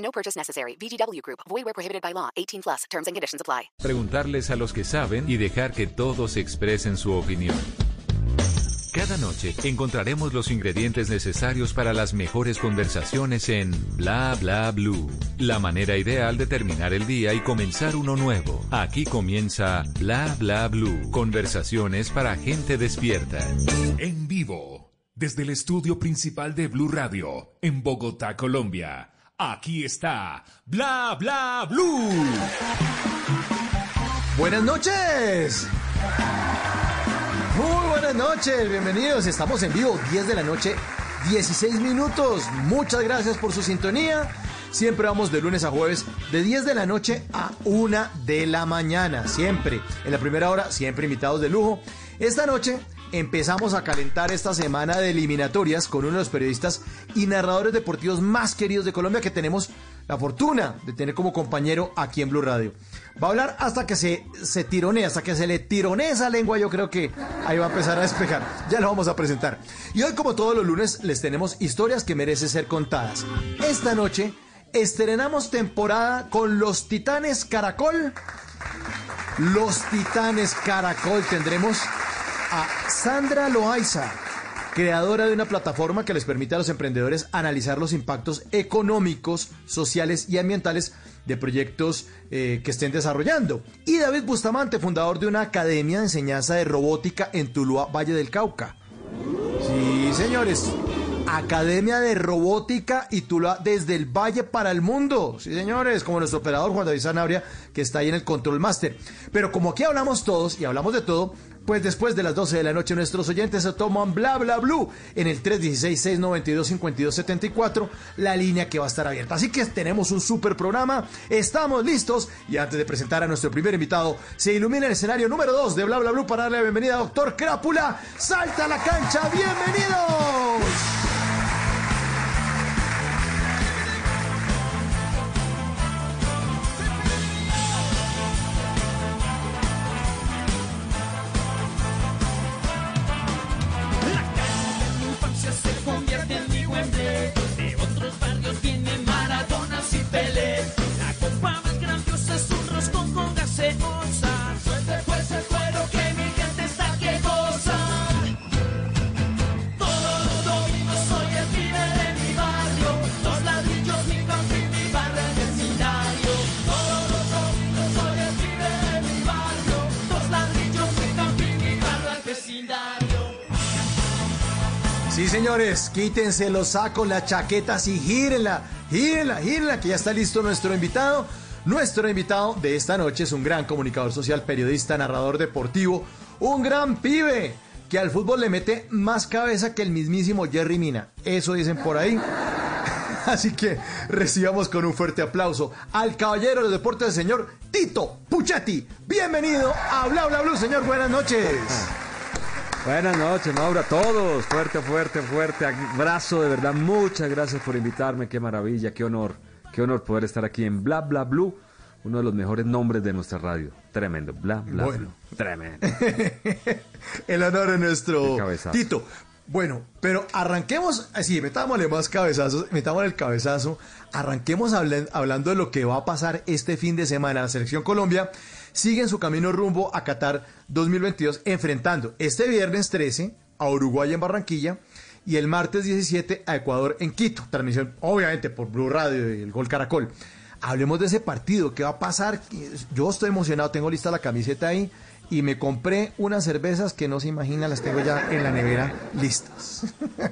No purchase necessary. VGW Group. Void where prohibited by law. 18 plus. Terms and conditions apply. Preguntarles a los que saben y dejar que todos expresen su opinión. Cada noche encontraremos los ingredientes necesarios para las mejores conversaciones en Bla Bla Blue. La manera ideal de terminar el día y comenzar uno nuevo. Aquí comienza Bla Bla Blue. Conversaciones para gente despierta. En vivo, desde el estudio principal de Blue Radio, en Bogotá, Colombia. Aquí está Bla Bla Blue. Buenas noches. Muy buenas noches, bienvenidos. Estamos en vivo, 10 de la noche, 16 minutos. Muchas gracias por su sintonía. Siempre vamos de lunes a jueves, de 10 de la noche a 1 de la mañana. Siempre. En la primera hora, siempre invitados de lujo. Esta noche empezamos a calentar esta semana de eliminatorias con uno de los periodistas y narradores deportivos más queridos de Colombia que tenemos la fortuna de tener como compañero aquí en Blue Radio. Va a hablar hasta que se, se tironee, hasta que se le tironee esa lengua, yo creo que ahí va a empezar a despejar. Ya lo vamos a presentar. Y hoy, como todos los lunes, les tenemos historias que merecen ser contadas. Esta noche estrenamos temporada con los Titanes Caracol. Los Titanes Caracol tendremos a Sandra Loaiza, creadora de una plataforma que les permite a los emprendedores analizar los impactos económicos, sociales y ambientales de proyectos eh, que estén desarrollando. Y David Bustamante, fundador de una academia de enseñanza de robótica en Tuluá, Valle del Cauca. Sí, señores. Academia de Robótica y Tuluá desde el Valle para el Mundo. Sí, señores, como nuestro operador Juan David Sanabria, que está ahí en el Control Master. Pero como aquí hablamos todos y hablamos de todo, pues después de las 12 de la noche nuestros oyentes se toman bla bla blue en el 316-692-5274, la línea que va a estar abierta. Así que tenemos un super programa, estamos listos y antes de presentar a nuestro primer invitado, se ilumina el escenario número 2 de bla bla blue para darle la bienvenida a Doctor Crápula. Salta a la cancha, bienvenidos. Quítense los sacos, las chaquetas y gírenla, gírenla, gírenla, que ya está listo nuestro invitado. Nuestro invitado de esta noche es un gran comunicador social, periodista, narrador deportivo, un gran pibe que al fútbol le mete más cabeza que el mismísimo Jerry Mina. Eso dicen por ahí. Así que recibamos con un fuerte aplauso al caballero de deportes, el señor Tito Puchetti. Bienvenido a Bla Bla Blue, señor. Buenas noches. Buenas noches, Mauro, a todos. Fuerte, fuerte, fuerte. Abrazo, de verdad. Muchas gracias por invitarme. Qué maravilla, qué honor. Qué honor poder estar aquí en Bla Bla Blue, uno de los mejores nombres de nuestra radio. Tremendo. Bla Bla Bueno. Blue. Tremendo. El honor es nuestro. Tito. Bueno, pero arranquemos, así, metámosle más cabezazos, metámosle el cabezazo, arranquemos hablando de lo que va a pasar este fin de semana. La selección Colombia sigue en su camino rumbo a Qatar 2022, enfrentando este viernes 13 a Uruguay en Barranquilla y el martes 17 a Ecuador en Quito. Transmisión, obviamente, por Blue Radio y el Gol Caracol. Hablemos de ese partido, ¿qué va a pasar? Yo estoy emocionado, tengo lista la camiseta ahí y me compré unas cervezas que no se imaginan, las tengo ya en la nevera listas.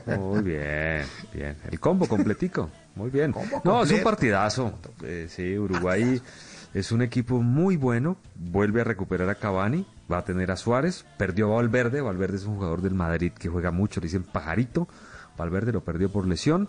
Muy bien, bien. El combo completico. Muy bien. Combo No, es un partidazo. Eh, sí, Uruguay es un equipo muy bueno. Vuelve a recuperar a Cavani. Va a tener a Suárez. Perdió a Valverde. Valverde es un jugador del Madrid que juega mucho. Le dicen pajarito. Valverde lo perdió por lesión.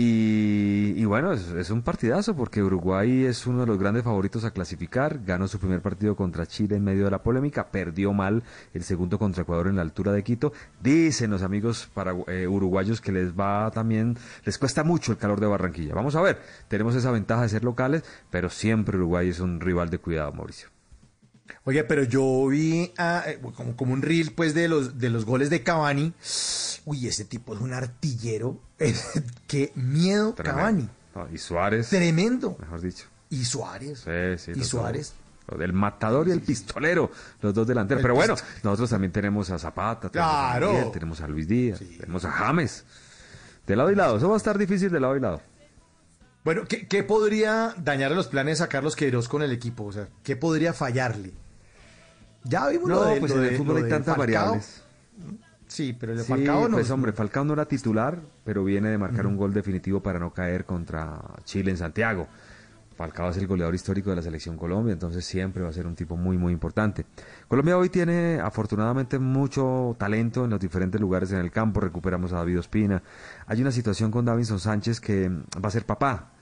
Y, bueno, es, es un partidazo porque Uruguay es uno de los grandes favoritos a clasificar. Ganó su primer partido contra Chile en medio de la polémica, perdió mal el segundo contra Ecuador en la altura de Quito. Dicen los amigos para, eh, uruguayos que les va también, les cuesta mucho el calor de Barranquilla. Vamos a ver, tenemos esa ventaja de ser locales, pero siempre Uruguay es un rival de cuidado, Mauricio. Oye, pero yo vi eh, como, como un reel pues de los, de los goles de Cavani. Uy, ese tipo es un artillero. Qué miedo, Tremendo. Cavani. No, y Suárez, Tremendo. mejor dicho. Y Suárez. Sí, sí, y Suárez. dos. El matador y el pistolero, los dos delanteros. El Pero bueno, nosotros también tenemos a Zapata, tenemos a Claro. Miguel, tenemos a Luis Díaz, tenemos a James. De lado y lado, eso va a estar difícil de lado y lado. Bueno, ¿qué, qué podría dañarle los planes a Carlos Queiroz con el equipo? O sea, ¿qué podría fallarle? Ya vimos lo No, de, pues lo en el fútbol lo hay tantas Falcao. variables. Sí, pero el de Sí, Falcao no. pues hombre, Falcao no era titular, pero viene de marcar un gol definitivo para no caer contra Chile en Santiago. Falcao es el goleador histórico de la selección Colombia, entonces siempre va a ser un tipo muy, muy importante. Colombia hoy tiene afortunadamente mucho talento en los diferentes lugares en el campo. Recuperamos a David Ospina. Hay una situación con Davinson Sánchez que va a ser papá.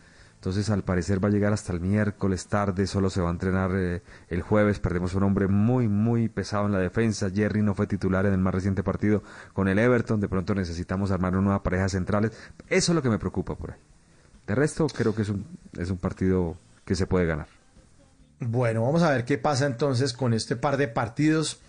Entonces, al parecer va a llegar hasta el miércoles tarde, solo se va a entrenar eh, el jueves. Perdemos un hombre muy, muy pesado en la defensa. Jerry no fue titular en el más reciente partido con el Everton. De pronto necesitamos armar una nueva pareja centrales. Eso es lo que me preocupa por ahí. De resto, creo que es un, es un partido que se puede ganar. Bueno, vamos a ver qué pasa entonces con este par de partidos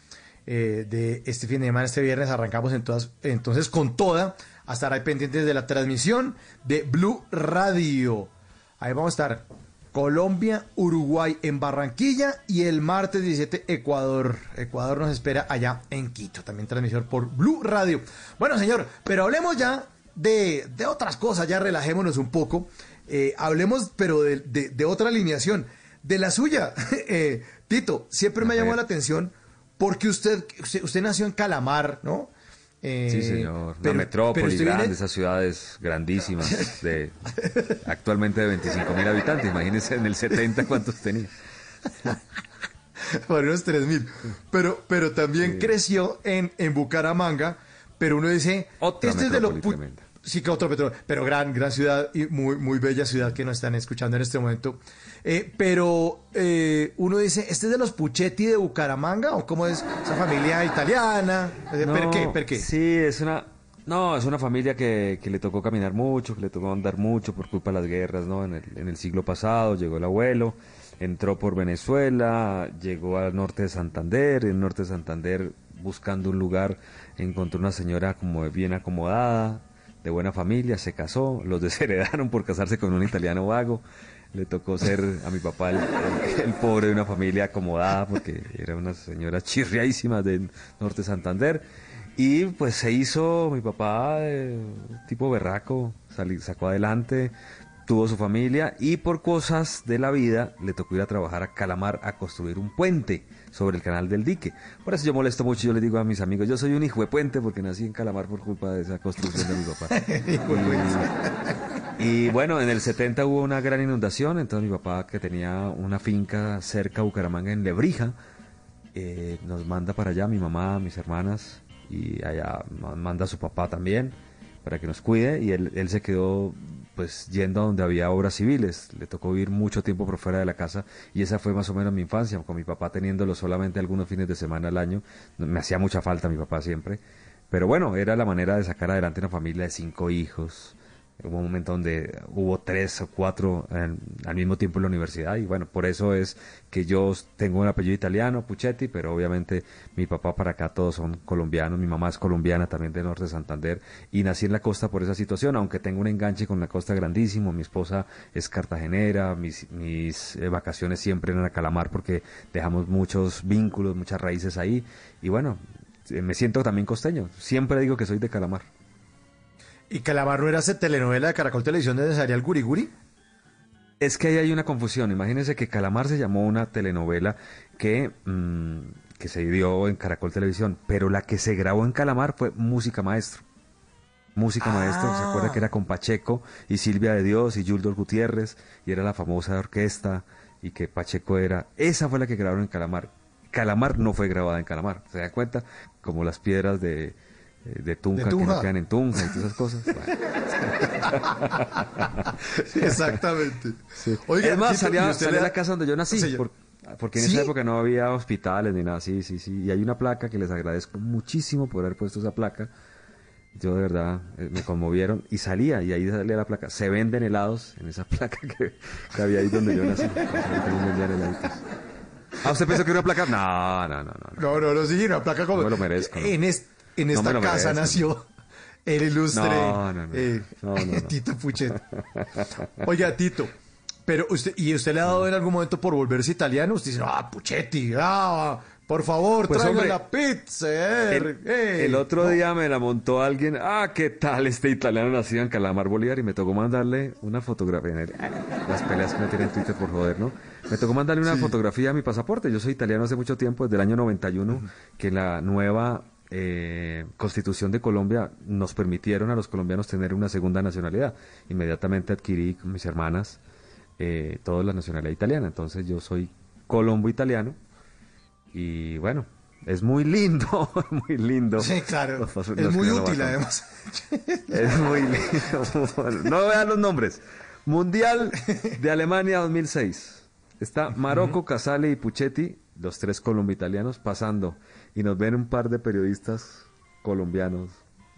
eh, de este fin de semana, este viernes. Arrancamos en todas- entonces con toda a estar ahí pendientes de la transmisión de Blue Radio. Ahí vamos a estar Colombia, Uruguay en Barranquilla y el martes 17 Ecuador. Ecuador nos espera allá en Quito, también transmisión por Blue Radio. Bueno, señor, pero hablemos ya de, de otras cosas, ya relajémonos un poco. Eh, hablemos, pero de, de- de otra alineación, de la suya. Eh, Tito, siempre me ha llamado la atención porque usted, usted, usted nació en Calamar, ¿no? Eh, Sí, señor. pero- Una metrópoli grande, esas ciudades grandísimas, de actualmente de 25 mil habitantes. Imagínense en el 70 cuántos tenía. Para unos 3000. Pero, pero también creció en, en Bucaramanga. Pero uno dice, Otra este es de lo. Sí, que otro petróleo. Pero gran, gran ciudad y muy, muy bella ciudad que nos están escuchando en este momento. Eh, pero eh, uno dice, ¿este es de los Puchetti de Bucaramanga? ¿O cómo es esa familia italiana? Eh, ¿Per No, qué? ¿Per qué? Sí, es una... No, es una familia que, que le tocó caminar mucho, que le tocó andar mucho por culpa de las guerras, ¿no? En el, en el siglo pasado llegó el abuelo, entró por Venezuela, llegó al norte de Santander, en el norte de Santander buscando un lugar encontró una señora como bien acomodada, de buena familia, se casó, los desheredaron por casarse con un italiano vago, le tocó ser a mi papá el, pobre de una familia acomodada porque era una señora chirriadísima del norte de Santander. Y pues se hizo mi papá eh, tipo berraco, salí- sacó adelante, tuvo su familia y por cosas de la vida le tocó ir a trabajar a Calamar a construir un puente sobre el canal del dique. Por eso yo molesto mucho, yo le digo a mis amigos, yo soy un hijo de puente porque nací en Calamar por culpa de esa construcción de mi papá. y, y bueno, en el 70 hubo una gran inundación, entonces mi papá que tenía una finca cerca a Bucaramanga en Lebrija, eh, nos manda para allá, mi mamá, mis hermanas, y allá ma- manda a su papá también para que nos cuide, y él, él se quedó pues yendo a donde había obras civiles, le tocó vivir mucho tiempo por fuera de la casa, y esa fue más o menos mi infancia, con mi papá teniéndolo solamente algunos fines de semana al año, me hacía mucha falta mi papá siempre, pero bueno, era la manera de sacar adelante una familia de cinco hijos, Hubo un momento donde hubo tres o cuatro en- al mismo tiempo en la universidad y bueno, por eso es que yo tengo un apellido italiano, Puchetti, pero obviamente mi papá para acá todos son colombianos, mi mamá es colombiana también del norte de Santander y nací en la costa por esa situación, aunque tengo un enganche con la costa grandísimo, mi esposa es cartagenera, mis, mis eh, vacaciones siempre eran a Calamar porque dejamos muchos vínculos, muchas raíces ahí y bueno, eh, me siento también costeño, siempre digo que soy de Calamar. ¿Y Calamar no era esa telenovela de Caracol Televisión donde salía el Guriguri? Es que ahí hay una confusión. Imagínense que Calamar se llamó una telenovela que, mm, que se dio en Caracol Televisión, pero la que se grabó en Calamar fue Música Maestro. Música Maestro, ¿se acuerda que era con Pacheco y Silvia de Dios y Yuldor Gutiérrez y era la famosa orquesta y que Pacheco era? Esa fue la que grabaron en Calamar. Calamar no fue grabada en Calamar, ¿se dan cuenta? Como las piedras de de Tunja, De que Tunja. no quedan en Tunja y todas esas cosas. Sí, Exactamente. sí. Oiga, es más, Tito, salí, a- ¿y usted salí le a la casa donde yo nací, por- porque en esa época no había hospitales ni nada, sí, sí, sí. Y hay una placa que les agradezco muchísimo por haber puesto esa placa. Yo de verdad eh, me conmovieron y salía y ahí salía la placa. Se venden helados en esa placa que, que había ahí donde yo nací. Ah, ¿usted pensó que era una placa? No, no, no, no. no. No, no, no, sí, una placa como. No me lo merezco, ¿no? En, es- en esta casa merezco, nació el ilustre No, no, no. eh. Tito Puchet. Oiga, Tito, pero usted, ¿y usted le ha dado en algún momento por volverse italiano? Usted dice, ah, Puchetti, ah, por favor, Pues, hombre, la pizza. eh, El, eh". el otro No, día me la montó alguien. Ah, ¿qué tal este italiano nacido en Calamar Bolívar? Y me tocó mandarle una fotografía. En el- las peleas que me tienen en Twitter por joder, ¿no? Me tocó mandarle una fotografía a mi pasaporte. Yo soy italiano hace mucho tiempo, desde el año 91, que la nueva eh, constitución de Colombia nos permitieron a los colombianos tener una segunda nacionalidad. Inmediatamente adquirí con mis hermanas eh, toda la nacionalidad italiana. Entonces yo soy colombo-italiano. Y bueno, es muy lindo, muy lindo. Sí, claro. Los Es los muy útil, además. Es muy lindo. No vean los nombres. Mundial de Alemania 2006. Está Marocco, Casale y Puchetti, los tres colombo-italianos, pasando. Y nos ven un par de periodistas colombianos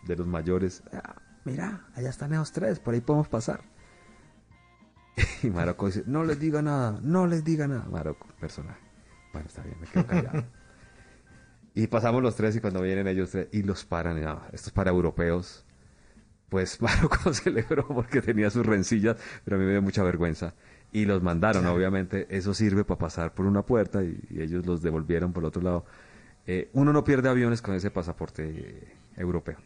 de los mayores. "Ah, mira, allá están esos tres, por ahí podemos pasar. Y Marocco dice, no les diga nada, no les diga nada. Marocco, personaje. Bueno, está bien, me quedo callado. y pasamos los tres y cuando vienen ellos tres y los paran, y, "No, esto es para europeos. Pues Marocco celebró porque tenía sus rencillas, pero a mí me dio mucha vergüenza. Y los mandaron, obviamente, eso sirve para pasar por una puerta y, y ellos los devolvieron por el otro lado. Eh, uno no pierde aviones con ese pasaporte eh, europeo.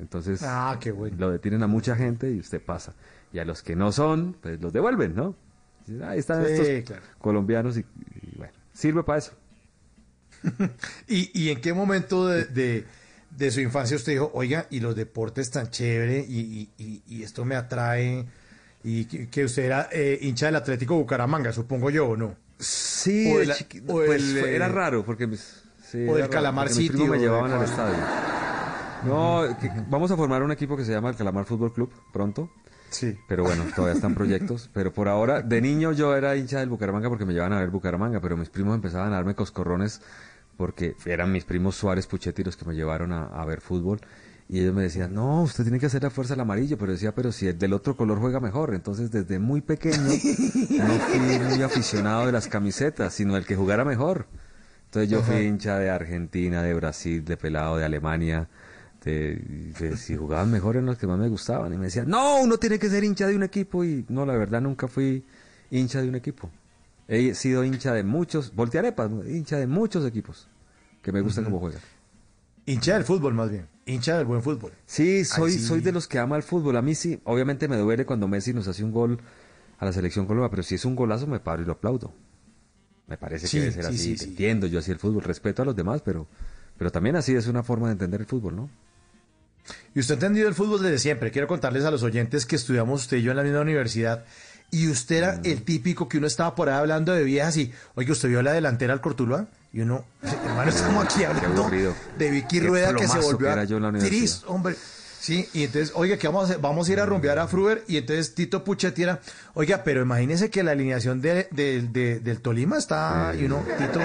Entonces, Ah, qué bueno. lo detienen a mucha gente y usted pasa. Y a los que no son, pues los devuelven, ¿no? Dicen, Ahí están Sí, estos claro. colombianos y, y bueno, sirve para eso. ¿Y, y en qué momento de, de- de su infancia usted dijo, oiga, y los deportes tan chévere, y, y- y- y esto me atrae, y que, que usted era eh, hincha del Atlético Bucaramanga, supongo yo, ¿o no? Sí, O de el- chiqui- o pues, fue- era eh, raro porque mis, sí, o era el raro, Calamar City, primos me llevaban al estadio. No, que vamos a formar un equipo que se llama el Calamar Fútbol Club pronto. Sí. Pero bueno, todavía están proyectos. Pero por ahora, de niño yo era hincha del Bucaramanga porque me llevaban a ver Bucaramanga, pero mis primos empezaban a darme coscorrones porque eran mis primos Suárez Puchetti los que me llevaron a, a ver fútbol. Y ellos me decían, no, usted tiene que hacer la fuerza al amarillo. Pero decía, pero si el del otro color juega mejor. Entonces, desde muy pequeño, no fui muy aficionado de las camisetas, sino el que jugara mejor. Entonces, yo fui hincha de Argentina, de Brasil, de Pelado, de Alemania. De, de si jugaban mejor eran los que más me gustaban. Y me decían, no, uno tiene que ser hincha de un equipo. Y no, la verdad, nunca fui hincha de un equipo. He sido hincha de muchos, voltearepas, hincha de muchos equipos que me gustan cómo juegan. Hincha del fútbol, más bien. Hincha del buen fútbol. Sí, soy, sí. soy de los que ama el fútbol. A mí sí, obviamente me duele cuando Messi nos hace un gol a la selección Colombia, pero si es un golazo me paro y lo aplaudo. Me parece Sí, que debe ser sí, así. sí, sí. Entiendo yo así el fútbol, respeto a los demás, pero, pero también así es una forma de entender el fútbol, ¿no? Y usted ha entendido el fútbol desde siempre. Quiero contarles a los oyentes que estudiamos usted y yo en la misma universidad. Y usted era Mm. el típico que uno estaba por ahí hablando de viejas y, oye, ¿usted vio la delantera al Cortuluá? Y uno, hermano, estamos aquí hablando de Vicky Rueda que se volvió a yo en la hombre. Sí, y entonces, oiga, ¿qué vamos a hacer? Vamos a ir a rumbear a Fruber y entonces Tito Puchetti era, oiga, pero imagínese que la alineación de, de- de- del Tolima está, y uno, Tito,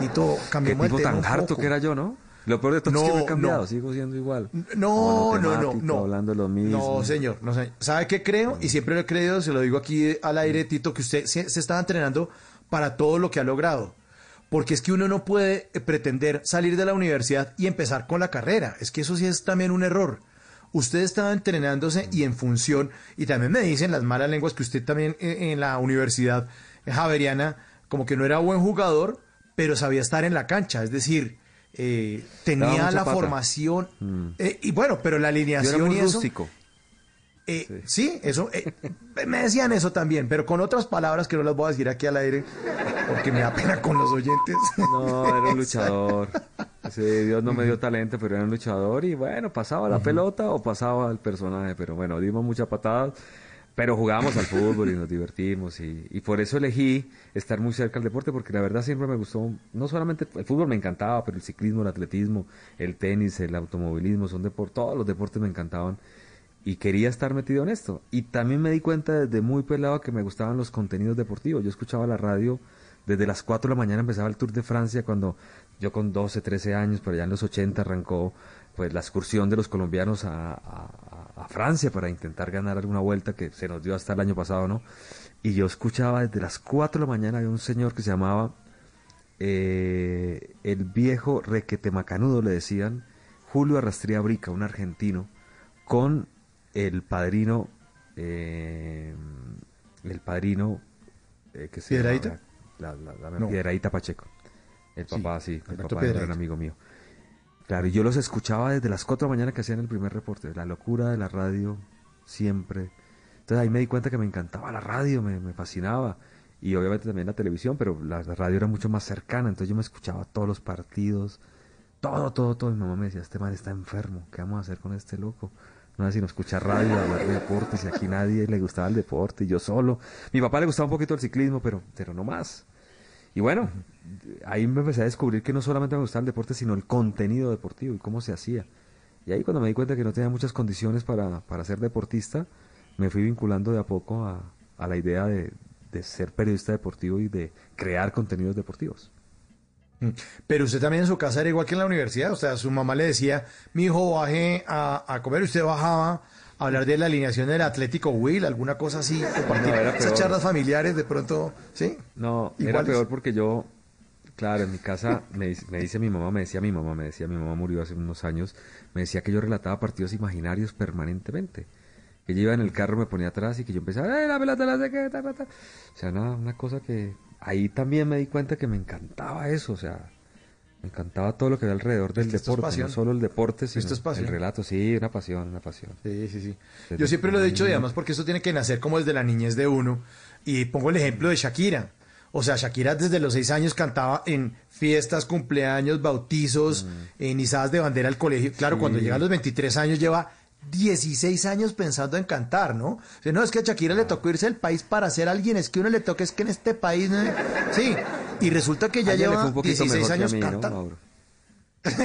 Tito, Qué cambiamos el tipo tan harto que era yo, ¿no? Lo peor de todo es que No, no he cambiado, no. sigo siendo igual. No, no, no, no. Hablando lo mismo. No, señor, no señor. ¿Sabe qué creo? Y siempre lo he creído, se lo digo aquí al aire, Tito, que usted se, se estaba entrenando para todo lo que ha logrado. Porque es que uno no puede pretender salir de la universidad y empezar con la carrera. Es que eso sí es también un error. Usted estaba entrenándose y en función, y también me dicen las malas lenguas que usted también eh, en la universidad javeriana, como que no era buen jugador, pero sabía estar en la cancha. Es decir, eh, tenía la pata. formación. Mm. eh, y bueno, pero la Yo alineación era muy y eso. rústico. Eh, sí. eso, eh, me decían eso también, pero con otras palabras que no las voy a decir aquí al aire, porque me da pena con los oyentes. No, era un luchador. Sí, Dios no me dio talento, pero era un luchador y bueno, pasaba la pelota o pasaba el personaje, pero bueno, dimos muchas patadas. Pero jugábamos al fútbol y nos divertimos y, y por eso elegí estar muy cerca del deporte porque la verdad siempre me gustó, no solamente el fútbol me encantaba, pero el ciclismo, el atletismo, el tenis, el automovilismo, son depor- todos los deportes me encantaban y quería estar metido en esto. Y también me di cuenta desde muy pelado que me gustaban los contenidos deportivos. Yo escuchaba la radio desde las 4 de la mañana empezaba el Tour de Francia cuando yo con 12, 13 años, pero ya en los 80 arrancó pues la excursión de los colombianos a, Francia para intentar ganar alguna vuelta que se nos dio hasta el año pasado, ¿no? Y yo escuchaba desde las 4 de la mañana había un señor que se llamaba eh, el viejo requete macanudo, le decían, Julio Arrastría Brica, un argentino, con el padrino, eh, el padrino eh, que se ¿Piedradita? llama- La, la, la- la No. Piedradita Pacheco. El papá, sí, el papá era un gran amigo mío. Claro, y yo los escuchaba desde las 4 de la mañana que hacían el primer reporte, la locura de la radio, siempre. Entonces ahí me di cuenta que me encantaba la radio, me, me fascinaba. Y obviamente también la televisión, pero la, la radio era mucho más cercana, entonces yo me escuchaba todos los partidos, todo, todo, todo. Mi mamá me decía, este man está enfermo, ¿qué vamos a hacer con este loco? No sé si no escuchar radio, hablar de deportes, y aquí nadie le gustaba el deporte, y yo solo. Mi papá le gustaba un poquito el ciclismo, pero, pero no más. Y bueno, ahí me empecé a descubrir que no solamente me gustaba el deporte, sino el contenido deportivo y cómo se hacía. Y ahí cuando me di cuenta que no tenía muchas condiciones para, para ser deportista, me fui vinculando de a poco a, a la idea de, de ser periodista deportivo y de crear contenidos deportivos. Mm. Pero usted también en su casa era igual que en la universidad, o sea, su mamá le decía, mi hijo baje a, a comer, usted bajaba a hablar de la alineación del Atlético Will, alguna cosa así, compartir No, esas charlas familiares de pronto, ¿sí? No, era peor porque yo, claro, en mi casa me, dice- me dice mi mamá, me decía mi mamá, me decía mi mamá murió hace unos años, me decía que yo relataba partidos imaginarios permanentemente. Que yo iba en el carro, me ponía atrás y que yo empezaba, ¡eh, la pelota, la sé qué, ta, ta, ta". O sea, una, una cosa que ahí también me di cuenta que me encantaba eso, o sea, me encantaba todo lo que había alrededor del esto deporte, no solo el deporte, sino Esto es pasión. el relato, sí, una pasión, una pasión. Sí, sí, sí. Desde Yo siempre lo he dicho, y además porque esto tiene que nacer como desde la niñez de uno. Y pongo el ejemplo de Shakira. O sea, Shakira desde los seis años cantaba en fiestas, cumpleaños, bautizos, en izadas de bandera al colegio. Claro, Mm. Sí. cuando llega a los 23 años lleva 16 años pensando en cantar, ¿no? O sea, no, es que a Shakira le tocó irse del país para ser alguien, es que uno le toca, es que en este país... ¿no? Sí, y resulta que ya lleva fue un poquito 16 mejor que a años mí, ¿no, cantando. Que-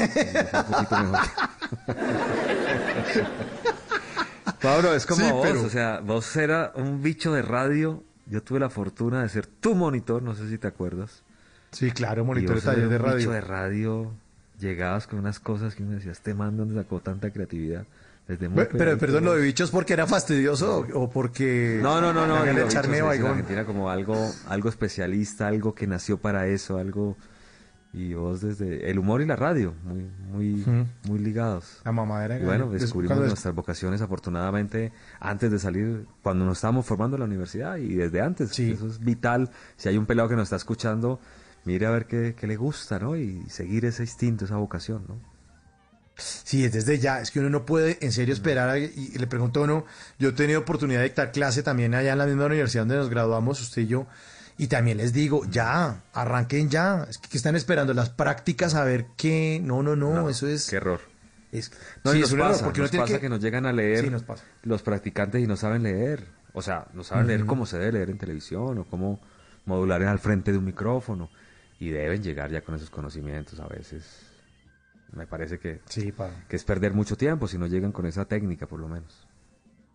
Pablo, es como Sí, vos, pero- o sea, vos era un bicho de radio. Yo tuve la fortuna de ser tu monitor, no sé si te acuerdas. Sí, claro, monitor de taller de un bicho radio. de radio, llegabas con unas cosas que uno decía, este man, ¿dónde sacó tanta creatividad? Desde muy Pe- Pero, perdón, lo de bichos porque era fastidioso o, o porque... No, no, no, no. de echarme en. Argentina como algo, algo especialista, algo que nació para eso, algo. Y vos desde el humor y la radio, muy, muy, muy ligados. La mamadera. Y bueno, descubrimos es- nuestras vocaciones afortunadamente antes de salir, cuando nos estábamos formando en la universidad y desde antes. Sí. Eso es vital. Si hay un pelado que nos está escuchando, mire a ver qué, qué le gusta, ¿no? Y seguir ese instinto, esa vocación, ¿no? Sí, es desde ya. Es que uno no puede en serio esperar. a- y, le pregunto a uno, yo he tenido oportunidad de dictar clase también allá en la misma universidad donde nos graduamos, usted y yo. Y también les digo, ya, arranquen ya. Es que, ¿qué están esperando las prácticas a ver qué. No, no, no, eso es. Qué error. es No, sí, es un error, pasa, porque uno nos tiene pasa que... que. nos llegan a leer Sí, nos pasa. los practicantes y no saben leer. O sea, no saben leer cómo se debe leer en televisión o cómo modular al frente de un micrófono. Y deben llegar ya con esos conocimientos a veces. Me parece que, Sí, que es perder mucho tiempo si no llegan con esa técnica, por lo menos.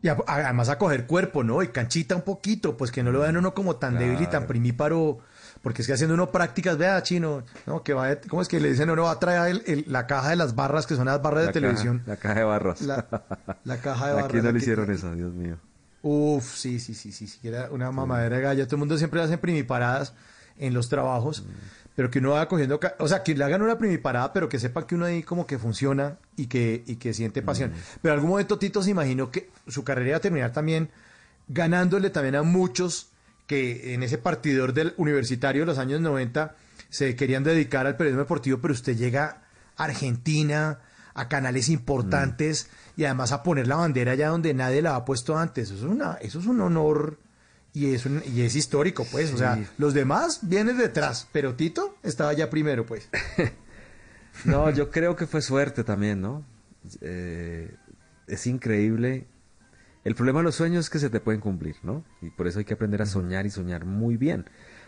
Y a- además a coger cuerpo, ¿no? Y canchita un poquito, pues que no lo vean uno como tan débil y tan primíparo. Porque es que haciendo uno prácticas, vea, chino, ¿no? Que va, ¿cómo es que le dicen? Uno va a traer el- el- la caja de las barras, que son las barras de televisión. La caja de barras. La, la caja de barras. Aquí no la le que- hicieron eso, Dios mío. Uf, sí, sí, sí, sí, sí, era una mamadera de gallo. Todo el mundo siempre hace primiparadas en los trabajos, pero que uno va cogiendo, o sea, que le hagan una primiparada, pero que sepan que uno ahí como que funciona y que, y que siente pasión. Pero en algún momento Tito se imaginó que su carrera iba a terminar también ganándole también a muchos que en ese partidor del universitario de los años 90 se querían dedicar al periodismo deportivo, pero usted llega a Argentina, a canales importantes y además a poner la bandera allá donde nadie la ha puesto antes. Eso es, una, eso es un honor y es, un- y es histórico, pues. O sea, los demás vienen detrás, pero Tito estaba ya primero, pues. No, yo creo que fue suerte también, ¿no? Eh, es increíble El problema de los sueños es que se te pueden cumplir, ¿no? Y por eso hay que aprender a soñar y soñar muy bien.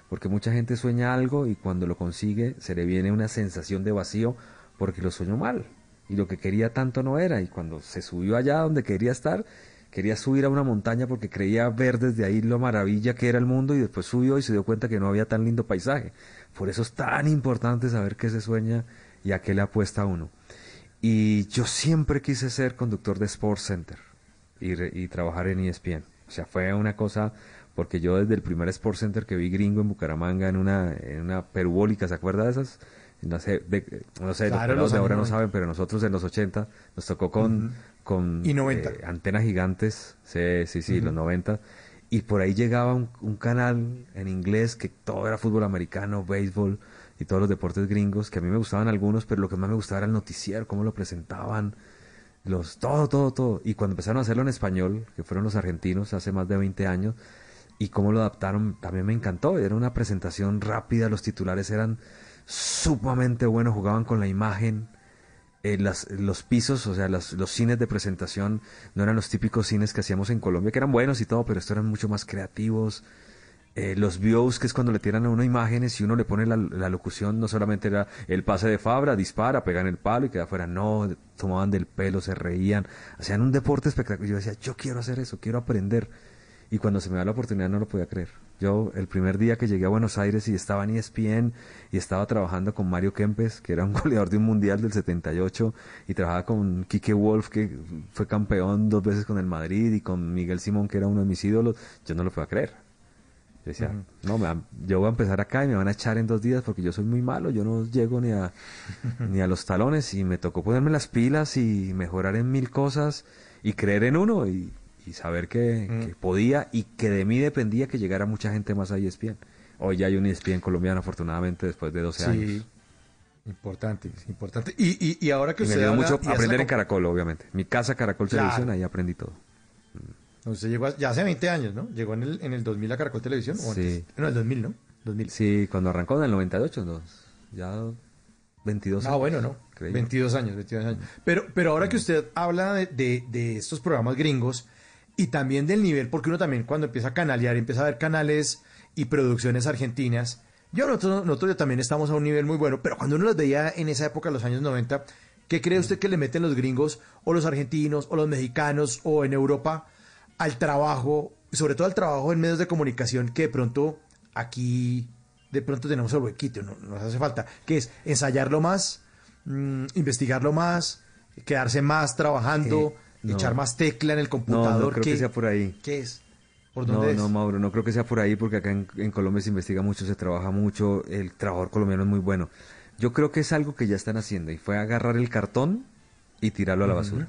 Porque mucha gente sueña algo y cuando lo consigue se le viene una sensación de vacío porque lo soñó mal. Y lo que quería tanto no era. Y cuando se subió allá donde quería estar, quería subir a una montaña porque creía ver desde ahí lo maravilla que era el mundo y después subió y se dio cuenta que no había tan lindo paisaje. Por eso es tan importante saber qué se sueña y a qué le apuesta uno. Y yo siempre quise ser conductor de Sports Center y, re- y trabajar en ESPN. O sea, fue una cosa, porque yo desde el primer Sports Center que vi gringo en Bucaramanga, en una, en una perubólica, ¿se acuerda de esas? No sé, de- no sé, Claro, los de ahora no saben, pero nosotros en los 80 nos tocó con, con Y 90. eh, antenas gigantes, sí, sí, sí, los 90. Y por ahí llegaba un, un canal en inglés que todo era fútbol americano, béisbol y todos los deportes gringos, que a mí me gustaban algunos, pero lo que más me gustaba era el noticiero, cómo lo presentaban, los, todo, todo, todo. Y cuando empezaron a hacerlo en español, que fueron los argentinos hace más de 20 años, y cómo lo adaptaron, también me encantó. Era una presentación rápida, los titulares eran sumamente buenos, jugaban con la imagen. eh, las- los pisos, o sea, los cines de presentación no eran los típicos cines que hacíamos en Colombia, que eran buenos y todo, pero estos eran mucho más creativos. Eh, los views, que es cuando le tiran a uno imágenes y uno le pone la, la locución, no solamente era el pase de Fabra, dispara, pegan el palo y queda afuera, no, tomaban del pelo, se reían, hacían un deporte espectacular. Yo decía, yo quiero hacer eso, quiero aprender. Y cuando se me da la oportunidad no lo podía creer. Yo, el primer día que llegué a Buenos Aires y estaba en ESPN y estaba trabajando con Mario Kempes, que era un goleador de un mundial del 78, y trabajaba con Quique Wolf, que fue campeón dos veces con el Madrid, y con Miguel Simón, que era uno de mis ídolos, yo no lo podía creer. Yo decía, no, me yo voy a empezar acá y me van a echar en dos días porque yo soy muy malo, yo no llego ni a, ni a los talones y me tocó ponerme las pilas y mejorar en mil cosas y creer en uno y, y saber que, que podía y que de mí dependía que llegara mucha gente más a ESPN. Hoy ya hay un ESPN colombiano afortunadamente después de 12 años. Importante, importante. Y, y, y ahora que Y me usted ayudó habla mucho y hace aprender en Caracol, obviamente. Mi casa Caracol Claro. Televisión, ahí aprendí todo. Usted llegó a- ya hace 20 años, ¿no? Llegó en el, en el 2000 a Caracol Televisión. ¿o Sí. antes? No, el 2000, ¿no? 2000. Sí, cuando arrancó en el 98, no, ya 22 Ah, años. bueno, no. Creí. 22 años, 22 años. Pero, pero ahora que usted habla de, de- de estos programas gringos y también del nivel, porque uno también cuando empieza a canalear, empieza a ver canales y producciones argentinas, yo nosotros, nosotros también estamos a un nivel muy bueno, pero cuando uno los veía en esa época, los años 90, ¿qué cree usted que le meten los gringos o los argentinos o los mexicanos o en Europa al trabajo, sobre todo al trabajo en medios de comunicación que de pronto aquí de pronto tenemos el huequito, no nos hace falta, que es ensayarlo más, mm, investigarlo más, quedarse más trabajando, no. echar más tecla en el No, computador. no creo ¿qué, que sea por ahí. ¿Qué es? ¿Por No, dónde es? no, Mauro, no creo que sea por ahí porque acá en, en Colombia se investiga mucho, se trabaja mucho, el trabajador colombiano es muy bueno. Yo creo que es algo que ya están haciendo y fue agarrar el cartón y tirarlo a la basura.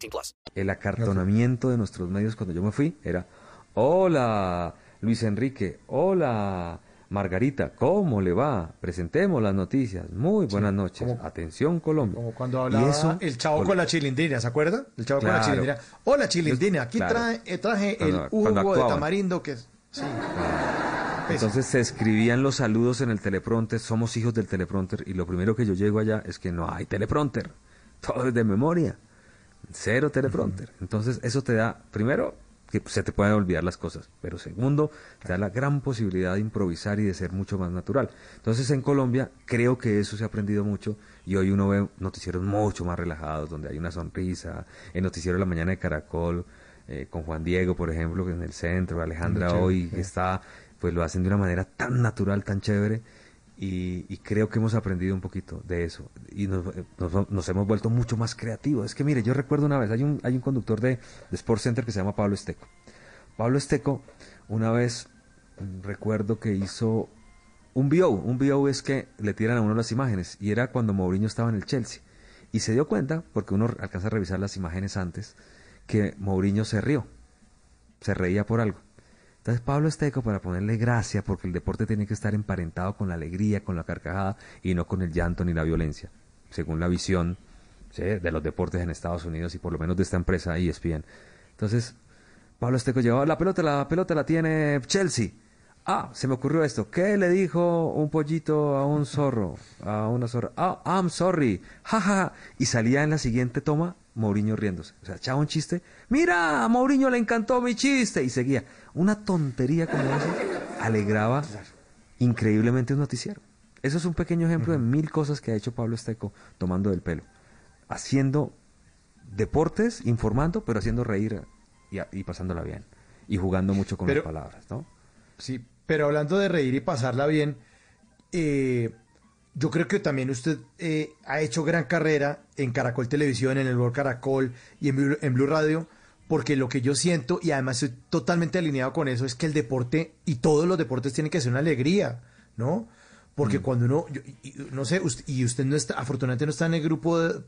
18 plus. El acartonamiento de nuestros medios cuando yo me fui era, hola Luis Enrique, hola Margarita, ¿cómo le va? Presentemos las noticias. Muy buenas noches. como- Atención Colombia. Como cuando hablaba eso- el chavo con la chilindrina, ¿se acuerda? El chavo con la chilindrina. Hola chilindrina, aquí Claro. eh, traje el Hugo de tamarindo que es... Sí. Entonces se escribían los saludos en el teleprompter, somos hijos del teleprompter, y lo primero que yo llego allá es que no hay teleprompter, todo es de memoria, cero teleprompter. Entonces eso te da, primero, que se te pueden olvidar las cosas, pero segundo, te da la gran posibilidad de improvisar y de ser mucho más natural. Entonces en Colombia creo que eso se ha aprendido mucho y hoy uno ve noticieros mucho más relajados, donde hay una sonrisa, el noticiero de la mañana de Caracol, eh, con Juan Diego, por ejemplo, que en el centro, Alejandra Muy hoy, que está, pues lo hacen de una manera tan natural, tan chévere, y, creo que hemos aprendido un poquito de eso, y nos, nos- nos hemos vuelto mucho más creativos. Es que mire, yo recuerdo una vez, hay un, hay un conductor de, de Sports Center que se llama Pablo Esteco. Pablo Esteco, una vez mm, recuerdo que hizo un BO, un BO es que le tiran a uno las imágenes, y era cuando Mourinho estaba en el Chelsea, y se dio cuenta, porque uno alcanza a revisar las imágenes antes, que Mourinho se rió, se reía por algo. Entonces Pablo Esteco, para ponerle gracia, porque el deporte tiene que estar emparentado con la alegría, con la carcajada y no con el llanto ni la violencia, según la visión ¿sí? de los deportes en Estados Unidos y por lo menos de esta empresa ESPN. Entonces, Pablo Esteco llevaba la pelota, la pelota la tiene Chelsea. Ah, se me ocurrió esto. ¿Qué le dijo un pollito a un zorro? A una zorra. Ah, I'm sorry. Jaja. Y salía en la siguiente toma Mourinho riéndose. O sea, echaba un chiste. Mira, a Mourinho le encantó mi chiste. Y seguía. Una tontería como esa alegraba increíblemente un noticiero. Eso es un pequeño ejemplo de mil cosas que ha hecho Pablo Esteco tomando del pelo. Haciendo deportes, informando, pero haciendo reír y, y pasándola bien. Y jugando mucho con Pero- las palabras, ¿no? Sí, pero hablando de reír y pasarla bien, eh, yo creo que también usted eh, ha hecho gran carrera en Caracol Televisión, en el World Caracol y en Blue, en Blue Radio, porque lo que yo siento, y además estoy totalmente alineado con eso, es que el deporte y todos los deportes tienen que ser una alegría, ¿no? Porque cuando uno, yo- y- no sé, usted, y usted no está, afortunadamente no está en el grupo de,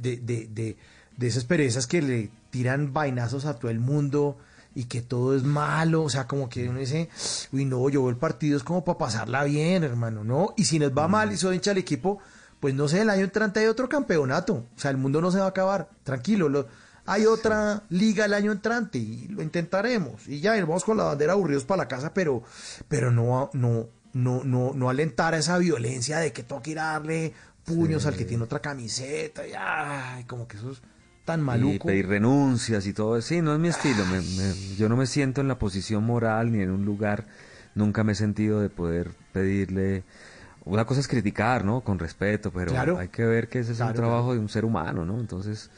de, de, de- de esas perezas que le tiran vainazos a todo el mundo y que todo es malo, o sea, como que uno dice, uy, no, yo veo el partido es como para pasarla bien, hermano, ¿no? Y si nos va mal y soy hincha del equipo, pues no sé, el año entrante hay otro campeonato, o sea, el mundo no se va a acabar, tranquilo, lo- hay otra liga el año entrante y lo intentaremos, y ya, y vamos con la bandera aburridos para la casa, pero, pero no, no, no, no, no alentar a esa violencia de que toca ir a darle puños al que tiene otra camiseta, y ay, como que eso es tan Y maluco. pedir renuncias y todo eso. Sí, no es mi estilo. me- me- yo no me siento en la posición moral ni en un lugar. Nunca me he sentido de poder pedirle. Una cosa es criticar, ¿no? Con respeto, pero Claro. hay que ver que ese es Claro, un trabajo de un ser humano, ¿no? Entonces,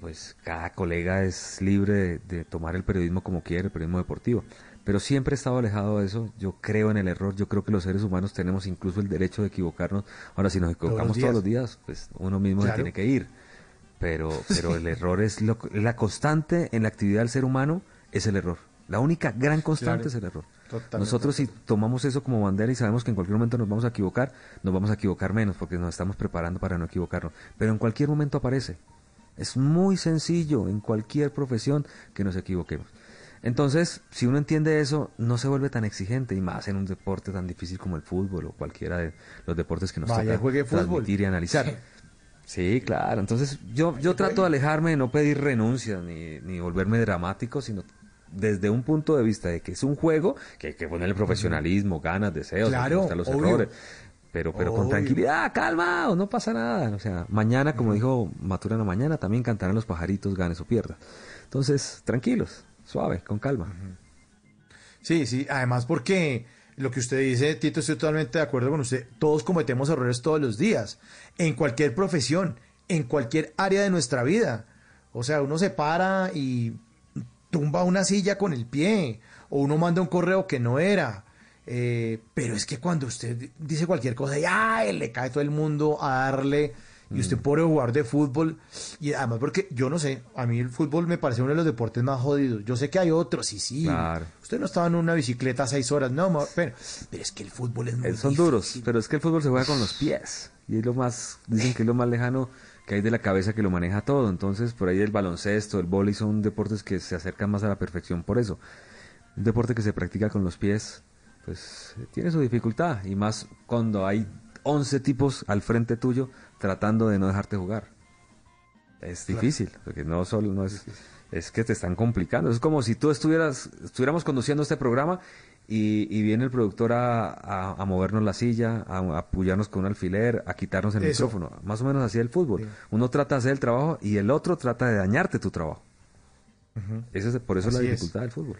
pues cada colega es libre de, de tomar el periodismo como quiere, el periodismo deportivo. Pero siempre he estado alejado de eso. Yo creo en el error. Yo creo que los seres humanos tenemos incluso el derecho de equivocarnos. Ahora, si nos equivocamos días. todos los días, pues uno mismo se tiene que ir pero pero el error es lo, la constante en la actividad del ser humano es el error. La única gran constante Claro. es el error. Totalmente nosotros si tomamos eso como bandera y sabemos que en cualquier momento nos vamos a equivocar nos vamos a equivocar menos porque nos estamos preparando para no equivocarnos. Pero en cualquier momento aparece. Es muy sencillo en cualquier profesión que nos equivoquemos. Entonces, si uno entiende eso, no se vuelve tan exigente y más en un deporte tan difícil como el fútbol o cualquiera de los deportes que nos Vaya, toca transmitir y analizar. Sí, claro. Entonces yo, yo trato de alejarme de no pedir renuncias ni, ni volverme dramático, sino desde un punto de vista de que es un juego, que hay que ponerle profesionalismo, ganas, deseos, Claro, los obvio. errores. Pero, pero con tranquilidad, calma, no pasa nada. O sea, mañana, como dijo Maturana, mañana también cantarán los pajaritos, ganes o pierdas. Entonces, tranquilos, suave, con calma. Sí, sí, además porque lo que usted dice, Tito, estoy totalmente de acuerdo con usted. Todos cometemos errores todos los días, en cualquier profesión, en cualquier área de nuestra vida. O sea, uno se para y tumba una silla con el pie, o uno manda un correo que no era. Eh, pero es que cuando usted dice cualquier cosa y ¡ay! le cae todo el mundo a darle y usted puede jugar de fútbol y además porque yo no sé, a mí el fútbol me parece uno de los deportes más jodidos. Yo sé que hay otros, sí, sí. Claro. Usted no estaba en una bicicleta seis horas, no, pero, pero es que el fútbol es muy Eh, Son difícil. duros, pero es que el fútbol se juega con los pies. Y es lo más, dicen que es lo más lejano que hay de la cabeza que lo maneja todo. Entonces, por ahí el baloncesto, el vóley son deportes que se acercan más a la perfección por eso. Un deporte que se practica con los pies, pues tiene su dificultad. Y más cuando hay 11 tipos al frente tuyo tratando de no dejarte jugar. Es difícil, porque no solo no es, es que te están complicando. Es como si tú estuvieras, estuviéramos conduciendo este programa y, y viene el productor a, a- a movernos la silla, a, a apoyarnos con un alfiler, a quitarnos el Eso. micrófono. Más o menos así es el fútbol. Sí. Uno trata de hacer el trabajo y el otro trata de dañarte tu trabajo. Eso es, por eso es la es. dificultad del fútbol.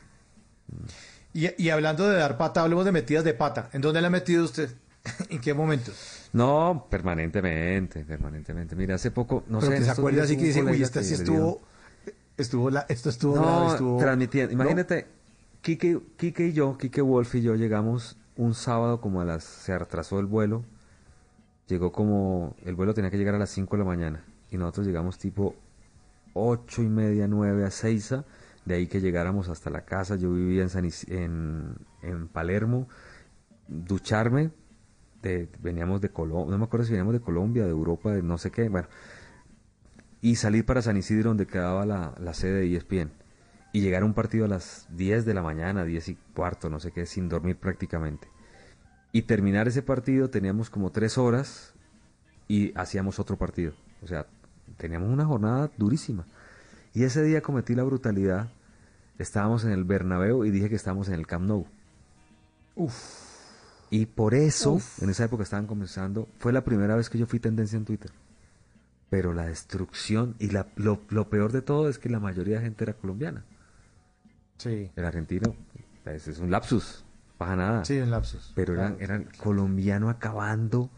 Y, y hablando de dar pata, hablemos de metidas de pata. ¿En dónde le ha metido usted? ¿En qué momento? No, permanentemente, permanentemente. Mira, hace poco, no pero sé. que se acuerda así que dice, uy, esta sí estuvo, estuvo la, esto estuvo grave, No, estuvo... transmitiendo. ¿no? Imagínate, Kike, Kike y yo, Kike Wolf y yo llegamos un sábado como a las... Se retrasó el vuelo. Llegó como... El vuelo tenía que llegar a las 5 de la mañana. Y nosotros llegamos tipo ocho y media, nueve a Seiza. De ahí que llegáramos hasta la casa. Yo vivía en, San Is- en, en Palermo. Ducharme. De, veníamos de Colombia. No me acuerdo si veníamos de Colombia, de Europa, de no sé qué. Bueno, y salir para San Isidro donde quedaba la, la sede de ESPN y llegar a un partido a las 10 de la mañana, 10 y cuarto, no sé qué, sin dormir prácticamente. Y terminar ese partido teníamos como tres horas y hacíamos otro partido. O sea, teníamos una jornada durísima. Y ese día cometí la brutalidad. Estábamos en el Bernabéu y dije que estábamos en el Camp Nou. Y por eso, en esa época estaban comenzando, fue la primera vez que yo fui tendencia en Twitter. Pero la destrucción y la, lo, lo peor de todo es que la mayoría de gente era colombiana. Sí. El argentino pues, es un lapsus, baja nada. Sí, en lapsos. Pero eran, eran colombiano acabando,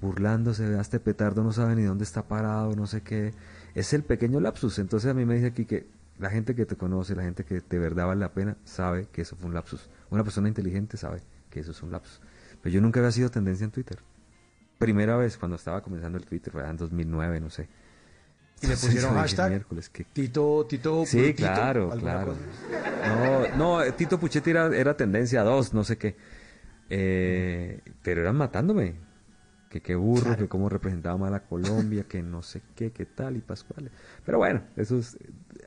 burlándose, vea este petardo no sabe ni dónde está parado, no sé qué. Es el pequeño lapsus. Entonces a mí me dice aquí que la gente que te conoce, la gente que de verdad vale la pena, sabe que eso fue un lapsus. Una persona inteligente sabe que eso es un lapsus. Pero yo nunca había sido tendencia en Twitter. Primera vez cuando estaba comenzando el Twitter, fue en 2009, no sé. Y le pusieron hashtag miércoles, ¿qué- Tito, Tito, Sí, claro, ¿alguna claro. cosa? No, no, eh, Tito Puchetti era, era tendencia 2, no sé qué. Eh, pero eran matándome. Que qué burro, Claro. que cómo representaba mal a Colombia, que no sé qué, qué tal y Pascual. Pero bueno, eso es,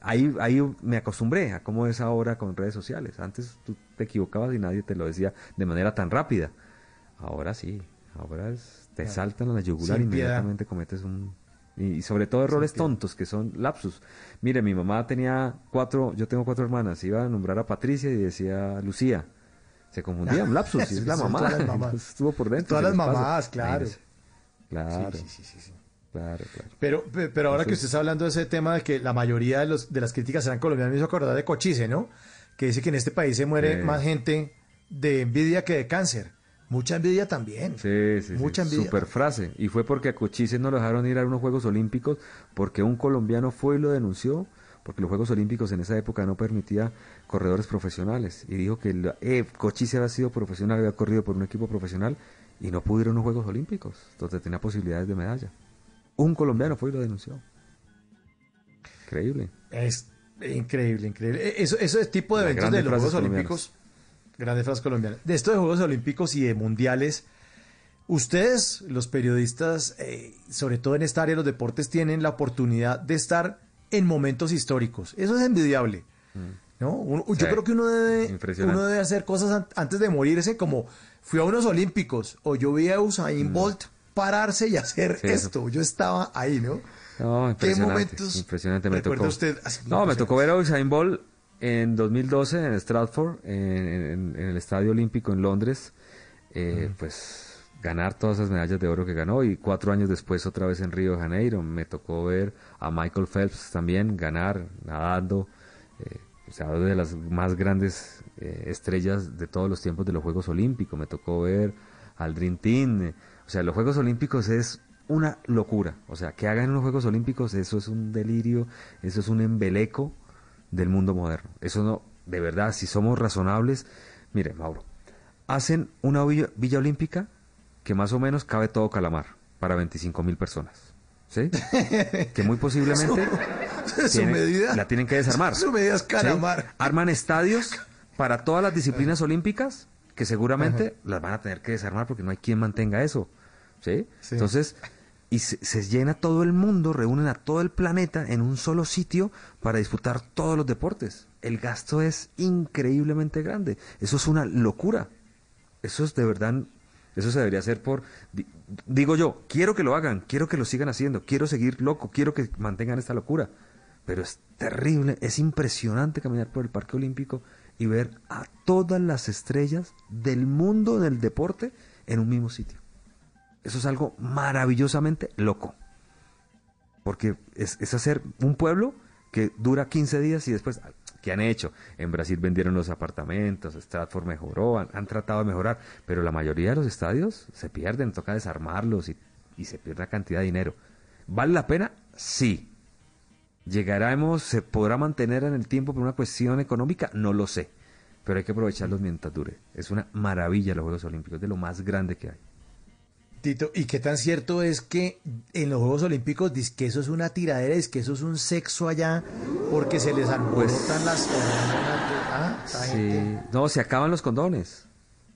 ahí, ahí me acostumbré a cómo es ahora con redes sociales. Antes tú te equivocabas y nadie te lo decía de manera tan rápida. Ahora sí, ahora es- te saltan a la yugular y inmediatamente cometes un... Y, sobre todo errores tontos, que son lapsus. Mire, mi mamá tenía cuatro, yo tengo cuatro hermanas, iba a nombrar a Patricia y decía Lucía. Se confundían, lapsus, y es la mamá. todas las mamás. entonces Estuvo por dentro. Todas las mamás, claro. Claro, Sí, sí, sí, sí. claro, claro. Pero, pe- pero ahora que usted está hablando de ese tema de que la mayoría de, los, de las críticas eran colombianas, me hizo acordar de Cochise, ¿no? Que dice que en este país se muere más gente de envidia que de cáncer. Mucha envidia también. Sí, sí, sí. Mucha envidia. Super frase. Y fue porque a Cochise no lo dejaron ir a unos Juegos Olímpicos porque un colombiano fue y lo denunció porque los Juegos Olímpicos en esa época no permitía corredores profesionales y dijo que la- eh, Cochise había sido profesional, había corrido por un equipo profesional y no pudo ir a unos Juegos Olímpicos donde tenía posibilidades de medalla. Un colombiano fue y lo denunció. Increíble. Es increíble, increíble. E- Eso, ese tipo de Las eventos de los Juegos. Olímpicos, grandes frases colombianas, de estos de Juegos Olímpicos y de Mundiales, ustedes, los periodistas, eh, sobre todo en esta área de los deportes, tienen la oportunidad de estar en momentos históricos. Eso es envidiable. ¿no? Uno- yo Mm. Creo que uno debe, uno debe hacer cosas an- antes de morirse, como fui a unos Olímpicos o yo vi a Usain Bolt pararse y hacer Mm. Sí, eso. esto. Yo estaba ahí, ¿no? No, ¿Qué impresionante. momentos impresionante. Me tocó, usted así no, me tocó ver a Usain Bolt en 2012 en Stratford, en, en- en el Estadio Olímpico en Londres. Eh, Pues ganar todas esas medallas de oro que ganó y cuatro años después otra vez en Río de Janeiro. Me tocó ver a Michael Phelps también ganar, nadando. eh, o sea, de las más grandes eh, estrellas de todos los tiempos de los Juegos Olímpicos. Me tocó ver al Dream Team. eh, o sea, los Juegos Olímpicos es una locura. O sea, que hagan unos Juegos Olímpicos, eso es un delirio, eso es un embeleco del mundo moderno. Eso no, de verdad, si somos razonables, mire, Mauro, hacen una villa, villa olímpica que más o menos cabe todo Calamar para 25 mil personas. ¿Sí? que muy posiblemente Su tienen- medida. la tienen que desarmar. Su medida es ¿sí? Calamar. Arman estadios para todas las disciplinas olímpicas que seguramente las van a tener que desarmar porque no hay quien mantenga eso. ¿sí? Sí. Entonces, y se, llena todo el mundo, reúnen a todo el planeta en un solo sitio para disputar todos los deportes. El gasto es increíblemente grande. Eso es una locura. Eso es de verdad, eso se debería hacer por, di- digo yo, quiero que lo hagan, quiero que lo sigan haciendo, quiero seguir loco, quiero que mantengan esta locura. Pero es terrible, es impresionante caminar por el Parque Olímpico y ver a todas las estrellas del mundo del deporte en un mismo sitio. Eso es algo maravillosamente loco. Porque es, hacer un pueblo que dura 15 días y después, ¿qué han hecho? En Brasil vendieron los apartamentos, Stratford mejoró, han, tratado de mejorar, pero la mayoría de los estadios se pierden, toca desarmarlos y, y se pierde una cantidad de dinero. ¿Vale la pena? Sí. ¿Llegaremos, se podrá mantener en el tiempo por una cuestión económica? No lo sé. Pero hay que aprovecharlos mientras dure. Es una maravilla los Juegos Olímpicos, de lo más grande que hay. Tito, ¿y qué tan cierto es que en los Juegos Olímpicos dice que eso es una tiradera, es que eso es un sexo allá porque se les alborotan las hormonas de- ah, Sí. No, se acaban los condones.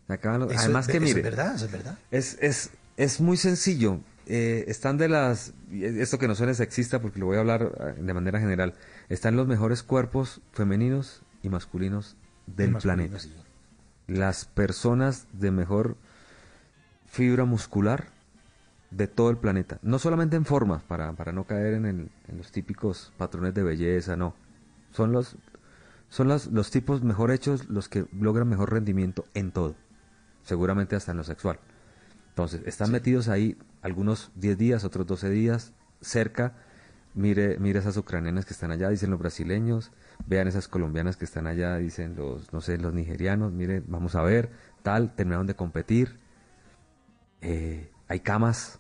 Se acaban los- Eso Además es, que eso mire, es verdad, eso es verdad. Es, es, es muy sencillo. eh, están de las, esto que no suene sexista porque lo voy a hablar eh, de manera general, están los mejores cuerpos femeninos y masculinos del masculino, planeta. sí. Las personas de mejor fibra muscular de todo el planeta. No solamente en forma, para, para no caer en, el- en los típicos patrones de belleza, no. Son los, son los, los tipos mejor hechos los que logran mejor rendimiento en todo. Seguramente hasta en lo sexual. Entonces, están metidos ahí algunos 10 días, otros 12 días, cerca. Mire, mire esas ucranianas que están allá, dicen los brasileños. Vean esas colombianas que están allá, dicen los, no sé, los nigerianos. Mire, vamos a ver, tal, terminaron de competir. Eh, hay camas,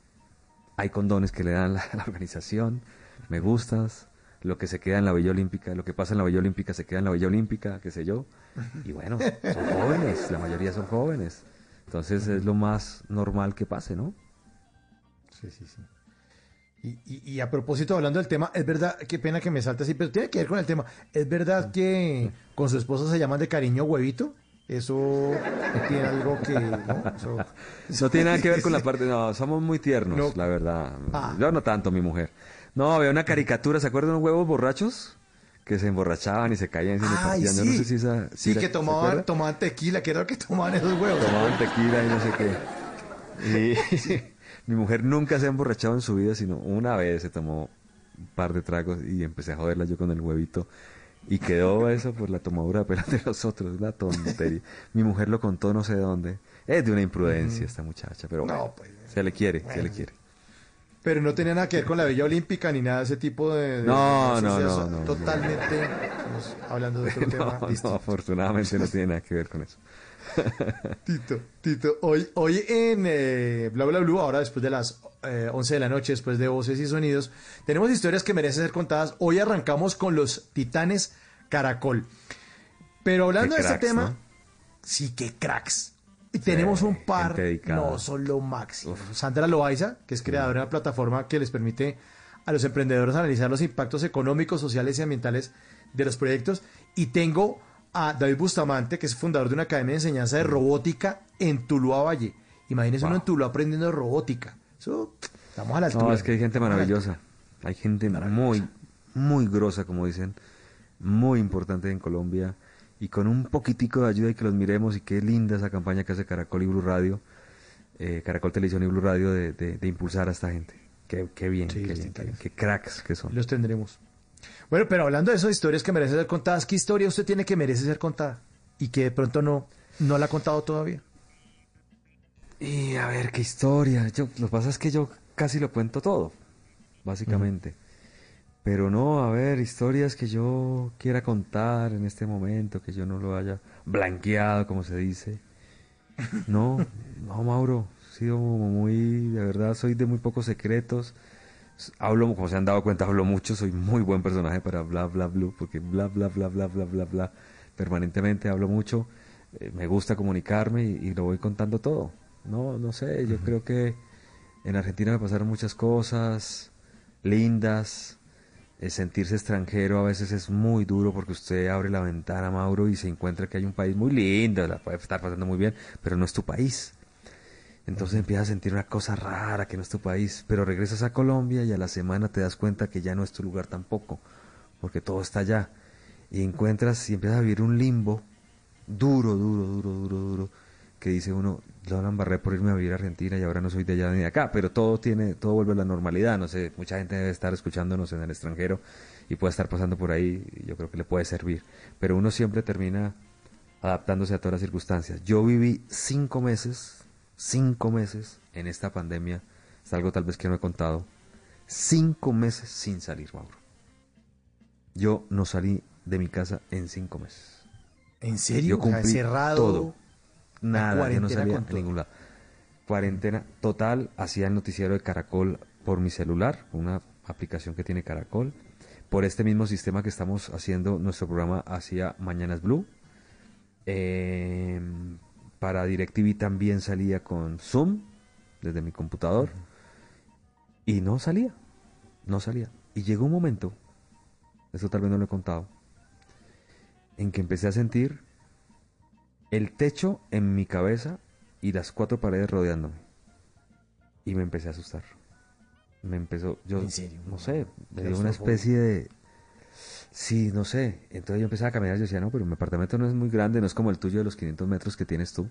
hay condones que le dan la, la organización. Me gustas. Lo que se queda en la Villa Olímpica, lo que pasa en la Villa Olímpica se queda en la Villa Olímpica, qué sé yo. Y bueno, son jóvenes, la mayoría son jóvenes. Entonces es lo más normal que pase, ¿no? Sí, sí, sí. Y, y- y a propósito, hablando del tema, es verdad, qué pena que me salte así, pero tiene que ver con el tema. ¿Es verdad que con su esposa se llaman de cariño huevito? Eso tiene algo que... ¿no? Eso- No tiene nada que ver con la parte, no, somos muy tiernos, No. la verdad. Ah. Yo no tanto, mi mujer. No, había una caricatura, ¿se acuerdan de unos huevos borrachos? Que se emborrachaban y se caían se Ay. Yo sí. no sé si esa... Sí, que ¿se tomaban, tomaban tequila, que era lo que tomaban esos huevos. Tomaban tequila y no sé qué. Y mi mujer nunca se ha emborrachado en su vida, sino una vez se tomó un par de tragos y empecé a joderla yo con el huevito. Y quedó eso por la tomadura de pelo de los otros, una tontería. Mi mujer lo contó no sé de dónde. Es de una imprudencia esta muchacha, pero No, pues. se le quiere, se le quiere. Pero no tenía nada que ver con la Villa Olímpica ni nada de ese tipo de... de- No, no, no, no, Totalmente, estamos hablando de otro No, tema no, afortunadamente no tiene nada que ver con eso. Tito, Tito, hoy, hoy en eh, Bla Bla Blue, ahora después de las eh, 11 de la noche, después de Voces y Sonidos, tenemos historias que merecen ser contadas. Hoy arrancamos con los Titanes Caracol. Pero hablando de este tema, ¿no? sí, que cracks. Y tenemos un par, no son lo máximo. Sandra Loaiza, que es creadora de una plataforma que les permite a los emprendedores analizar los impactos económicos, sociales y ambientales de los proyectos. Y tengo a David Bustamante, que es fundador de una academia de enseñanza de robótica en Tuluá Valle. Imagínense uno en Tuluá aprendiendo robótica. Eso, estamos a la altura. No, es que hay gente maravillosa. Hay gente muy, muy grosa, como dicen, muy importante en Colombia. Y con un poquitico de ayuda y que los miremos, y qué linda esa campaña que hace Caracol y Blue Radio, eh, Caracol Televisión y Blue Radio, de, de- de impulsar a esta gente. Qué, qué bien, Sí, qué, bien, qué, titanes. qué cracks que son. Los tendremos. Bueno, pero hablando de esas historias que merecen ser contadas, ¿qué historia usted tiene que merece ser contada? Y que de pronto no, no la ha contado todavía. Y a ver, qué historia. Yo, lo que pasa es que yo casi lo cuento todo, básicamente. Pero no, a ver, historias que yo quiera contar en este momento, que yo no lo haya blanqueado, como se dice. No, no, Mauro, he sido muy, de verdad, soy de muy pocos secretos. Hablo, como se han dado cuenta, hablo mucho, soy muy buen personaje para bla, bla, blue, porque bla, bla, bla, bla, bla, bla, bla, permanentemente hablo mucho. eh, me gusta comunicarme y, y lo voy contando todo. No, no sé, yo creo que en Argentina me pasaron muchas cosas lindas. El sentirse extranjero a veces es muy duro porque usted abre la ventana, Mauro, y se encuentra que hay un país muy lindo, la puede estar pasando muy bien, pero no es tu país. Entonces empiezas a sentir una cosa rara que no es tu país, pero regresas a Colombia y a la semana te das cuenta que ya no es tu lugar tampoco, porque todo está allá. Y encuentras y empiezas a vivir un limbo duro, duro, duro, duro, duro, que dice uno, lo embarré por irme a vivir a Argentina y ahora no soy de allá ni de acá, pero todo tiene, todo vuelve a la normalidad, no sé, mucha gente debe estar escuchándonos en el extranjero y puede estar pasando por ahí, yo creo que le puede servir, pero uno siempre termina adaptándose a todas las circunstancias. Yo viví cinco meses, cinco meses en esta pandemia, es algo tal vez que no he contado, cinco meses sin salir, Mauro. Yo no salí de mi casa en cinco meses. ¿En serio? Yo cumplí Encerrado. todo. Nada, yo no salía con a todo. ningún lado. Cuarentena total, hacía el noticiero de Caracol por mi celular, una aplicación que tiene Caracol. Por este mismo sistema que estamos haciendo nuestro programa hacia Mañanas Blue. Eh, para DirecTV también salía con Zoom desde mi computador. Y no salía, no salía. Y llegó un momento, eso tal vez no lo he contado, en que empecé a sentir el techo en mi cabeza y las cuatro paredes rodeándome. Y me empecé a asustar. Me empezó, yo ¿En serio? no sé, me dio una especie de sí, no sé. Entonces yo empezaba a caminar yo decía, no, pero mi apartamento no es muy grande, no es como el tuyo de los 500 metros que tienes tú,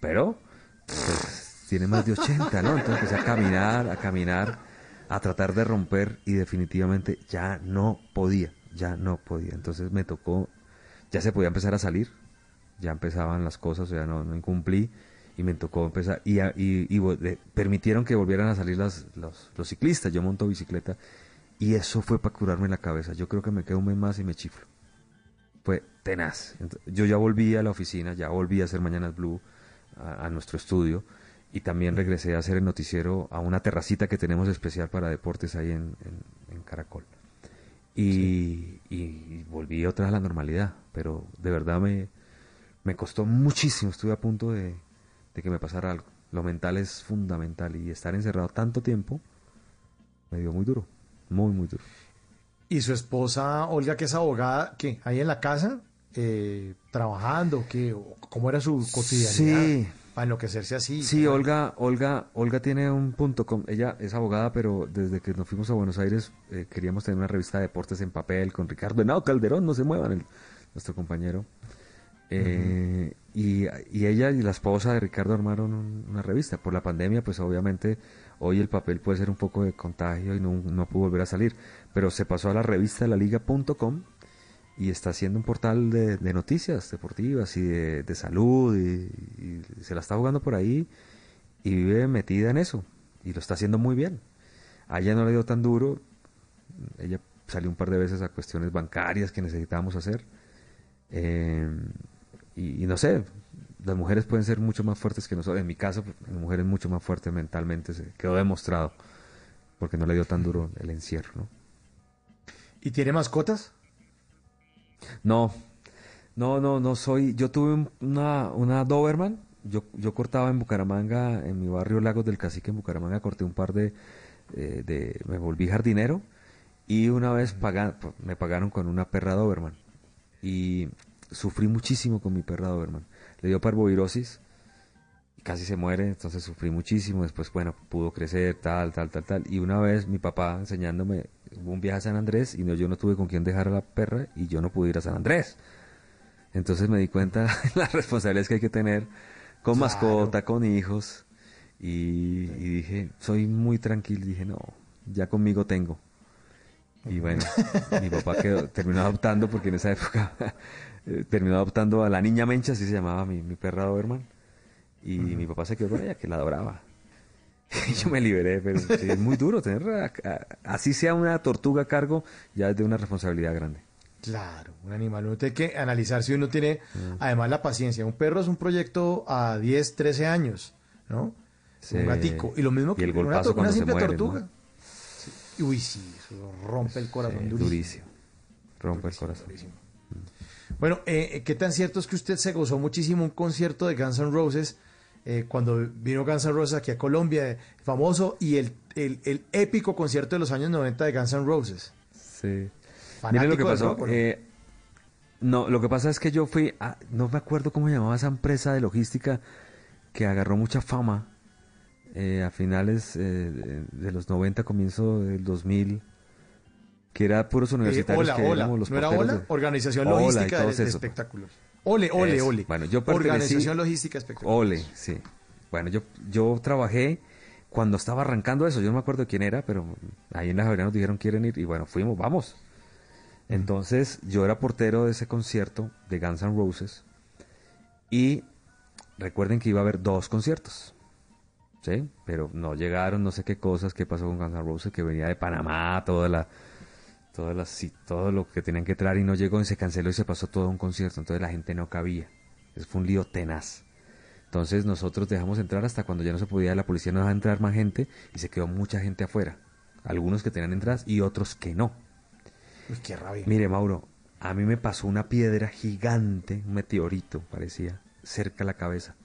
pero pues, tiene más de 80, ¿no? Entonces empecé a caminar, a caminar, a tratar de romper y definitivamente ya no podía, ya no podía. Entonces me tocó, ya se podía empezar a salir, ya empezaban las cosas, o sea, no, no incumplí y me tocó empezar y, y, y de- permitieron que volvieran a salir las, los, los ciclistas, yo monto bicicleta y eso fue para curarme la cabeza. Yo creo que me quedo un mes más y me chiflo. Fue tenaz. Yo ya volví a la oficina, ya volví a hacer Mañanas Blue, a, a nuestro estudio, y también regresé a hacer el noticiero a una terracita que tenemos especial para deportes ahí en, en- en Caracol. Y, y volví otra vez a la normalidad, pero de verdad me, me costó muchísimo, estuve a punto de, de que me pasara algo. Lo mental es fundamental y estar encerrado tanto tiempo me dio muy duro, muy, muy duro. Y su esposa, Olga, que es abogada, ¿qué? ¿Ahí en la casa? Eh, ¿Trabajando? ¿Qué? ¿O ¿Cómo era su cotidianidad? Sí. Para enloquecerse así. Sí, Olga, Olga, Olga tiene un punto. com- ella es abogada, pero desde que nos fuimos a Buenos Aires eh, queríamos tener una revista de deportes en papel con Ricardo Henao Calderón, no se muevan, el- nuestro compañero. Eh, y, y ella y la esposa de Ricardo armaron un- una revista. Por la pandemia, pues obviamente hoy el papel puede ser un poco de contagio y no, pudo volver a salir. Pero se pasó a la revista de la liga.com y está haciendo un portal de, noticias deportivas y de, salud y, se la está jugando por ahí y vive metida en eso y lo está haciendo muy bien. A ella no le dio tan duro, ella salió un par de veces a cuestiones bancarias que necesitábamos hacer eh, y no sé, las mujeres pueden ser mucho más fuertes que nosotros. En mi caso, la mujer es mucho más fuerte mentalmente, se quedó demostrado porque no le dio tan duro el encierro, ¿no? ¿Y tiene mascotas? No, no, no, no soy. Yo tuve un- una, una Doberman. Yo, yo cortaba en Bucaramanga, en mi barrio Lagos del Cacique, en Bucaramanga, corté un par de, eh, de me volví jardinero y una vez paga- me pagaron con una perra Doberman y sufrí muchísimo con mi perra Doberman. Le dio parvovirosis y casi se muere, entonces sufrí muchísimo. Después, bueno, pudo crecer, tal, tal, tal, tal. Y una vez mi papá enseñándome, hubo un viaje a San Andrés y no, yo no tuve con quién dejar a la perra y yo no pude ir a San Andrés. Entonces me di cuenta de las responsabilidades que hay que tener con Claro. mascota, con hijos. Y, y dije, soy muy tranquilo. Dije, no, ya conmigo tengo. Y bueno, mi papá quedó, terminó adoptando, porque en esa época eh, terminó adoptando a la niña Mencha, así se llamaba mi, mi perra Doberman. Y mi papá se quedó con ella, que la adoraba. Y yo me liberé, pero sí, es muy duro tener, a- a- así sea una tortuga a cargo, ya es de una responsabilidad grande. Claro, un animal. Uno tiene que analizar si uno tiene, además, la paciencia. Un perro es un proyecto a 10, 13 años, ¿no? Sí. Un gatico. Y lo mismo que una, una simple tortuga. ¿no? Sí. Uy, sí, eso rompe el corazón durísimo. durísimo. Rompe el corazón. durísimo. Bueno, eh, ¿qué tan cierto es que usted se gozó muchísimo un concierto de Guns N' Roses eh, cuando vino Guns N' Roses aquí a Colombia, eh, famoso, y el, el, el épico concierto de los años 90 de Guns N' Roses? Sí. Miren lo que pasó. eh, no, lo que pasa es que yo fui, a- no me acuerdo cómo se llamaba esa empresa de logística que agarró mucha fama eh, a finales eh, de, de los 90, comienzo del 2000, que era puros Eh, universitarios hola, que hola. éramos los ¿No era Hola? de- Organización Hola Logística de. Espectáculos. Ole, ole, Eso. ole. Bueno, yo pertenecí- Organización Logística Espectáculos. Ole, sí. Bueno, yo, yo trabajé cuando estaba arrancando eso, yo no me acuerdo quién era, pero ahí en la Javeriana nos dijeron quieren ir y bueno, fuimos, vamos. Entonces yo era portero de ese concierto de Guns N' Roses y recuerden que iba a haber dos conciertos, ¿sí? Pero no llegaron, no sé qué cosas, qué pasó con Guns N' Roses, que venía de Panamá, toda la, todas las, todo lo que tenían que traer y no llegó y se canceló y se pasó todo un concierto, entonces la gente no cabía. Eso fue un lío tenaz. Entonces nosotros dejamos entrar hasta cuando ya no se podía, la policía no dejaba entrar más gente y se quedó mucha gente afuera. Algunos que tenían entradas y otros que no. Uy, qué rabia. Mire, Mauro, a mí me pasó una piedra gigante, un meteorito parecía, cerca a la cabeza.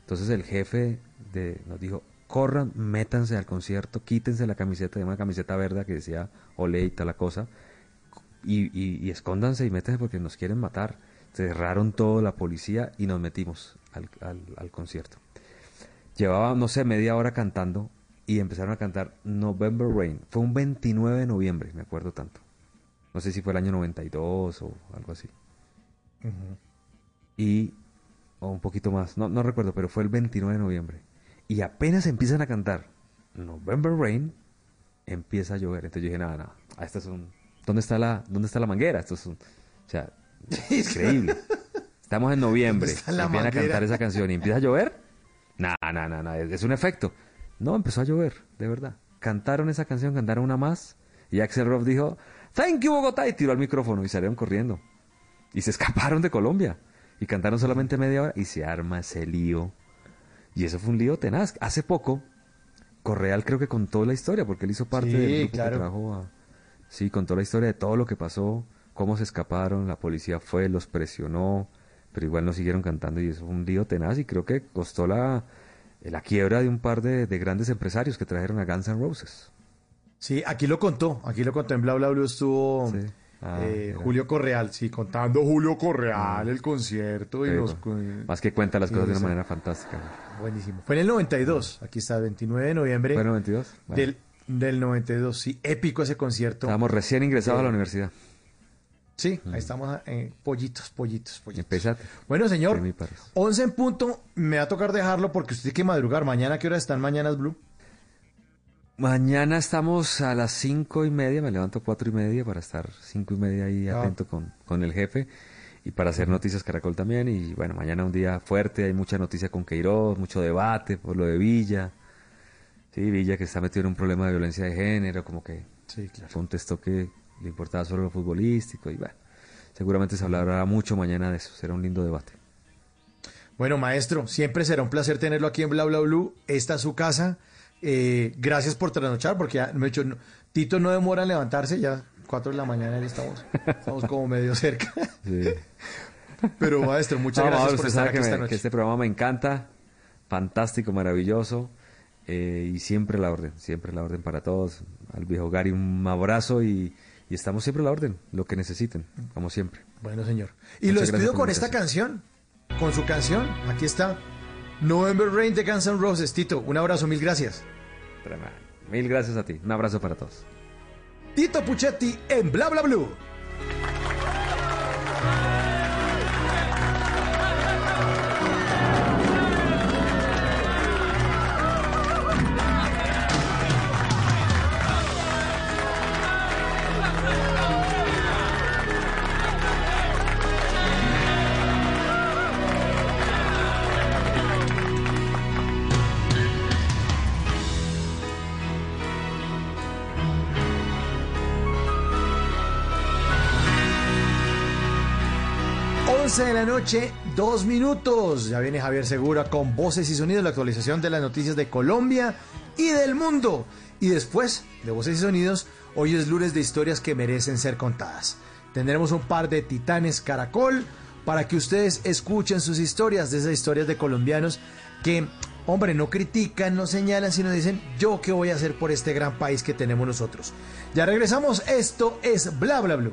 Entonces el jefe de, nos dijo, corran, métanse al concierto, quítense la camiseta, de una camiseta verde que decía ole y tal la cosa, y, y, y escóndanse y métanse porque nos quieren matar. Cerraron todo la policía y nos metimos al, al- al concierto. Llevaba, no sé, media hora cantando y empezaron a cantar November Rain. Fue un 29 de noviembre, me acuerdo tanto. No sé si fue el año 92 o algo así. Y, o un poquito más, no, no recuerdo, pero fue el 29 de noviembre. Y apenas empiezan a cantar November Rain, empieza a llover. Entonces yo dije, nada, nada, ah, esto es un... ¿Dónde está la, dónde está la manguera? Esto es un... O sea, increíble. Estamos en noviembre, ¿Dónde está la empiezan a cantar esa canción y empieza a llover. Nada, nada, nada, es es un efecto. No, empezó a llover, de verdad. Cantaron esa canción, cantaron una más. Y Axel Roth dijo, Thank you, Bogotá, y tiró al micrófono y salieron corriendo. Y se escaparon de Colombia. Y cantaron solamente media hora y se arma ese lío. Y eso fue un lío tenaz. Hace poco, Correal creo que contó la historia, porque él hizo parte Sí, del grupo claro. que trajo a... Sí, contó la historia de todo lo que pasó, cómo se escaparon, la policía fue, los presionó, pero igual no siguieron cantando y eso fue un lío tenaz y creo que costó la, la quiebra de un par de, de grandes empresarios que trajeron a Guns N' Roses. Sí, aquí lo contó, aquí lo contó en Bla Bla Blue estuvo Sí. Ah, eh. Julio Correal, sí, contando Julio Correal el concierto y los... Más que cuenta las cosas de una manera fantástica. Buenísimo. Fue en el 92, aquí está, 29 de noviembre ¿Fue en 92? Bueno, del, del 92, sí, épico ese concierto. estábamos recién ingresados a la Sí. universidad. Sí, ahí estamos, eh, pollitos, pollitos, pollitos. Empezate. Bueno, señor, Sí, mi pares. 11 en punto, me va a tocar dejarlo porque usted tiene que madrugar. Mañana, ¿qué hora están Mañanas Blue? Mañana estamos a las cinco y media, me levanto cuatro y media para estar cinco y media ahí Ah. atento con, con el jefe y para hacer noticias Caracol también. Y bueno, mañana un día fuerte, hay mucha noticia con Queiroz, mucho debate por lo de Villa. Sí, Villa que está metido en un problema de violencia de género, como que Sí, claro. contestó que le importaba solo lo futbolístico y bueno, seguramente se hablará mucho mañana de eso, será un lindo debate. Bueno, maestro, siempre será un placer tenerlo aquí en Bla Bla Blue. Esta es su casa. Eh, gracias por trasnochar, porque ya me he hecho, no- Tito no demora en levantarse, ya 4 de la mañana ya estamos, estamos como medio cerca. Sí. Pero maestro, muchas No, gracias por estar aquí que, esta me- noche. que este programa me encanta, fantástico, maravilloso, eh, y siempre la orden, siempre la orden para todos. Al viejo Gary un abrazo y, y estamos siempre a la orden, lo que necesiten, como siempre. Bueno, señor. Y Muchas lo despido con esta canción, con su canción. Aquí está. November Rain de Guns N' Roses. Tito, un abrazo, mil gracias. Mil gracias a ti, un abrazo para todos. Tito Puchetti en Bla Bla Blue. La noche, dos minutos. Ya viene Javier Segura con voces y sonidos, la actualización de las noticias de Colombia y del mundo. Y después de voces y sonidos, hoy es lunes de historias que merecen ser contadas. Tendremos un par de titanes caracol para que ustedes escuchen sus historias, de esas historias de colombianos que, hombre, no critican, no señalan, sino dicen, yo qué voy a hacer por este gran país que tenemos nosotros. Ya regresamos, esto es Bla Bla Blue.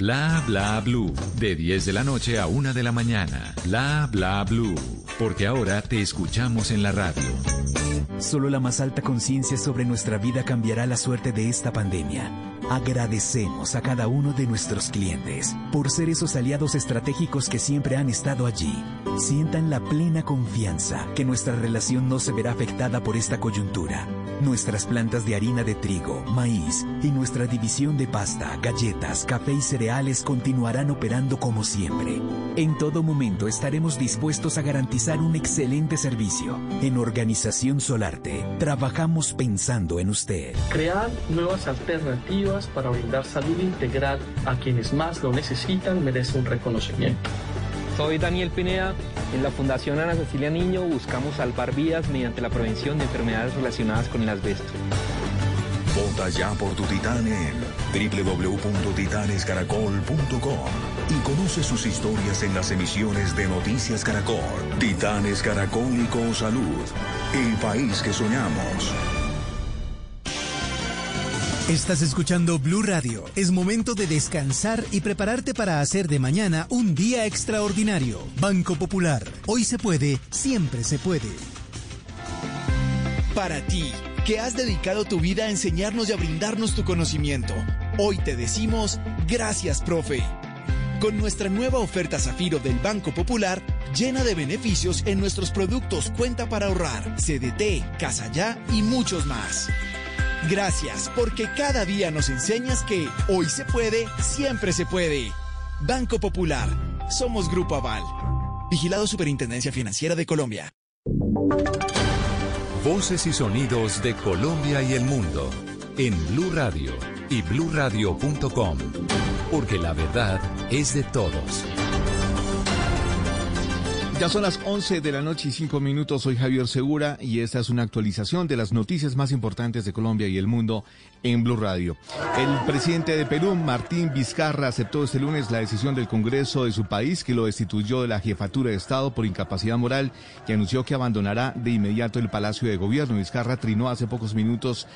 Bla bla blue. De 10 de la noche a 1 de la mañana. Bla bla blue. Porque ahora te escuchamos en la radio. Solo la más alta conciencia sobre nuestra vida cambiará la suerte de esta pandemia. Agradecemos a cada uno de nuestros clientes por ser esos aliados estratégicos que siempre han estado allí. Sientan la plena confianza que nuestra relación no se verá afectada por esta coyuntura. Nuestras plantas de harina de trigo, maíz y nuestra división de pasta, galletas, café y cereales continuarán operando como siempre. En todo momento estaremos dispuestos a garantizar un excelente servicio. En Organización Solarte, trabajamos pensando en usted. Crear nuevas alternativas para brindar salud integral a quienes más lo necesitan merece un reconocimiento. Soy Daniel Pineda. En la Fundación Ana Cecilia Niño buscamos salvar vidas mediante la prevención de enfermedades relacionadas con el asbesto. Vota ya por tu Titán en www.titanescaracol.com y conoce sus historias en las emisiones de Noticias Caracol. Titanes Caracólico Salud, el país que soñamos. Estás escuchando Blue Radio. Es momento de descansar y prepararte para hacer de mañana un día extraordinario. Banco Popular. Hoy se puede, siempre se puede. Para ti, que has dedicado tu vida a enseñarnos y a brindarnos tu conocimiento, hoy te decimos gracias, profe. Con nuestra nueva oferta Zafiro del Banco Popular, llena de beneficios en nuestros productos Cuenta para ahorrar, CDT, Casa Ya y muchos más. Gracias, porque cada día nos enseñas que hoy se puede, siempre se puede. Banco Popular. Somos Grupo Aval. Vigilado Superintendencia Financiera de Colombia. Voces y sonidos de Colombia y el mundo en Blue Radio y bluradio.com, porque la verdad es de todos. Ya son las 11 de la noche y 5 minutos. Soy Javier Segura y esta es una actualización de las noticias más importantes de Colombia y el mundo en Blue Radio. El presidente de Perú, Martín Vizcarra, aceptó este lunes la decisión del Congreso de su país que lo destituyó de la jefatura de Estado por incapacidad moral y anunció que abandonará de inmediato el Palacio de Gobierno. Vizcarra trinó hace pocos minutos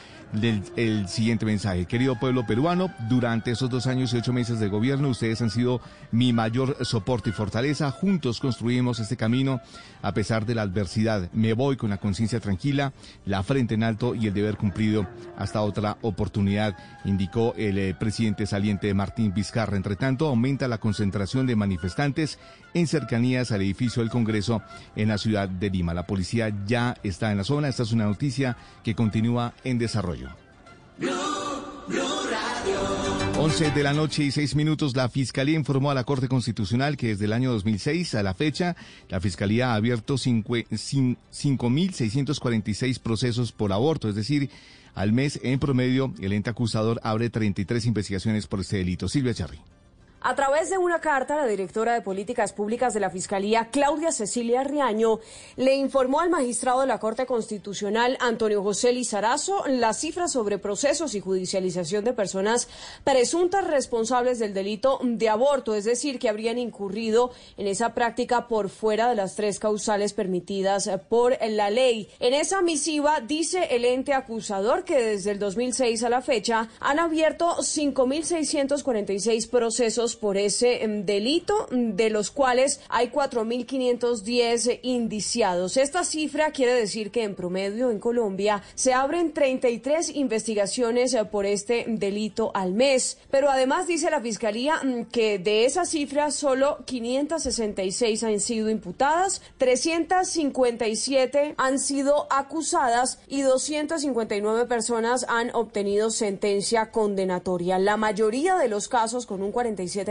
el siguiente mensaje. Querido pueblo peruano, durante esos dos años y ocho meses de gobierno, ustedes han sido mi mayor soporte y fortaleza. Juntos construimos este camino a pesar de la adversidad. Me voy con la conciencia tranquila, la frente en alto y el deber cumplido hasta otra oportunidad, indicó el eh, presidente saliente Martín Vizcarra. Entre tanto, aumenta la concentración de manifestantes en cercanías al edificio del Congreso en la ciudad de Lima. La policía ya está en la zona. Esta es una noticia que continúa en desarrollo. 11 de la noche y 6 minutos, la Fiscalía informó a la Corte Constitucional que desde el año 2006 a la fecha, la Fiscalía ha abierto cincu- cin- 5.646 procesos por aborto, es decir, al mes en promedio el ente acusador abre 33 investigaciones por este delito. Silvia Charri. A través de una carta, la directora de Políticas Públicas de la Fiscalía, Claudia Cecilia Riaño, le informó al magistrado de la Corte Constitucional, Antonio José Lizarazo, las cifras sobre procesos y judicialización de personas presuntas responsables del delito de aborto, es decir, que habrían incurrido en esa práctica por fuera de las tres causales permitidas por la ley. En esa misiva dice el ente acusador que desde el 2006 a la fecha han abierto 5.646 procesos por ese em, delito, de los cuales hay 4.510 indiciados. Esta cifra quiere decir que en promedio en Colombia se abren 33 investigaciones eh, por este delito al mes. Pero además dice la Fiscalía mm, que de esa cifra solo 566 han sido imputadas, 357 han sido acusadas y 259 personas han obtenido sentencia condenatoria. La mayoría de los casos, con un 47%,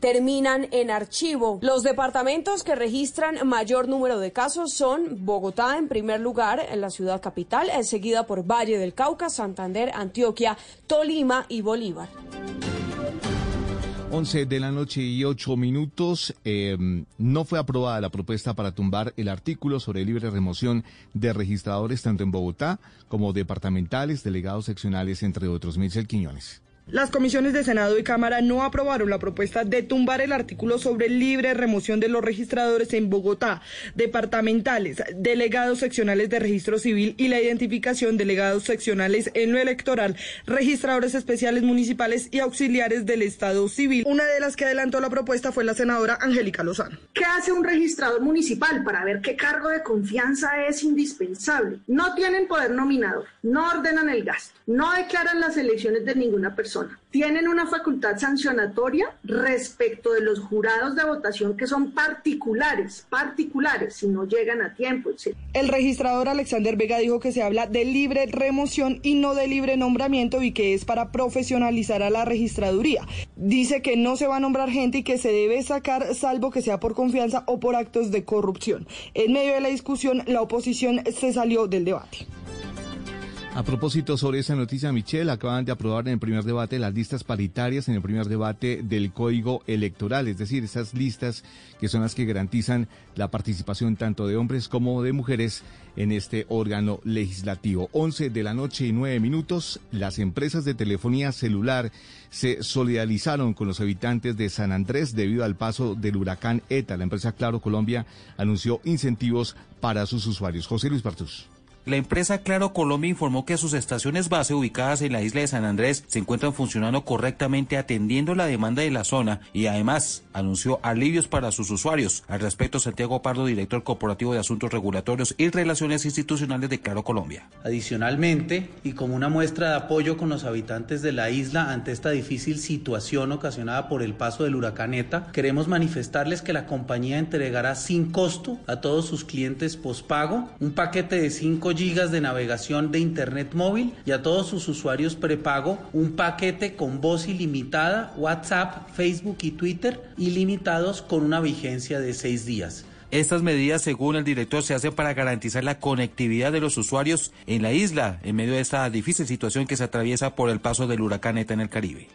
terminan en archivo. Los departamentos que registran mayor número de casos son Bogotá en primer lugar, en la ciudad capital, eh, seguida por Valle del Cauca, Santander, Antioquia, Tolima y Bolívar. 11 de la noche y 8 minutos. eh, no fue aprobada la propuesta para tumbar el artículo sobre libre remoción de registradores tanto en Bogotá como departamentales, delegados seccionales, entre otros. Michel Quiñones. Las comisiones de Senado y Cámara no aprobaron la propuesta de tumbar el artículo sobre libre remoción de los registradores en Bogotá, departamentales, delegados seccionales de registro civil y la identificación delegados seccionales en lo electoral, registradores especiales municipales y auxiliares del Estado civil. Una de las que adelantó la propuesta fue la senadora Angélica Lozano. ¿Qué hace un registrador municipal para ver qué cargo de confianza es indispensable? No tienen poder nominador, no ordenan el gasto, no declaran las elecciones de ninguna persona, Tienen una facultad sancionatoria respecto de los jurados de votación que son particulares, particulares, si no llegan a tiempo. El registrador Alexander Vega dijo que se habla de libre remoción y no de libre nombramiento y que es para profesionalizar a la registraduría. Dice que no se va a nombrar gente y que se debe sacar salvo que sea por confianza o por actos de corrupción. En medio de la discusión, la oposición se salió del debate. A propósito sobre esa noticia, Michelle, acaban de aprobar en el primer debate las listas paritarias en el primer debate del Código Electoral, es decir, esas listas que son las que garantizan la participación tanto de hombres como de mujeres en este órgano legislativo. 11 de la noche y 9 minutos, las empresas de telefonía celular se solidarizaron con los habitantes de San Andrés debido al paso del huracán ETA. La empresa Claro Colombia anunció incentivos para sus usuarios. José Luis Bartus. La empresa Claro Colombia informó que sus estaciones base ubicadas en la isla de San Andrés se encuentran funcionando correctamente atendiendo la demanda de la zona y además anunció alivios para sus usuarios. Al respecto, Santiago Pardo, director corporativo de Asuntos Regulatorios y Relaciones Institucionales de Claro Colombia. Adicionalmente, y como una muestra de apoyo con los habitantes de la isla ante esta difícil situación ocasionada por el paso del huracán ETA, queremos manifestarles que la compañía entregará sin costo a todos sus clientes pospago un paquete de 5 gigas de navegación de Internet móvil y a todos sus usuarios prepago un paquete con voz ilimitada, WhatsApp, Facebook y Twitter ilimitados con una vigencia de seis días. Estas medidas, según el director, se hacen para garantizar la conectividad de los usuarios en la isla en medio de esta difícil situación que se atraviesa por el paso del huracán ETA en el Caribe.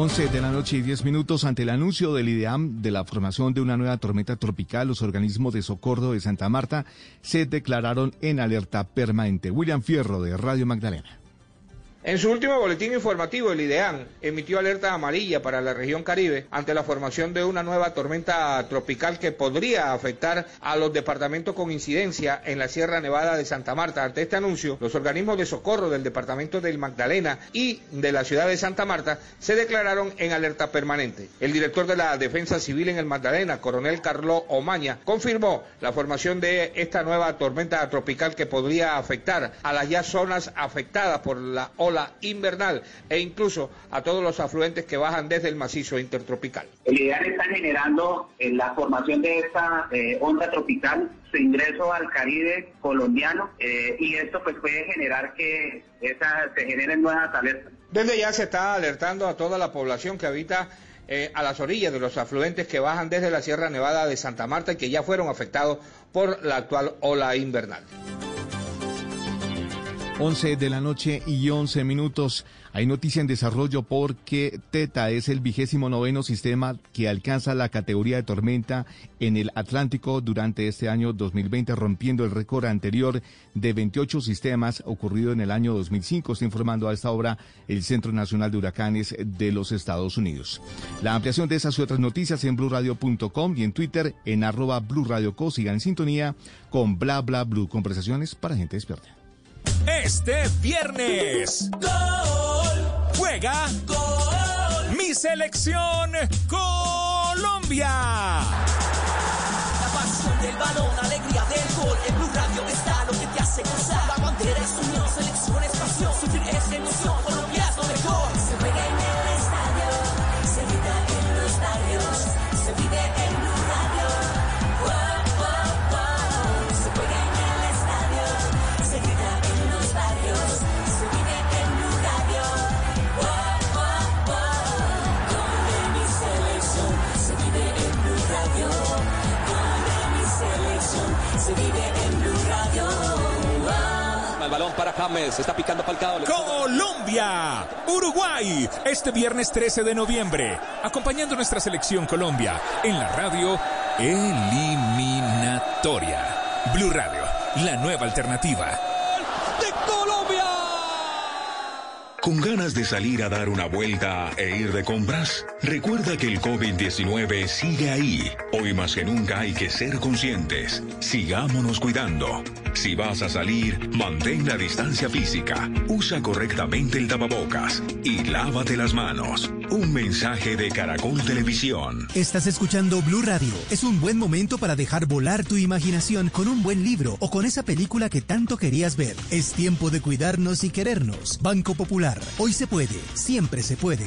11 de la noche y 10 minutos ante el anuncio del IDEAM de la formación de una nueva tormenta tropical, los organismos de socorro de Santa Marta se declararon en alerta permanente. William Fierro de Radio Magdalena. En su último boletín informativo, el IDEAN emitió alerta amarilla para la región Caribe ante la formación de una nueva tormenta tropical que podría afectar a los departamentos con incidencia en la Sierra Nevada de Santa Marta. Ante este anuncio, los organismos de socorro del departamento del Magdalena y de la ciudad de Santa Marta se declararon en alerta permanente. El director de la Defensa Civil en el Magdalena, coronel Carlos Omaña, confirmó la formación de esta nueva tormenta tropical que podría afectar a las ya zonas afectadas por la invernal e incluso a todos los afluentes que bajan desde el macizo intertropical. El IDEAN está generando en la formación de esta eh, onda tropical su ingreso al Caribe colombiano eh, y esto pues puede generar que esa, se generen nuevas alertas. Desde ya se está alertando a toda la población que habita eh, a las orillas de los afluentes que bajan desde la Sierra Nevada de Santa Marta y que ya fueron afectados por la actual ola invernal. 11 de la noche y 11 minutos. Hay noticia en desarrollo porque Teta es el vigésimo noveno sistema que alcanza la categoría de tormenta en el Atlántico durante este año 2020, rompiendo el récord anterior de 28 sistemas ocurrido en el año 2005. Está informando a esta hora el Centro Nacional de Huracanes de los Estados Unidos. La ampliación de esas y otras noticias en blurradio.com y en Twitter en arroba blurradioco. Sigan en sintonía con bla bla blue. Conversaciones para gente despierta. Este viernes. Gol. Juega. Gol. Mi selección Colombia. La pasión del balón, alegría del gol. En Blue Radio está lo que te hace gozar. La bandera es unión, selección es pasión. Sufrir es emoción. James, está picando Falcao. Colombia, Uruguay, este viernes 13 de noviembre, acompañando nuestra selección Colombia en la radio Eliminatoria. Blue Radio, la nueva alternativa. ¡De Colombia! ¿Con ganas de salir a dar una vuelta e ir de compras? Recuerda que el COVID-19 sigue ahí. Hoy más que nunca hay que ser conscientes. Sigámonos cuidando. Si vas a salir, mantén la distancia física, usa correctamente el tapabocas y lávate las manos. Un mensaje de Caracol Televisión. Estás escuchando Blue Radio. Es un buen momento para dejar volar tu imaginación con un buen libro o con esa película que tanto querías ver. Es tiempo de cuidarnos y querernos. Banco Popular. Hoy se puede, siempre se puede.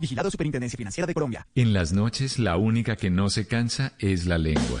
Vigilado Superintendencia Financiera de Colombia. En las noches la única que no se cansa es la lengua.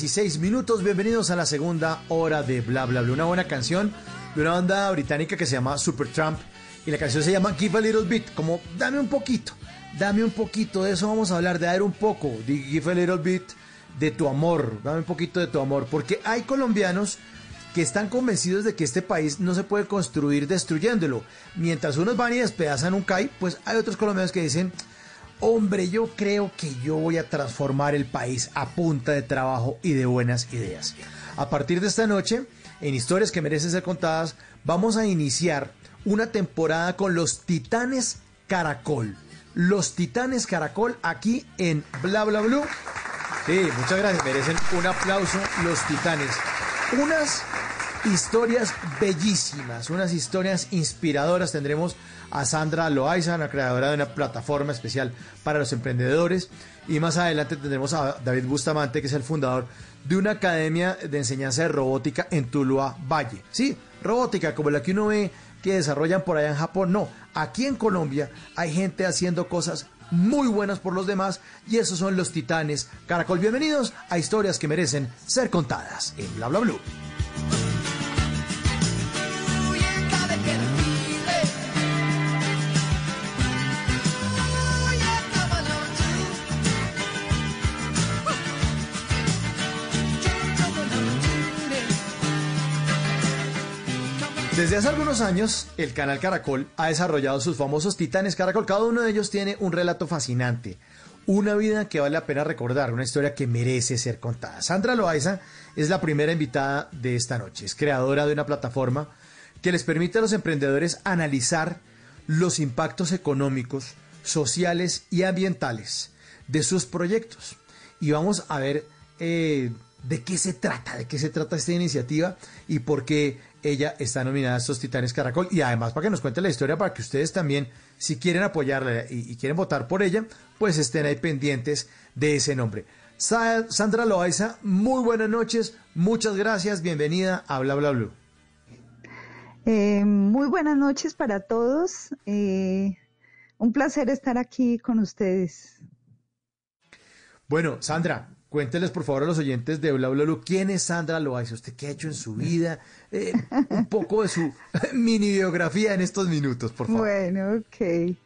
16 minutos. Bienvenidos a la segunda hora de Bla Bla Bla. Una buena canción de una banda británica que se llama Supertramp. Y la canción se llama Give a Little Bit, como dame un poquito, dame un poquito. De eso vamos a hablar, de dar un poco, de Give a Little Bit de tu amor, dame un poquito de tu amor. Porque hay colombianos que están convencidos de que este país no se puede construir destruyéndolo. Mientras unos van y despedazan un CAI, pues hay otros colombianos que dicen, hombre, yo creo que yo voy a transformar el país a punta de trabajo y de buenas ideas. A partir de esta noche, en historias que merecen ser contadas, vamos a iniciar una temporada con los Titanes Caracol. Los Titanes Caracol aquí en Bla Bla Blue. Sí, muchas gracias. Merecen un aplauso los Titanes. Unas historias bellísimas, unas historias inspiradoras. Tendremos a Sandra Loaiza, la creadora de una plataforma especial para los emprendedores. Y más adelante tendremos a David Bustamante, que es el fundador de una academia de enseñanza de robótica en Tuluá Valle. Sí, robótica como la que uno ve que desarrollan por allá en Japón. No, aquí en Colombia hay gente haciendo cosas muy buenas por los demás y esos son los titanes. Caracol, bienvenidos a historias que merecen ser contadas en Bla Bla Blue. Desde hace algunos años, el canal Caracol ha desarrollado sus famosos Titanes Caracol. Cada uno de ellos tiene un relato fascinante, una vida que vale la pena recordar, una historia que merece ser contada. Sandra Loaiza es la primera invitada de esta noche. Es creadora de una plataforma que les permite a los emprendedores analizar los impactos económicos, sociales y ambientales de sus proyectos. Y vamos a ver eh, de qué se trata, de qué se trata esta iniciativa y por qué ella está nominada a estos Titanes Caracol. Y además para que nos cuente la historia, para que ustedes también, si quieren apoyarla y, y quieren votar por ella, pues estén ahí pendientes de ese nombre. Sa- Sandra Loaiza, muy buenas noches, muchas gracias, bienvenida a Bla Bla Blue. Eh, muy buenas noches para todos. Eh, un placer estar aquí con ustedes. Bueno, Sandra, cuénteles por favor a los oyentes de Bla Bla quién es Sandra Loaiza, usted qué ha hecho en su vida, Eh, un poco de su mini biografía en estos minutos, por favor. Bueno, ok.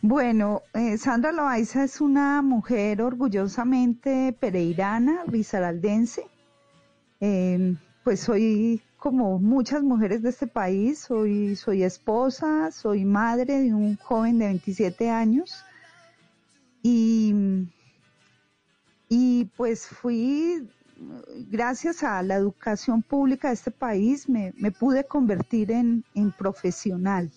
Bueno, eh, Sandra Loaiza es una mujer orgullosamente pereirana, risaraldense. Eh, pues soy como muchas mujeres de este país, soy, soy esposa, soy madre de un joven de 27 años y, y pues fui, gracias a la educación pública de este país, me, me pude convertir en, en profesional.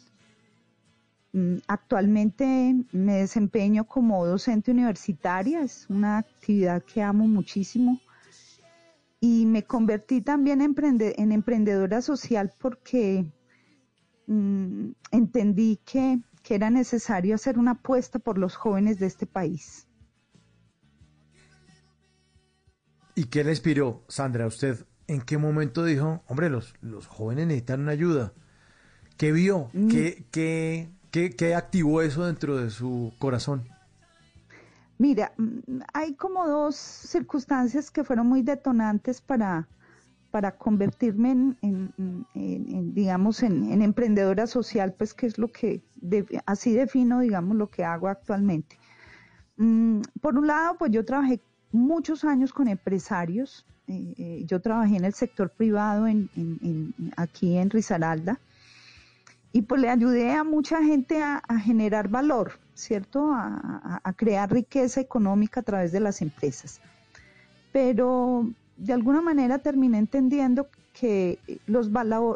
Mm, Actualmente me desempeño como docente universitaria, es una actividad que amo muchísimo. Y me convertí también en, emprende- en emprendedora social porque mm, entendí que, que era necesario hacer una apuesta por los jóvenes de este país. ¿Y qué le inspiró, Sandra, a usted? ¿En qué momento dijo, hombre, los, los jóvenes necesitan una ayuda? ¿Qué vio? ¿Qué, qué, qué, qué activó eso dentro de su corazón? Mira, mm, hay como dos circunstancias que fueron muy detonantes para, para convertirme en, en- en- en- en, digamos, en, en emprendedora social, pues que es lo que, de- así defino, digamos, lo que hago actualmente. Mm, por un lado, pues yo trabajé muchos años con empresarios. eh, eh, yo trabajé en el sector privado en, en- aquí en Risaralda y pues le ayudé a mucha gente a, generar valor, ¿cierto? A, crear riqueza económica a través de las empresas. Pero de alguna manera terminé entendiendo que los,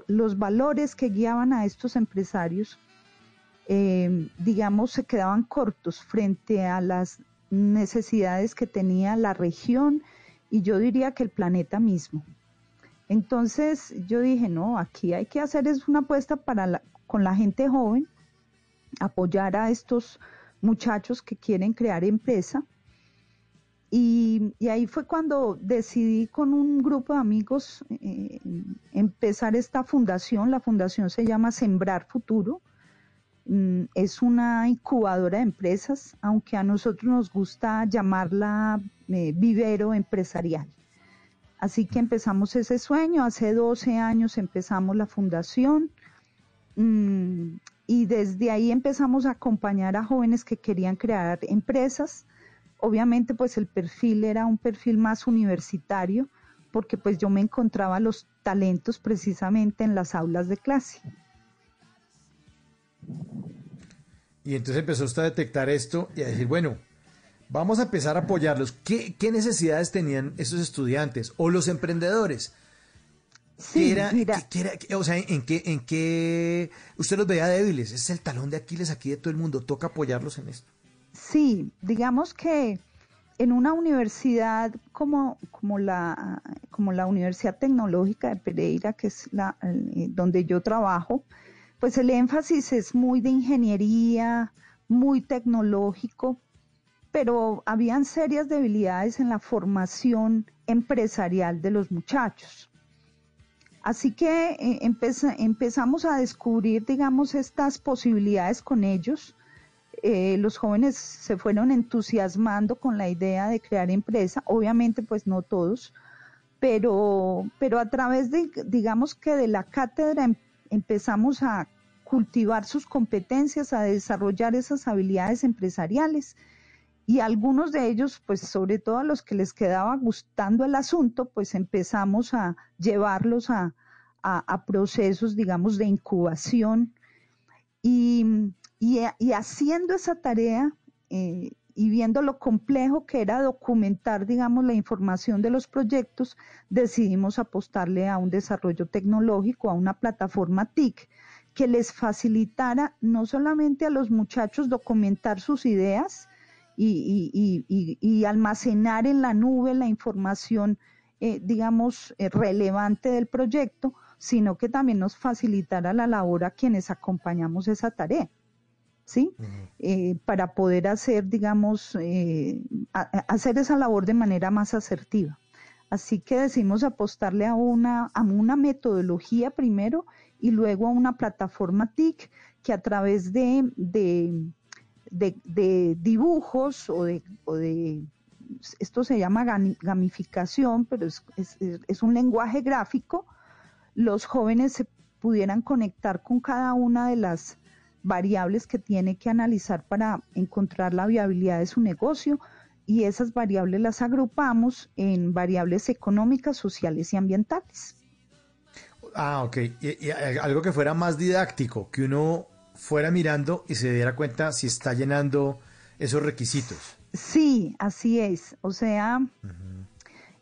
los valores que guiaban a estos empresarios, eh, digamos, se quedaban cortos frente a las necesidades que tenía la región y yo diría que el planeta mismo. Entonces yo dije, no, aquí hay que hacer es una apuesta para con la gente joven, apoyar a estos muchachos que quieren crear empresa. Y, y ahí fue cuando decidí con un grupo de amigos eh, empezar esta fundación. La fundación se llama Sembrar Futuro. Mm, Es una incubadora de empresas, aunque a nosotros nos gusta llamarla eh, vivero empresarial. Así que empezamos ese sueño, hace 12 años empezamos la fundación mm, y desde ahí empezamos a acompañar a jóvenes que querían crear empresas. Obviamente pues el perfil era un perfil más universitario porque pues yo me encontraba los talentos precisamente en las aulas de clase. Y entonces empezó usted a detectar esto y a decir, bueno, vamos a empezar a apoyarlos. ¿Qué, qué necesidades tenían esos estudiantes o los emprendedores? ¿Qué era, qué- qué era- o sea, ¿en qué, ¿en qué usted los veía débiles? Ese es el talón de Aquiles aquí de todo el mundo. Toca apoyarlos en esto. Sí, digamos que en una universidad como, como, la, como la Universidad Tecnológica de Pereira, que es la, eh, donde yo trabajo, pues el énfasis es muy de ingeniería, muy tecnológico, pero habían serias debilidades en la formación empresarial de los muchachos. Así que eh, empeza- empezamos a descubrir, digamos, estas posibilidades con ellos. Eh, los jóvenes se fueron entusiasmando con la idea de crear empresa, obviamente pues no todos, pero, pero a través de, digamos que de la cátedra em- empezamos a cultivar sus competencias, a desarrollar esas habilidades empresariales. Y algunos de ellos, pues sobre todo a los que les quedaba gustando el asunto, pues empezamos a llevarlos a, a- procesos, digamos, de incubación. Y, y- y haciendo esa tarea, eh, y viendo lo complejo que era documentar, digamos, la información de los proyectos, decidimos apostarle a un desarrollo tecnológico, a una plataforma TIC que les facilitara no solamente a los muchachos documentar sus ideas y, almacenar en la nube la información, eh, digamos, eh, relevante del proyecto, sino que también nos facilitara la labor a quienes acompañamos esa tarea. ¿Sí? Eh, para poder hacer, digamos, eh, a- hacer esa labor de manera más asertiva. Así que decidimos apostarle a una, a una metodología primero y luego a una plataforma TIC que a través de, de, de- de dibujos o de, o de- esto se llama gamificación, pero es- es un lenguaje gráfico, los jóvenes se pudieran conectar con cada una de las variables que tiene que analizar para encontrar la viabilidad de su negocio y esas variables las agrupamos en variables económicas, sociales y ambientales. Ah, ok. Y, y algo que fuera más didáctico, que uno fuera mirando y se diera cuenta si está llenando esos requisitos. Sí, así es. O sea,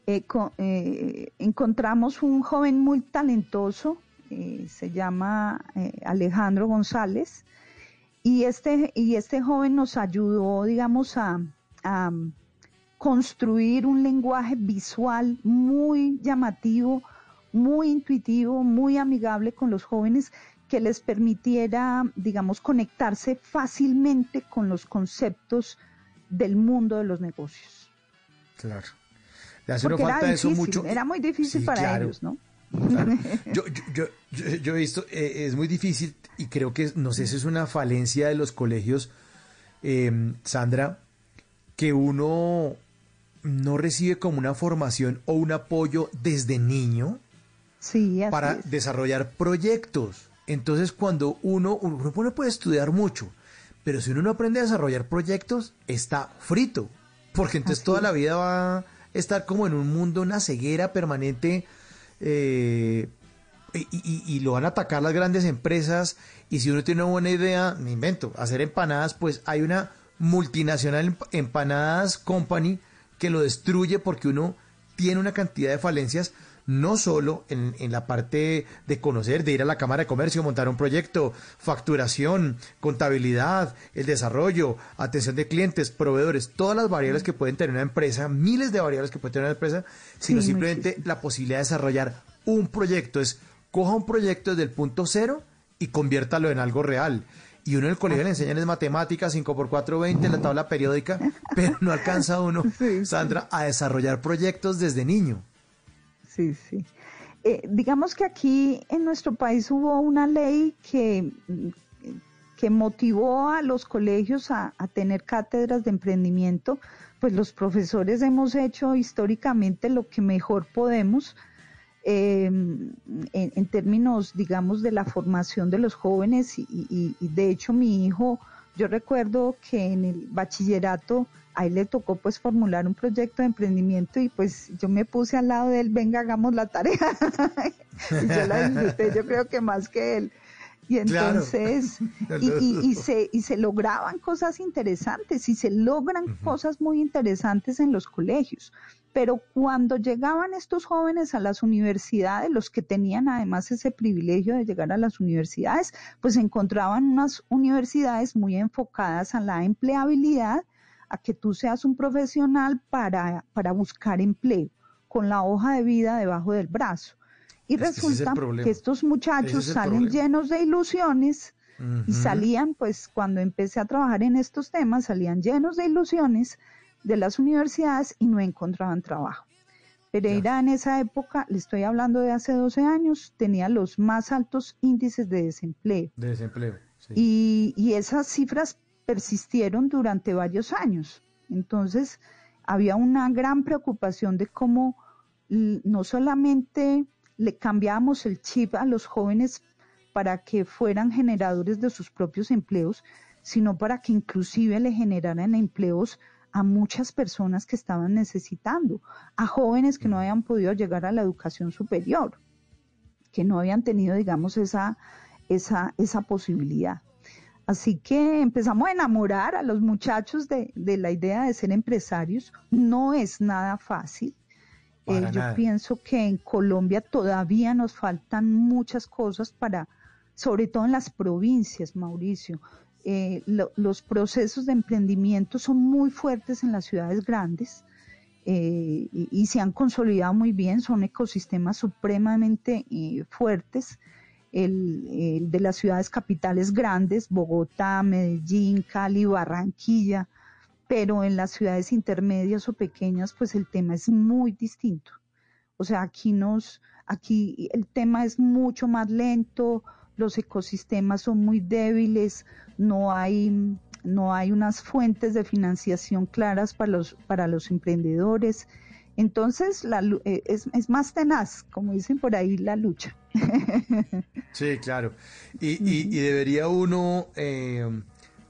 eh, co- eh, encontramos un joven muy talentoso, eh, se llama eh, Alejandro González, y este, y este joven nos ayudó, digamos, a, a construir un lenguaje visual muy llamativo, muy intuitivo, muy amigable con los jóvenes que les permitiera, digamos, conectarse fácilmente con los conceptos del mundo de los negocios. Claro. Le hace Porque era falta eso difícil, mucho. era muy difícil Sí, para claro. ellos, ¿no? Claro. Yo, yo, yo, he visto, eh, es muy difícil y creo que, no sé si es una falencia de los colegios, eh, Sandra, que uno no recibe como una formación o un apoyo desde niño Sí, para es. desarrollar proyectos. Entonces, cuando uno, uno uno puede estudiar mucho, pero si uno no aprende a desarrollar proyectos, está frito. Porque entonces Así toda es. la vida va a estar como en un mundo, una ceguera permanente. Eh, y, y- lo van a atacar las grandes empresas. Y si uno tiene una buena idea, me invento, hacer empanadas, pues hay una multinacional Emp- Empanadas Company que lo destruye porque uno tiene una cantidad de falencias, no solo en, en la parte de conocer, de ir a la Cámara de Comercio, montar un proyecto, facturación, contabilidad, el desarrollo, atención de clientes, proveedores, todas las variables que pueden tener una empresa, miles de variables que puede tener una empresa, sino Sí, simplemente la posibilidad de desarrollar un proyecto. Es coja un proyecto desde el punto cero y conviértalo en algo real. Y uno en el colegio le enseñan es matemáticas, 5 por 4, 20, la tabla periódica, pero no alcanza uno, Sandra, a desarrollar proyectos desde niño. Sí, sí. Eh, digamos que aquí en nuestro país hubo una ley que, que motivó a los colegios a, a tener cátedras de emprendimiento. Pues los profesores hemos hecho históricamente lo que mejor podemos eh, en, en términos, digamos, de la formación de los jóvenes y- y de hecho mi hijo, yo recuerdo que en el bachillerato a él le tocó pues formular un proyecto de emprendimiento y pues yo me puse al lado de él, venga, hagamos la tarea. y yo la disfruté, yo creo que más que él. Y Claro. entonces, y, y- y se, y se lograban cosas interesantes y se logran cosas muy interesantes en los colegios. Pero cuando llegaban estos jóvenes a las universidades, los que tenían además ese privilegio de llegar a las universidades, pues encontraban unas universidades muy enfocadas a la empleabilidad, a que tú seas un profesional para, para buscar empleo, con la hoja de vida debajo del brazo. Y Es que ese es el resulta que estos muchachos es salen problema. llenos de ilusiones y salían, pues cuando empecé a trabajar en estos temas, salían llenos de ilusiones de las universidades y no encontraban trabajo. Pereira en esa época, le estoy hablando de hace 12 años, tenía los más altos índices de desempleo. De desempleo. sí. Y, y esas cifras persistieron durante varios años. Entonces, había una gran preocupación de cómo no solamente le cambiábamos el chip a los jóvenes para que fueran generadores de sus propios empleos, sino para que inclusive le generaran empleos a muchas personas que estaban necesitando, a jóvenes que no habían podido llegar a la educación superior, que no habían tenido, digamos, esa, esa, esa posibilidad. Así que empezamos a enamorar a los muchachos de, de la idea de ser empresarios. No es nada fácil. Eh, yo nada. pienso que en Colombia todavía nos faltan muchas cosas para, sobre todo en las provincias, Mauricio. Eh, lo- los procesos de emprendimiento son muy fuertes en las ciudades grandes eh, y, y se han consolidado muy bien, son ecosistemas supremamente fuertes. El, de las ciudades capitales grandes, Bogotá, Medellín, Cali, Barranquilla, pero en las ciudades intermedias o pequeñas, pues el tema es muy distinto. O sea, aquí nos, aquí el tema es mucho más lento, los ecosistemas son muy débiles, no hay, no hay unas fuentes de financiación claras para los, para los emprendedores. Entonces, la, eh, es, es más tenaz, como dicen por ahí, la lucha. Sí, claro. Y, y- y debería uno eh,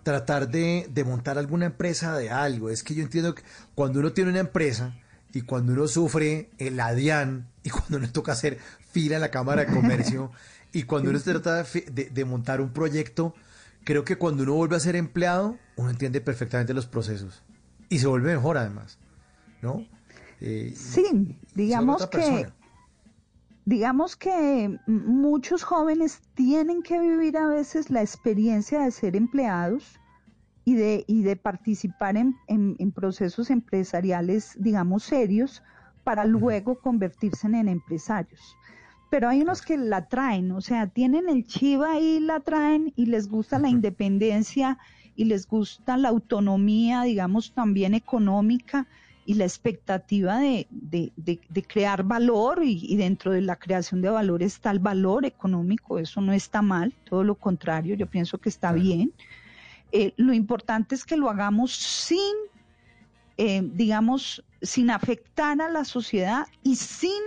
tratar de, de montar alguna empresa de algo. Es que yo entiendo que cuando uno tiene una empresa y cuando uno sufre el ADIAN y cuando uno toca hacer fila en la Cámara de Comercio y cuando uno se trata de- de montar un proyecto, creo que cuando uno vuelve a ser empleado, uno entiende perfectamente los procesos y se vuelve mejor además, ¿no? Eh, Sí, digamos que, persona. digamos que muchos jóvenes tienen que vivir a veces la experiencia de ser empleados y de, y de participar en, en- en procesos empresariales, digamos, serios, para luego convertirse en empresarios. Pero hay unos que la traen, o sea, tienen el chiva ahí, la traen y les gusta la independencia y les gusta la autonomía, digamos, también económica y la expectativa de, de- de- de crear valor y, y dentro de la creación de valor está el valor económico, eso no está mal, todo lo contrario, yo pienso que está bien. Eh, lo importante es que lo hagamos sin, eh, digamos, sin afectar a la sociedad y sin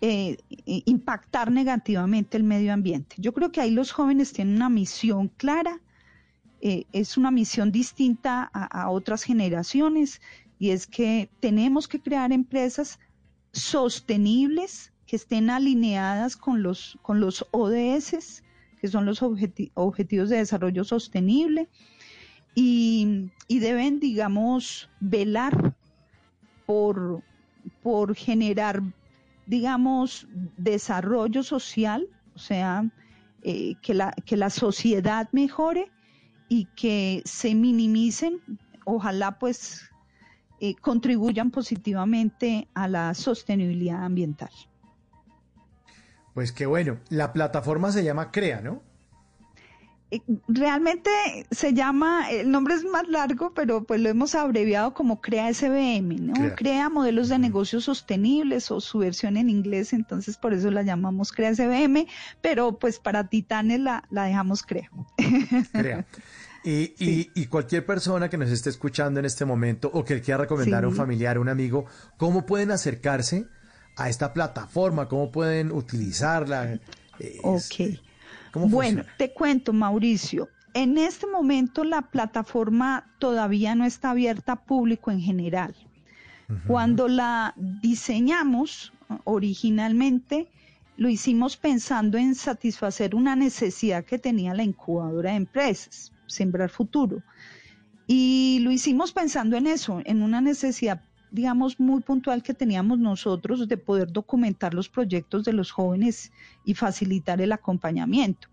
eh, impactar negativamente el medio ambiente. Yo creo que ahí los jóvenes tienen una misión clara, es una misión distinta a, a otras generaciones y es que tenemos que crear empresas sostenibles que estén alineadas con los, con los ODS, que son los objeti- Objetivos de Desarrollo Sostenible, y, y deben, digamos, velar por, por generar, digamos, desarrollo social, o sea, eh, que, la, que la sociedad mejore y que se minimicen, ojalá pues eh, contribuyan positivamente a la sostenibilidad ambiental. Pues qué bueno. La plataforma se llama Crea, ¿no? Eh, Realmente se llama, el nombre es más largo, pero pues lo hemos abreviado como CREA SBM, ¿no? Crea. Crea, modelos de negocios sostenibles o su versión en inglés, entonces por eso la llamamos CREA SBM, pero pues para Titanes la, la dejamos CREA. Crea. Y, y- y cualquier persona que nos esté escuchando en este momento o que quiera recomendar a un familiar, un amigo, ¿cómo pueden acercarse a esta plataforma? ¿Cómo pueden utilizarla? Eh, Ok. ¿Cómo bueno, funciona? te cuento, Mauricio. En este momento la plataforma todavía no está abierta a público en general. Cuando la diseñamos originalmente, lo hicimos pensando en satisfacer una necesidad que tenía la incubadora de empresas, Sembrar Futuro. Y lo hicimos pensando en eso, en una necesidad, digamos, muy puntual que teníamos nosotros de poder documentar los proyectos de los jóvenes y facilitar el acompañamiento.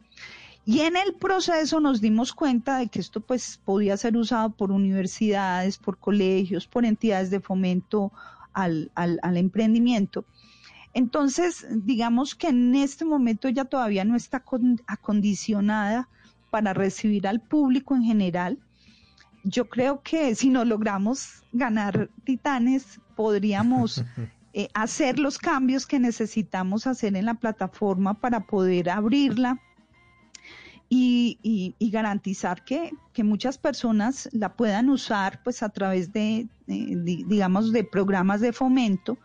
Y en el proceso nos dimos cuenta de que esto pues podía ser usado por universidades, por colegios, por entidades de fomento al, al- al emprendimiento. Entonces, digamos que en este momento ella todavía no está con- acondicionada para recibir al público en general. Yo creo que si no logramos ganar titanes, podríamos eh, hacer los cambios que necesitamos hacer en la plataforma para poder abrirla y, y- y garantizar que, que muchas personas la puedan usar pues a través de, eh, di- digamos, de programas de fomento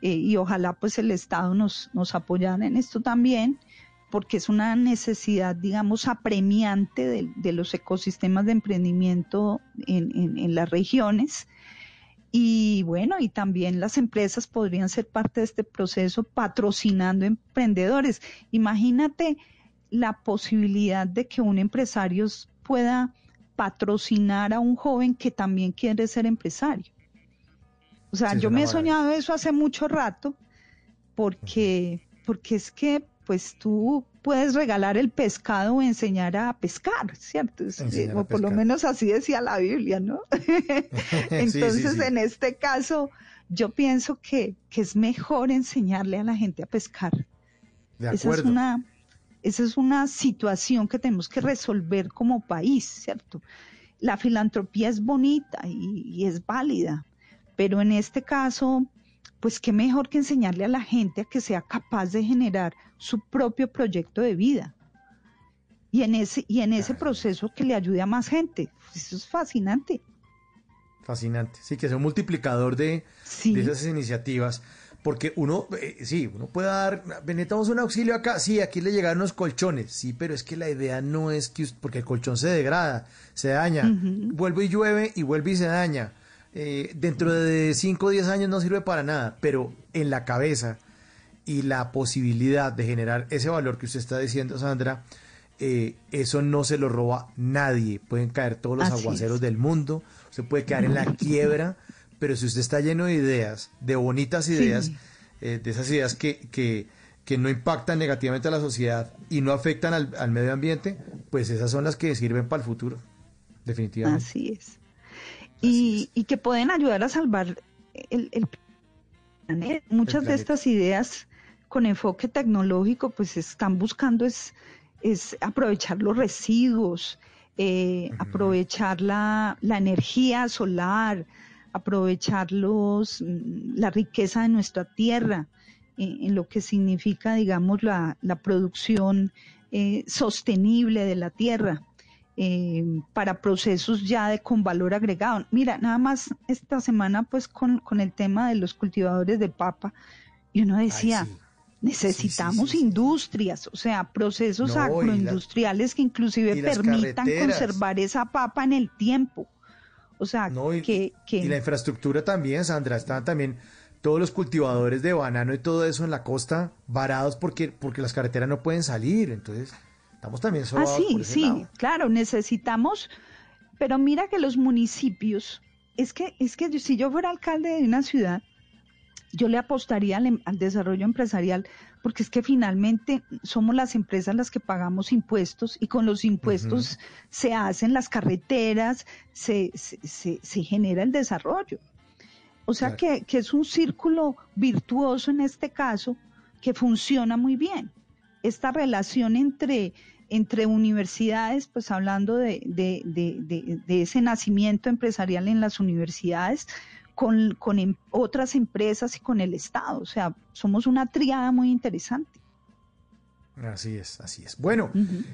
eh, y ojalá pues el Estado nos, nos apoyara en esto también porque es una necesidad, digamos, apremiante de, de los ecosistemas de emprendimiento en, en- en las regiones. Y bueno, y también las empresas podrían ser parte de este proceso patrocinando emprendedores. Imagínate la posibilidad de que un empresario pueda patrocinar a un joven que también quiere ser empresario. O sea, Sí, yo me he soñado eso hace mucho rato porque, porque es que pues tú puedes regalar el pescado o enseñar a pescar, ¿cierto? Enseñar a o por lo menos así decía la Biblia, ¿no? Entonces, sí. en este caso, yo pienso que, que es mejor enseñarle a la gente a pescar. De Esa es acuerdo. una, esa es una situación que tenemos que resolver como país, ¿cierto? La filantropía es bonita y, y es válida, pero en este caso, pues qué mejor que enseñarle a la gente a que sea capaz de generar su propio proyecto de vida. Y en ese, y en ese proceso que le ayude a más gente. Eso es fascinante. Fascinante. Sí, que sea un multiplicador de, de esas iniciativas. Porque uno, eh, sí, uno puede dar, necesitamos un auxilio acá, sí, aquí le llegaron los colchones, sí, pero es que la idea no es que, porque el colchón se degrada, se daña, vuelve y llueve y vuelve y se daña. Eh, dentro de 5 o 10 años no sirve para nada, pero en la cabeza y la posibilidad de generar ese valor que usted está diciendo, Sandra, eh, eso no se lo roba nadie. Pueden caer todos los Así aguaceros es. del mundo, usted puede caer en la quiebra, pero si usted está lleno de ideas, de bonitas ideas, Sí. eh, de esas ideas que, que, que no impactan negativamente a la sociedad y no afectan al, al medio ambiente, pues esas son las que sirven para el futuro, definitivamente. Así es. Y, y que pueden ayudar a salvar el, el planeta. Muchas de planeta. estas ideas con enfoque tecnológico pues están buscando es, es aprovechar los residuos, eh, aprovechar la, la energía solar, aprovechar los, mm, la riqueza de nuestra tierra, eh, en lo que significa, digamos, la, la producción eh, sostenible de la tierra eh, para procesos ya de con valor agregado. Mira, nada más esta semana pues con, con el tema de los cultivadores de papa, y uno decía, necesitamos industrias, o sea, procesos No, y la- agroindustriales que inclusive permitan conservar esa papa en el tiempo. O sea, No, y, que, que- y la infraestructura también, Sandra, están también todos los cultivadores de banano y todo eso en la costa varados porque, porque las carreteras no pueden salir. Entonces, estamos también Ah, sobados sí, por ese sí, lado. claro, necesitamos, pero mira que los municipios, es que, es que si yo fuera alcalde de una ciudad, yo le apostaría al, em- al desarrollo empresarial, porque es que finalmente somos las empresas las que pagamos impuestos y con los impuestos se hacen las carreteras, se, se, se- se genera el desarrollo. O sea que, que es un círculo virtuoso en este caso que funciona muy bien. Esta relación entre, entre universidades, pues hablando de- de- de- de ese nacimiento empresarial en las universidades, con, con em- otras empresas y con el Estado. O sea, somos una triada muy interesante. Así es, así es. Bueno,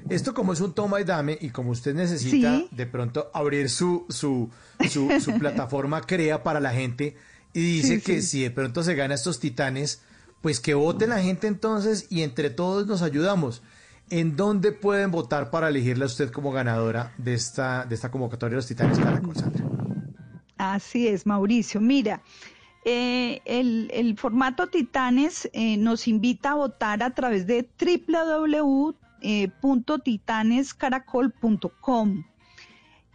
esto como es un toma y dame y como usted necesita Sí. de pronto abrir su, su, su, su plataforma Crea para la gente y dice Sí, que sí. si de pronto se gana estos titanes, pues que vote la gente entonces y entre todos nos ayudamos. ¿En dónde pueden votar para elegirla a usted como ganadora de esta, de esta convocatoria de los titanes Caracol, Sandra? Así es, Mauricio. Mira, eh, el, formato Titanes eh, nos invita a votar a través de www.titanescaracol.com.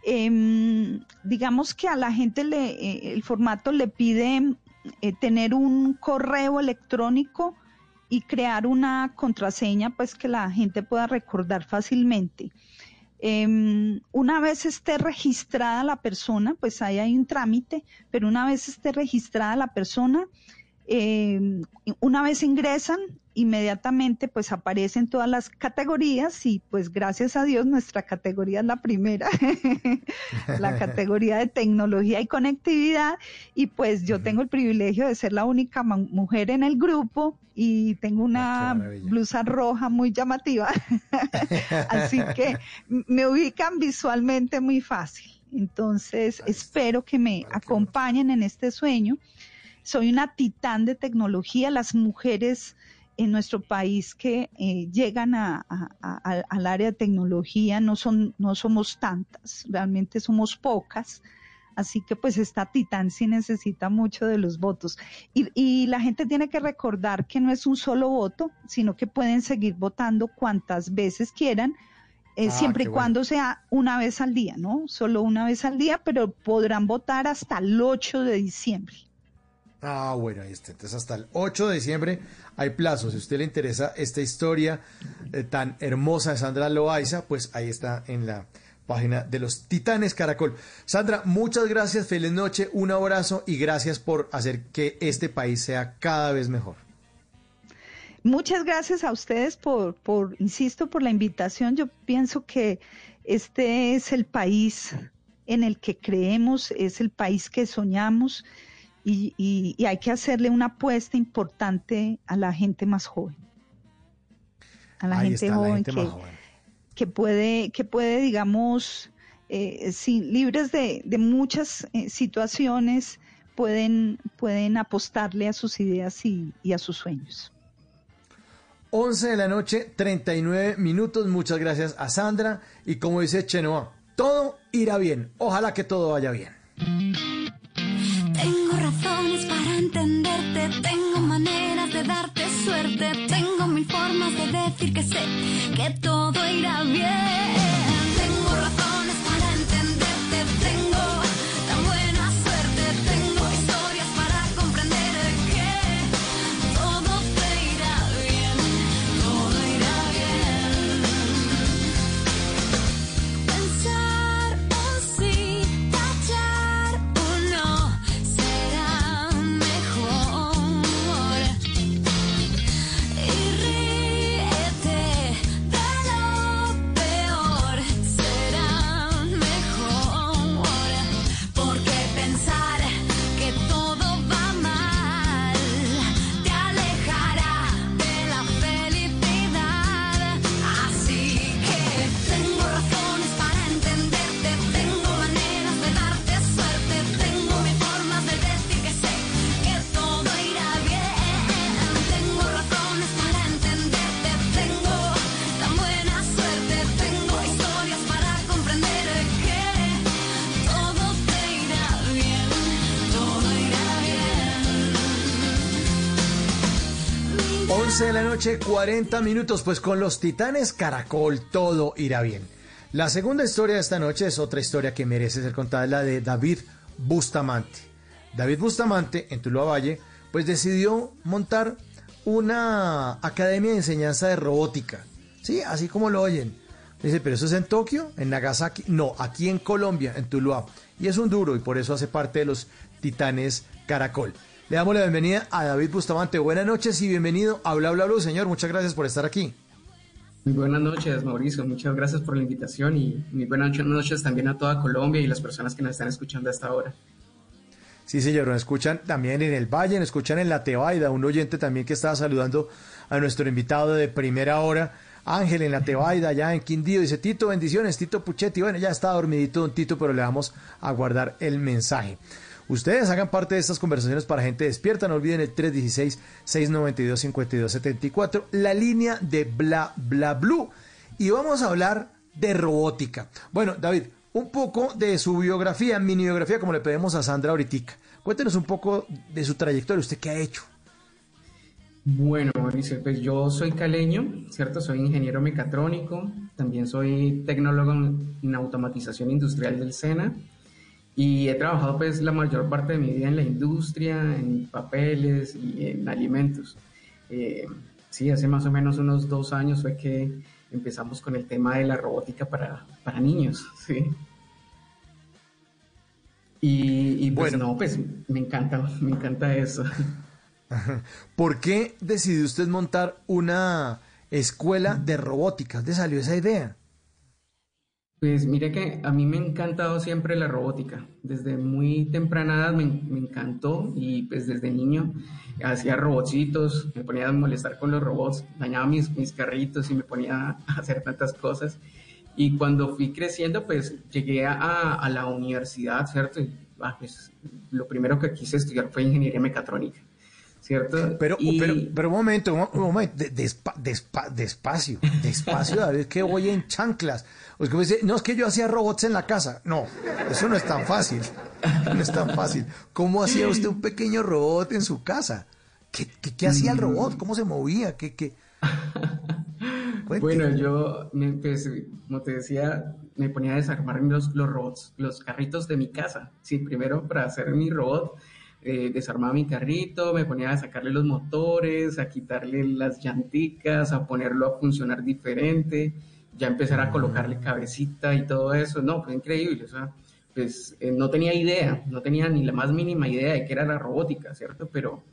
Em, digamos que a la gente le, eh, el formato le pide eh, tener un correo electrónico y crear una contraseña pues que la gente pueda recordar fácilmente. Em, una vez esté registrada la persona, pues ahí hay un trámite, pero una vez esté registrada la persona, em, una vez ingresan, inmediatamente pues aparecen todas las categorías y pues gracias a Dios nuestra categoría es la primera, la categoría de tecnología y conectividad. Y pues yo tengo el privilegio de ser la única mujer en el grupo y tengo una blusa roja muy llamativa, así que me ubican visualmente muy fácil. Entonces espero que me acompañen en este sueño. Soy una titán de tecnología. Las mujeres en nuestro país que eh, llegan a- a- a- al área de tecnología no son no somos tantas, realmente somos pocas. Así que pues esta titán sí necesita mucho de los votos. Y, y la gente tiene que recordar que no es un solo voto, sino que pueden seguir votando cuantas veces quieran eh, Ah, siempre y bueno. cuando sea una vez al día, ¿no? Solo una vez al día, pero podrán votar hasta el 8 de diciembre. Ah, bueno, ahí está. Entonces, hasta el 8 de diciembre hay plazo. Si a usted le interesa esta historia eh, tan hermosa de Sandra Loaiza, pues ahí está en la página de los Titanes Caracol. Sandra, muchas gracias, feliz noche, un abrazo y gracias por hacer que este país sea cada vez mejor. Muchas gracias a ustedes por, por, insisto, por la invitación. Yo pienso que este es el país en el que creemos, es el país que soñamos y, y- y hay que hacerle una apuesta importante a la gente más joven. A la Ahí gente está, la joven gente que, más joven. que puede, que puede, digamos, eh, sí, libres de, de muchas eh, situaciones, pueden, pueden apostarle a sus ideas y- y a sus sueños. 11 de la noche, 39 minutos. Muchas gracias a Sandra. Y como dice Chenoa, todo irá bien. Ojalá que todo vaya bien. Tengo tengo mil formas de decir que sé que todo irá bien. 11 de la noche, 40 minutos, pues con los titanes Caracol todo irá bien. La segunda historia de esta noche es otra historia que merece ser contada, la de David Bustamante. David Bustamante, en Tuluá Valle, pues decidió montar una academia de enseñanza de robótica. Sí, así como lo oyen. Dice, pero eso es en Tokio, en Nagasaki. No, aquí en Colombia, en Tuluá. Y es un duro y por eso hace parte de los titanes Caracol. Le damos la bienvenida a David Bustamante. Buenas noches y bienvenido a Bla Bla Blue, señor. Muchas gracias por estar aquí. Muy buenas noches, Mauricio. Muchas gracias por la invitación y muy buenas noches también a toda Colombia y las personas que nos están escuchando hasta ahora. Sí, señor, nos escuchan también en el Valle, nos escuchan en la Tebaida, un oyente también que estaba saludando a nuestro invitado de primera hora, Ángel en la Tebaida, allá en Quindío, dice Tito, bendiciones, Tito Puchetti, bueno, ya está dormidito don Tito, pero le vamos a guardar el mensaje. Ustedes hagan parte de estas conversaciones para gente despierta, no olviden el 316-692-5274, la línea de Bla Bla Blue. Y vamos a hablar de robótica. Bueno, David, un poco de su biografía, mini biografía, como le pedimos a Sandra ahorita. Cuéntenos un poco de su trayectoria, usted qué ha hecho. Bueno, Mauricio, pues yo soy caleño, ¿cierto? Soy ingeniero mecatrónico, también soy tecnólogo en automatización industrial del SENA y he trabajado pues la mayor parte de mi vida en la industria, en papeles y en alimentos. Eh, sí, hace más o menos unos dos años fue que empezamos con el tema de la robótica para, para niños, ¿sí? Y, y pues no, pues me encanta, me encanta eso. ¿Por qué decidió usted montar una escuela de robótica? ¿Dónde salió esa idea? Pues mire que a mí me ha encantado siempre la robótica. Desde muy temprana edad me, me encantó y pues desde niño hacía robotcitos, me ponía a molestar con los robots, dañaba mis, mis carritos y me ponía a hacer tantas cosas. Y cuando fui creciendo, pues llegué a, a la universidad, ¿cierto? Y, ah, pues, lo primero que quise estudiar fue ingeniería mecatrónica, ¿cierto? Pero, Y- pero, pero un momento, un, momento, de- despa- despa- despacio, despacio, David, que voy en chanclas. O es que me dice, no, es que yo hacía robots en la casa. No, eso no es tan fácil. No es tan fácil. ¿Cómo hacía usted un pequeño robot en su casa? ¿Qué, qué- qué hacía el robot? ¿Cómo se movía? ¿Qué, qué? Bueno, yo, me, pues, como te decía, me ponía a desarmar los, los robots, los carritos de mi casa. Sí, primero para hacer mi robot, eh, desarmaba mi carrito, me ponía a sacarle los motores, a quitarle las llanticas, a ponerlo a funcionar diferente, ya empezar a colocarle cabecita y todo eso. No, fue increíble. O sea, pues eh, no tenía idea, no tenía ni la más mínima idea de qué era la robótica, ¿cierto? Pero,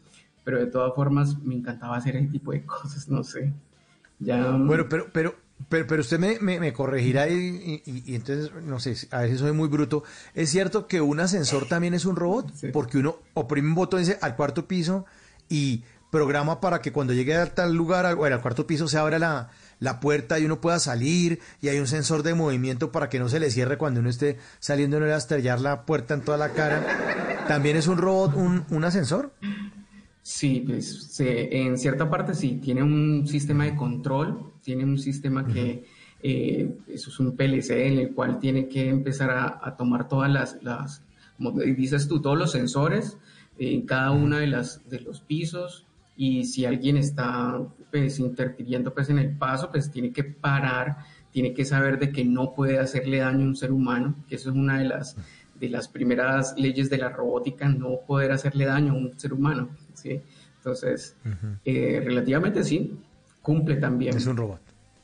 pero de todas formas me encantaba hacer ese tipo de cosas, no sé. Ya, Bueno, pero, pero, pero, pero usted me, me, me corregirá y, y- y entonces, no sé, a veces soy muy bruto. ¿Es cierto que un ascensor también es un robot? Porque uno oprime un botón dice al cuarto piso y programa para que cuando llegue a tal lugar, bueno, al cuarto piso, se abra la, la puerta y uno pueda salir y hay un sensor de movimiento para que no se le cierre cuando uno esté saliendo y no le va a estrellar la puerta en toda la cara. ¿También es un robot, un, un ascensor? Sí, pues se- en cierta parte sí, tiene un sistema de control, tiene un sistema que eh, eso es un PLC en el cual tiene que empezar a, a tomar todas las, las, como dices tú, todos los sensores en cada una de las de los pisos y si alguien está pues interfiriendo pues en el paso, pues tiene que parar, tiene que saber de que no puede hacerle daño a un ser humano, que eso es una de las de las primeras leyes de la robótica, no poder hacerle daño a un ser humano, ¿sí? Entonces, eh, relativamente sí, cumple también. Es un robot.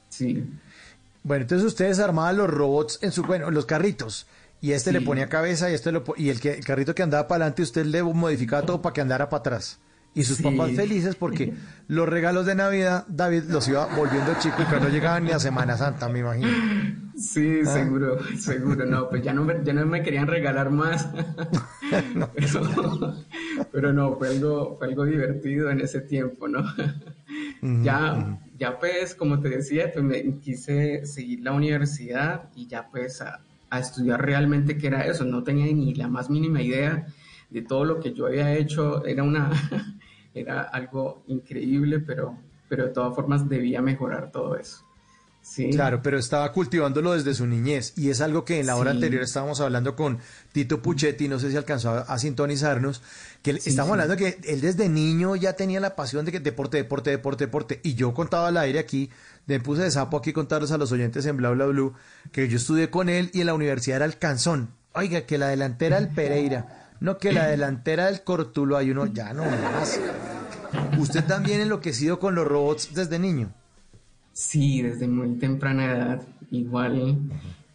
Sí. Bueno, entonces ustedes armaban los robots en su, bueno, los carritos. Y este le ponía cabeza y este lo y el que el carrito que andaba para adelante usted le modificaba todo para que andara para atrás. Y sus Sí. papás felices porque los regalos de Navidad David los iba volviendo chico y que no llegaban ni a Semana Santa, me imagino. Sí, Ah. seguro, seguro, no, pues ya no, me, ya no me querían regalar más. pero, pero no, fue algo, fue algo divertido en ese tiempo, ¿no? ya, ya pues, como te decía, pues me quise seguir la universidad y ya pues a, a estudiar realmente qué era eso. No tenía ni la más mínima idea de todo lo que yo había hecho. Era una, era algo increíble, pero, pero de todas formas debía mejorar todo eso. Sí. Claro, pero estaba cultivándolo desde su niñez y es algo que en la hora Sí. anterior estábamos hablando con Tito Puchetti, no sé si alcanzó a, a sintonizarnos, que él- Sí, estamos hablando que él desde niño ya tenía la pasión de que deporte, deporte, deporte, deporte y yo contaba al aire aquí, me puse de sapo aquí contarles a los oyentes en Bla Bla Blue que yo estudié con él y en la universidad era el Canzón. Oiga, que la delantera del Pereira, no que la delantera del Cortulo hay uno ya no más. Usted también enloquecido con los robots desde niño. Sí, desde muy temprana edad, igual.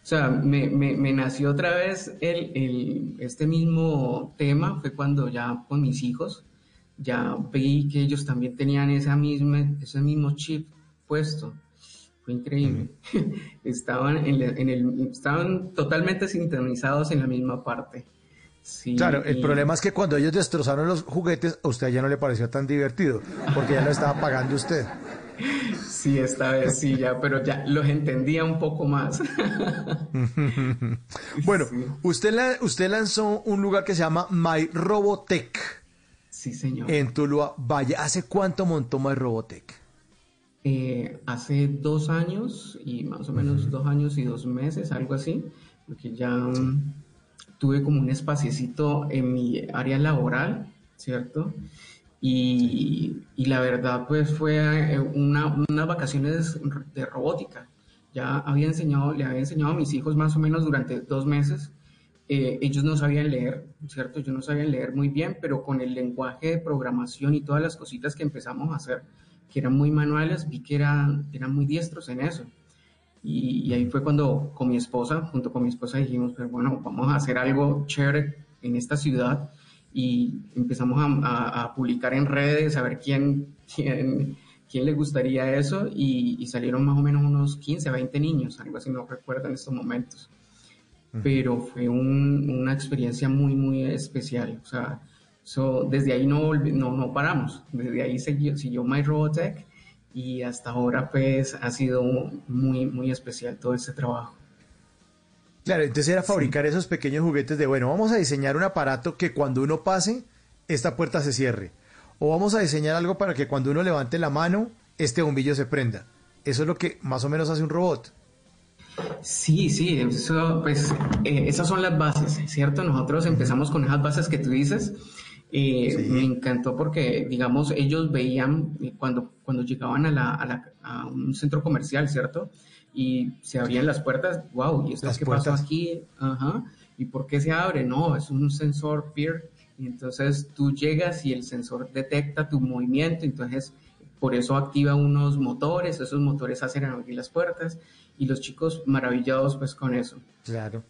O sea, me, me, me nació otra vez el, el, este mismo tema, fue cuando ya con mis hijos, ya vi que ellos también tenían esa misma, ese mismo chip puesto. Fue increíble. estaban, en, en el, estaban totalmente sintonizados en la misma parte. Sí, Claro, el y- problema es que cuando ellos destrozaron los juguetes, a usted ya no le pareció tan divertido, porque ya lo estaba pagando usted. Sí, esta vez sí, ya, pero ya los entendía un poco más. bueno, usted, la- usted lanzó un lugar que se llama My Robotech Sí, señor. en Tuluá Valle. ¿Hace cuánto montó My Robotech? Eh, hace dos años y más o menos dos años y dos meses, algo así, porque ya mm, tuve como un espaciecito en mi área laboral, ¿cierto? Y, y la verdad pues fue eh, una, unas vacaciones de robótica. Ya había enseñado, le había enseñado a mis hijos más o menos durante dos meses. Eh, ellos no sabían leer, ¿cierto? Ellos no sabían leer muy bien, pero con el lenguaje de programación y todas las cositas que empezamos a hacer, que eran muy manuales, vi que eran, eran muy diestros en eso. Y, y ahí fue cuando con mi esposa, junto con mi esposa, dijimos, pero bueno, vamos a hacer algo chévere en esta ciudad. Y empezamos a, a- a publicar en redes, a ver quién, quién, quién le gustaría eso. Y, y salieron más o menos unos 15, 20 niños, algo así, no recuerdo en estos momentos. Pero fue un- una experiencia muy, muy especial. O sea, so, desde ahí no, no, no paramos. Desde ahí siguió, siguió My Robotech y hasta ahora pues ha sido muy, muy especial todo este trabajo. Claro, entonces era fabricar esos pequeños juguetes de, bueno, vamos a diseñar un aparato que cuando uno pase, esta puerta se cierre. O vamos a diseñar algo para que cuando uno levante la mano, este bombillo se prenda. Eso es lo que más o menos hace un robot. Sí, sí, eso, pues eh, esas son las bases, ¿cierto? Nosotros empezamos con esas bases que tú dices Eh, Me encantó porque, digamos, ellos veían eh, cuando, cuando llegaban a, la, a, la- a un centro comercial, ¿cierto? Y se abrían las puertas, wow, ¿y esto Las qué pasó puertas. aquí? Ajá. ¿Y por qué se abre? No, es un sensor PIR. Y entonces tú llegas y el sensor detecta tu movimiento, entonces por eso activa unos motores, esos motores hacen abrir las puertas y los chicos maravillados pues con eso. Claro.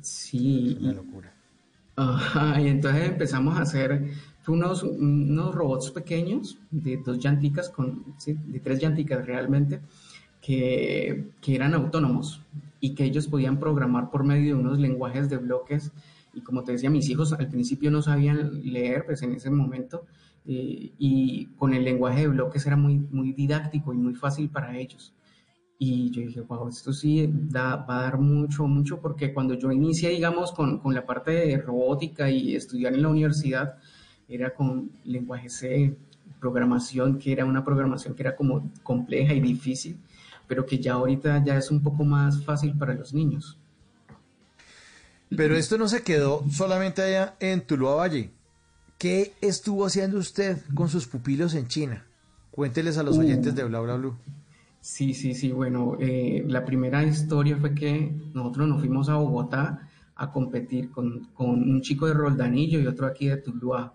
Sí. Una locura. Ajá, y entonces empezamos a hacer unos, unos robots pequeños de dos llanticas, con, sí, de tres llanticas realmente, que, que eran autónomos y que ellos podían programar por medio de unos lenguajes de bloques. Y como te decía, mis hijos al principio no sabían leer, pues en ese momento, eh, y con el lenguaje de bloques era muy, muy didáctico y muy fácil para ellos. Y yo dije, wow, esto sí da, va a dar mucho, mucho, porque cuando yo inicié, digamos, con, con la parte de robótica y estudiar en la universidad, era con lenguaje C, programación, que era una programación que era como compleja y difícil, pero que ya ahorita ya es un poco más fácil para los niños. Pero esto no se quedó solamente allá en Tuluá Valle. ¿Qué estuvo haciendo usted con sus pupilos en China? Cuénteles a los Uh. oyentes de Bla Bla Blue. Sí, sí, sí. Bueno, eh, la primera historia fue que nosotros nos fuimos a Bogotá a competir con, con un chico de Roldanillo y otro aquí de Tuluá.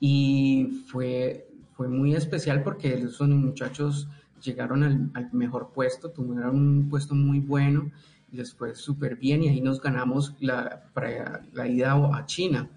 Y fue, fue muy especial porque esos muchachos llegaron al, mejor puesto, tuvieron un puesto muy bueno y les súper bien y ahí nos ganamos la, para la ida a China.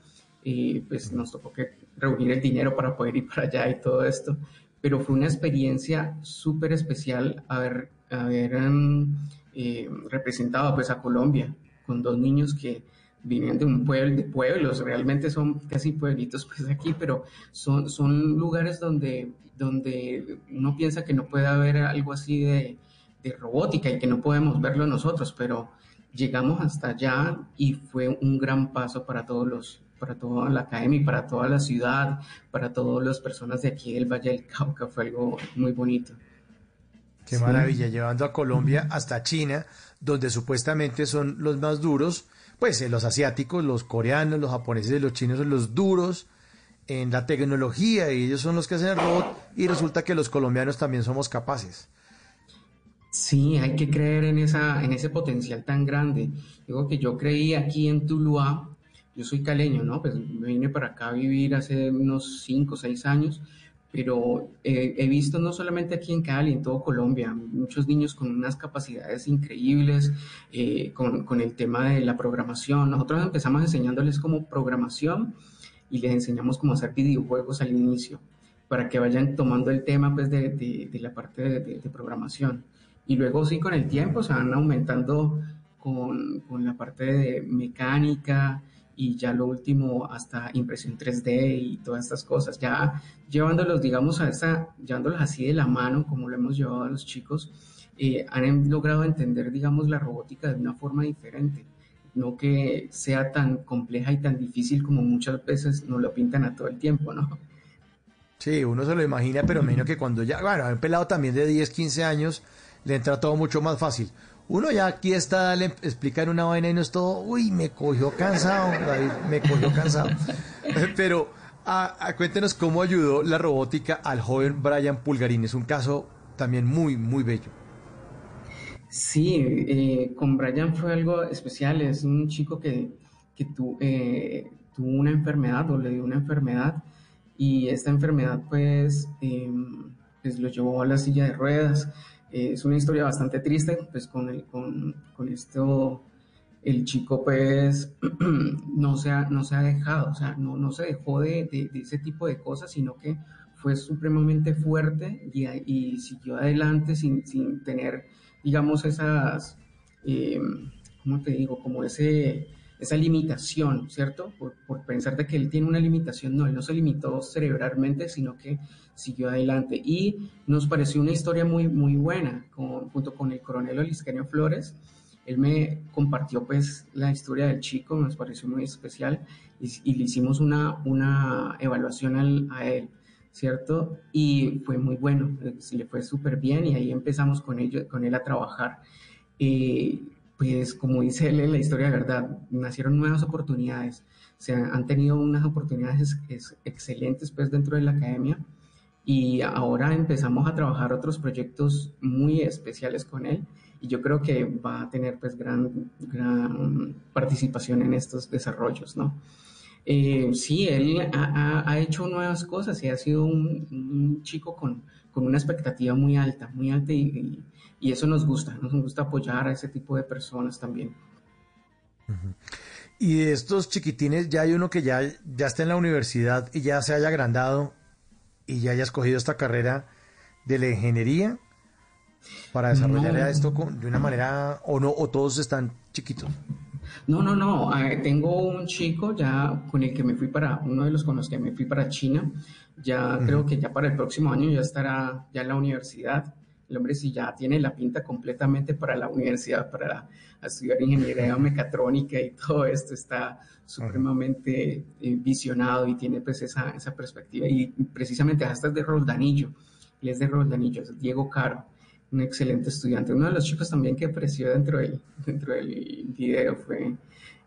Y pues nos tocó que reunir el dinero para poder ir para allá y todo esto pero fue una experiencia súper especial haber, em, eh, representado pues a Colombia con dos niños que vienen de un pueblo, de pueblos, realmente son casi pueblitos pues aquí, pero son, son lugares donde, donde uno piensa que no puede haber algo así de, de robótica y que no podemos verlo nosotros, pero llegamos hasta allá y fue un gran paso para todos los para toda la academia y para toda la ciudad, para todas las personas de aquí del Valle del Cauca, fue algo muy bonito. Qué Sí. maravilla, llevando a Colombia hasta China, donde supuestamente son los más duros, pues eh, los asiáticos, los coreanos, los japoneses y los chinos son los duros en la tecnología y ellos son los que hacen el robot y resulta que los colombianos también somos capaces. Sí, hay que creer en, esa, en ese potencial tan grande. Digo que yo creí aquí en Tuluá, yo soy caleño, ¿no? Pues me vine para acá a vivir hace unos 5 o 6 años, pero eh, he visto no solamente aquí en Cali, en todo Colombia, muchos niños con unas capacidades increíbles eh, con, con el tema de la programación. Nosotros empezamos enseñándoles como programación y les enseñamos cómo hacer videojuegos al inicio, para que vayan tomando el tema pues, de, de- de la parte de, de- programación. Y luego sí, con el tiempo se van aumentando con, con la parte de mecánica y ya lo último hasta impresión 3D y todas estas cosas. Ya llevándolos, digamos, a esa, llevándolos así de la mano, como lo hemos llevado a los chicos, eh, han logrado entender, digamos, la robótica de una forma diferente. No que sea tan compleja y tan difícil como muchas veces nos lo pintan a todo el tiempo, ¿no? Sí, uno se lo imagina, pero me imagino que cuando ya, bueno, un pelado también de 10, 15 años, le entra todo mucho más fácil. Uno ya aquí está, le explicar una vaina y no es todo, uy, me cogió cansado, David, me cogió cansado. Pero a- a- cuéntenos cómo ayudó la robótica al joven Brian Pulgarín. Es un caso también muy, muy bello. Sí, eh, con Brian fue algo especial. Es un chico que, que tu- eh, tuvo una enfermedad o le dio una enfermedad y esta enfermedad pues, eh, pues lo llevó a la silla de ruedas. Eh, es una historia bastante triste, pues con, el, con, con esto el chico pues no se ha, no se ha dejado, o sea, no, no se dejó de, de- ese tipo de cosas, sino que fue supremamente fuerte y, y siguió adelante sin, sin tener, digamos, esas, eh, ¿cómo te digo? Como ese, esa limitación, ¿cierto? Por, pensar de que él tiene una limitación, no, él no se limitó cerebralmente, sino que siguió adelante. Y nos pareció una historia muy, muy buena, junto con el coronel Olisqueño Flores, él me compartió pues la historia del chico, nos pareció muy especial y, le hicimos una, una evaluación al- a él, ¿cierto? Y fue muy bueno, eh, le fue súper bien y ahí empezamos con, ello, con él a trabajar. Eh, pues como dice él en la historia de verdad, nacieron nuevas oportunidades, se han, han tenido unas oportunidades ex- excelentes pues dentro de la academia. Y ahora empezamos a trabajar otros proyectos muy especiales con él. Y yo creo que va a tener pues gran, gran participación en estos desarrollos, ¿no? Eh, sí, él ha, ha- ha hecho nuevas cosas y ha sido un, un chico con, con una expectativa muy alta, muy alta y, y- y eso nos gusta, nos gusta apoyar a ese tipo de personas también. Y de estos chiquitines, ya hay uno que ya, ya está en la universidad y ya se haya agrandado y ya haya escogido esta carrera de la ingeniería para desarrollar No. esto con- de una manera, o no, o todos están chiquitos. No, no, no. eh, tengo un chico ya con el que me fui para, uno de los con los que me fui para China. Ya creo que ya para el próximo año ya estará ya en la universidad. El hombre sí ya tiene la pinta completamente para la universidad, para estudiar ingeniería mecatrónica y todo esto. Está supremamente eh, visionado y tiene pues esa, esa perspectiva. Y precisamente hasta es de Roldanillo. Él es de Roldanillo, es Diego Caro un excelente estudiante. Uno de los chicos también que apreció dentro del, dentro del video fue,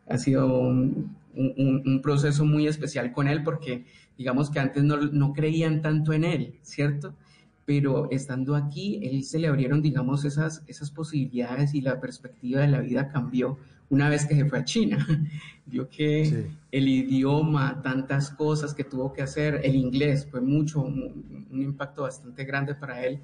ha sido un, un- un proceso muy especial con él porque digamos que antes no, no creían tanto en él, ¿cierto? Pero estando aquí, él se le abrieron, digamos, esas, esas posibilidades y la perspectiva de la vida cambió una vez que se fue a China. Vio que el idioma, tantas cosas que tuvo que hacer, el inglés fue mucho, un, un impacto bastante grande para él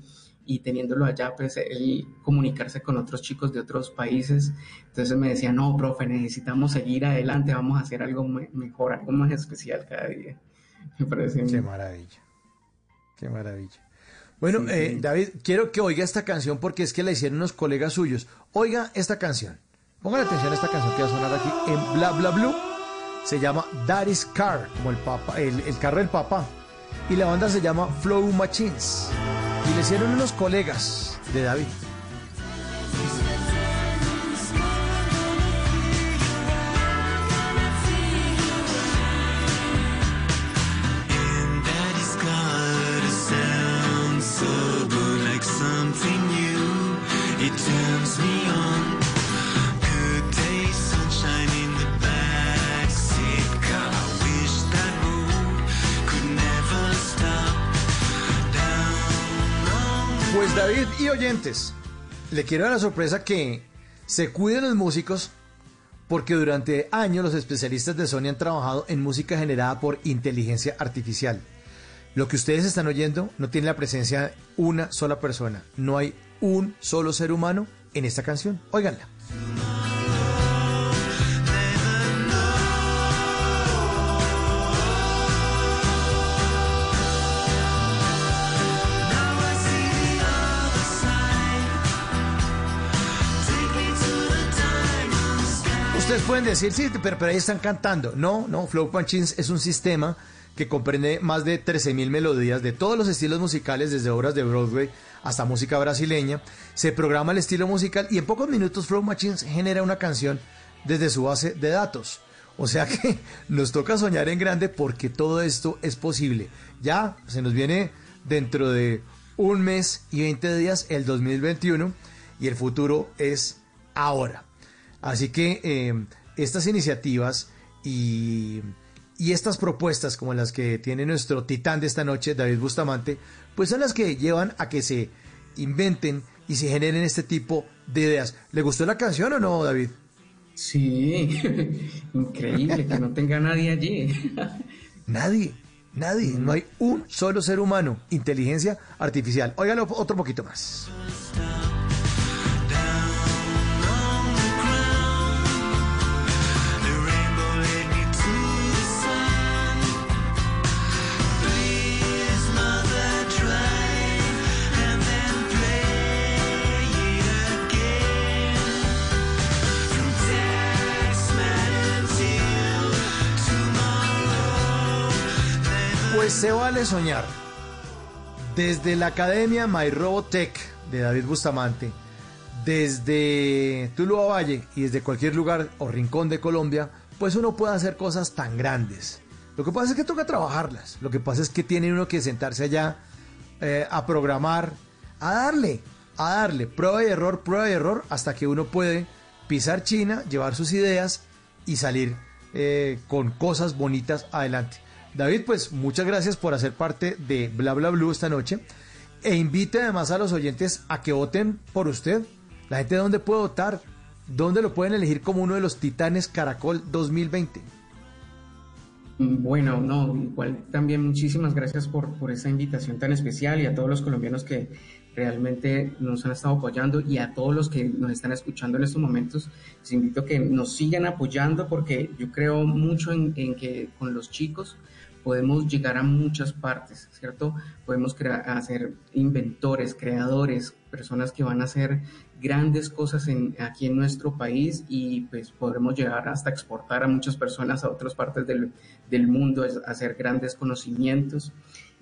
y teniéndolo allá, pues él comunicarse con otros chicos de otros países. Entonces me decía, no, profe, necesitamos seguir adelante, vamos a hacer algo me- mejor, algo más especial cada día. Me parece Qué muy- maravilla. Qué maravilla. Bueno, Sí, eh, sí. David, quiero que oiga esta canción porque es que la hicieron unos colegas suyos. Oiga esta canción. Pongan atención a esta canción que va a sonar aquí en Bla Bla Blue. Se llama Daddy's Car, como el, papa, el, el carro del papá. Y la banda se llama Flow Machines. Y le hicieron unos colegas de David. Oyentes, le quiero dar la sorpresa que se cuiden los músicos porque durante años los especialistas de Sony han trabajado en música generada por inteligencia artificial. Lo que ustedes están oyendo no tiene la presencia de una sola persona. No hay un solo ser humano en esta canción. Óiganla. Pueden decir, sí, pero, ahí están cantando. No, no, Flow Machines es un sistema que comprende más de 13.000 melodías de todos los estilos musicales, desde obras de Broadway hasta música brasileña. Se programa el estilo musical y en pocos minutos Flow Machines genera una canción desde su base de datos. O sea que nos toca soñar en grande porque todo esto es posible. Ya se nos viene dentro de un mes y 20 días el 2021 y el futuro es ahora. Así que eh, estas iniciativas y, y estas propuestas como las que tiene nuestro titán de esta noche, David Bustamante, pues son las que llevan a que se inventen y se generen este tipo de ideas. ¿Le gustó la canción o no, David? Sí, increíble que no tenga nadie allí. Nadie, nadie, no hay un solo ser humano, inteligencia artificial. Óigalo otro poquito más. Se vale soñar. Desde la Academia My Robotech de David Bustamante, desde Tuluá Valle y desde cualquier lugar o rincón de Colombia, pues uno puede hacer cosas tan grandes. Lo que pasa es que toca trabajarlas. Lo que pasa es que tiene uno que sentarse allá eh, a programar, a darle, a darle, prueba y error, prueba y error, hasta que uno puede pisar China, llevar sus ideas y salir eh, con cosas bonitas adelante. David, pues muchas gracias por hacer parte de Bla Bla Blue esta noche e invite además a los oyentes a que voten por usted. La gente dónde puede votar, dónde lo pueden elegir como uno de los Titanes Caracol 2020. Bueno, no, igual también muchísimas gracias por, por esa invitación tan especial y a todos los colombianos que realmente nos han estado apoyando y a todos los que nos están escuchando en estos momentos, les invito a que nos sigan apoyando porque yo creo mucho en que con los chicos podemos llegar a muchas partes, ¿cierto? Podemos hacer inventores, creadores, personas que van a hacer grandes cosas aquí en nuestro país y pues podremos llegar hasta exportar a muchas personas a otras partes del, del mundo, hacer grandes conocimientos.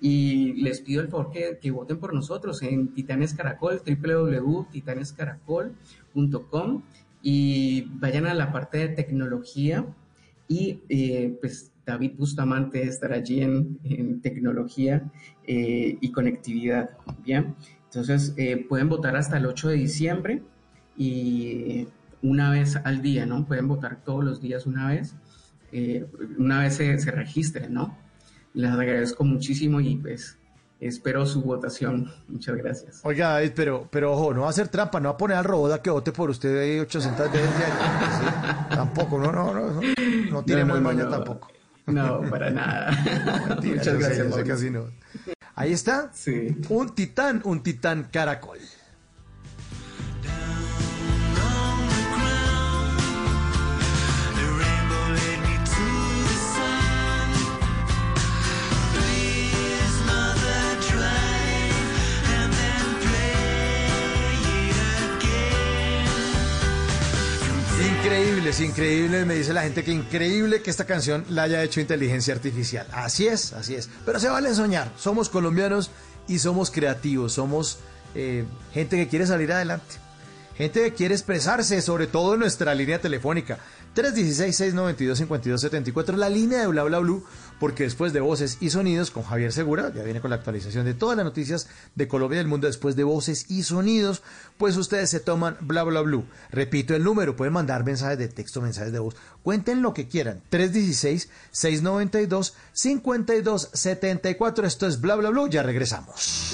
Y les pido el favor que, que voten por nosotros en Titanes Caracol, www.titanescaracol.com y vayan a la parte de tecnología y eh, pues David Bustamante estará allí en, en tecnología eh, y conectividad. Bien, entonces eh, pueden votar hasta el 8 de diciembre y una vez al día, ¿no? Pueden votar todos los días una vez, eh, una vez se, se registren, ¿no? Les agradezco muchísimo y pues espero su votación. Muchas gracias. Oiga, David, pero, pero ojo, no va a hacer trampa, no va a poner al robot a que vote por usted ahí 800 veces. ¿sí? Tampoco, no, no, no, no, no tiene No, no, muy maña tampoco. No, para nada. Mentira, Muchas sé, gracias. yo sé Mauricio. que así no. Ahí está. Un titán, un titán caracol. Increíble, es increíble. Me dice la gente que increíble que esta canción la haya hecho inteligencia artificial. Así es, así es. Pero se vale soñar. Somos colombianos y somos creativos. Somos eh, gente que quiere salir adelante. Gente que quiere expresarse, sobre todo en nuestra línea telefónica. 316-692-5274, la línea de Bla Bla Blue, porque después de Voces y Sonidos con Javier Segura, ya viene con la actualización de todas las noticias de Colombia y del mundo después de Voces y Sonidos, pues ustedes se toman Bla Bla Blue. Repito el número, pueden mandar mensajes de texto, mensajes de voz, cuenten lo que quieran. 316-692-5274, esto es Bla Bla Blue, ya regresamos.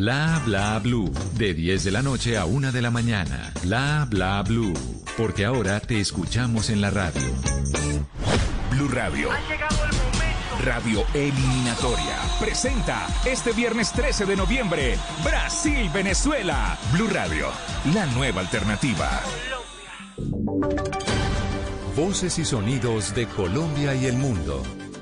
Bla bla blue, de 10 de la noche a 1 de la mañana. Bla bla blue, porque ahora te escuchamos en la radio. Blue Radio. Radio Eliminatoria presenta este viernes 13 de noviembre Brasil-Venezuela. Blue Radio, la nueva alternativa. Voces y sonidos de Colombia y el mundo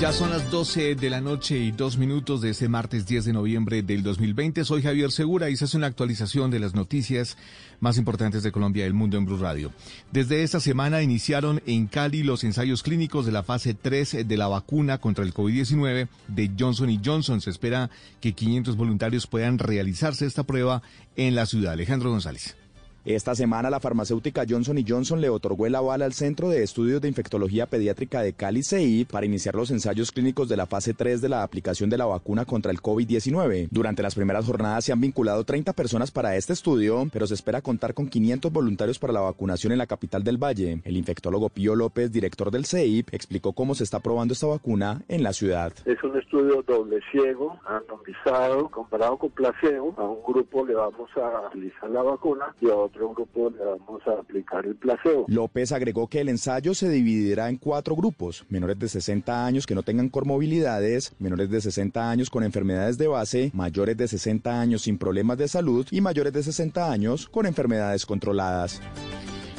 Ya son las 12 de la noche y dos minutos de este martes 10 de noviembre del 2020. Soy Javier Segura y se hace una actualización de las noticias más importantes de Colombia y el mundo en Blue Radio. Desde esta semana iniciaron en Cali los ensayos clínicos de la fase 3 de la vacuna contra el COVID-19 de Johnson Johnson. Se espera que 500 voluntarios puedan realizarse esta prueba en la ciudad. Alejandro González. Esta semana la farmacéutica Johnson Johnson le otorgó el aval al Centro de Estudios de Infectología Pediátrica de Cali CEI para iniciar los ensayos clínicos de la fase 3 de la aplicación de la vacuna contra el COVID-19. Durante las primeras jornadas se han vinculado 30 personas para este estudio, pero se espera contar con 500 voluntarios para la vacunación en la capital del Valle. El infectólogo Pío López, director del CEI, explicó cómo se está probando esta vacuna en la ciudad. Es un estudio doble ciego, randomizado, comparado con placebo. A un grupo le vamos a utilizar la vacuna y a López agregó que el ensayo se dividirá en cuatro grupos, menores de 60 años que no tengan comorbilidades, menores de 60 años con enfermedades de base, mayores de 60 años sin problemas de salud y mayores de 60 años con enfermedades controladas.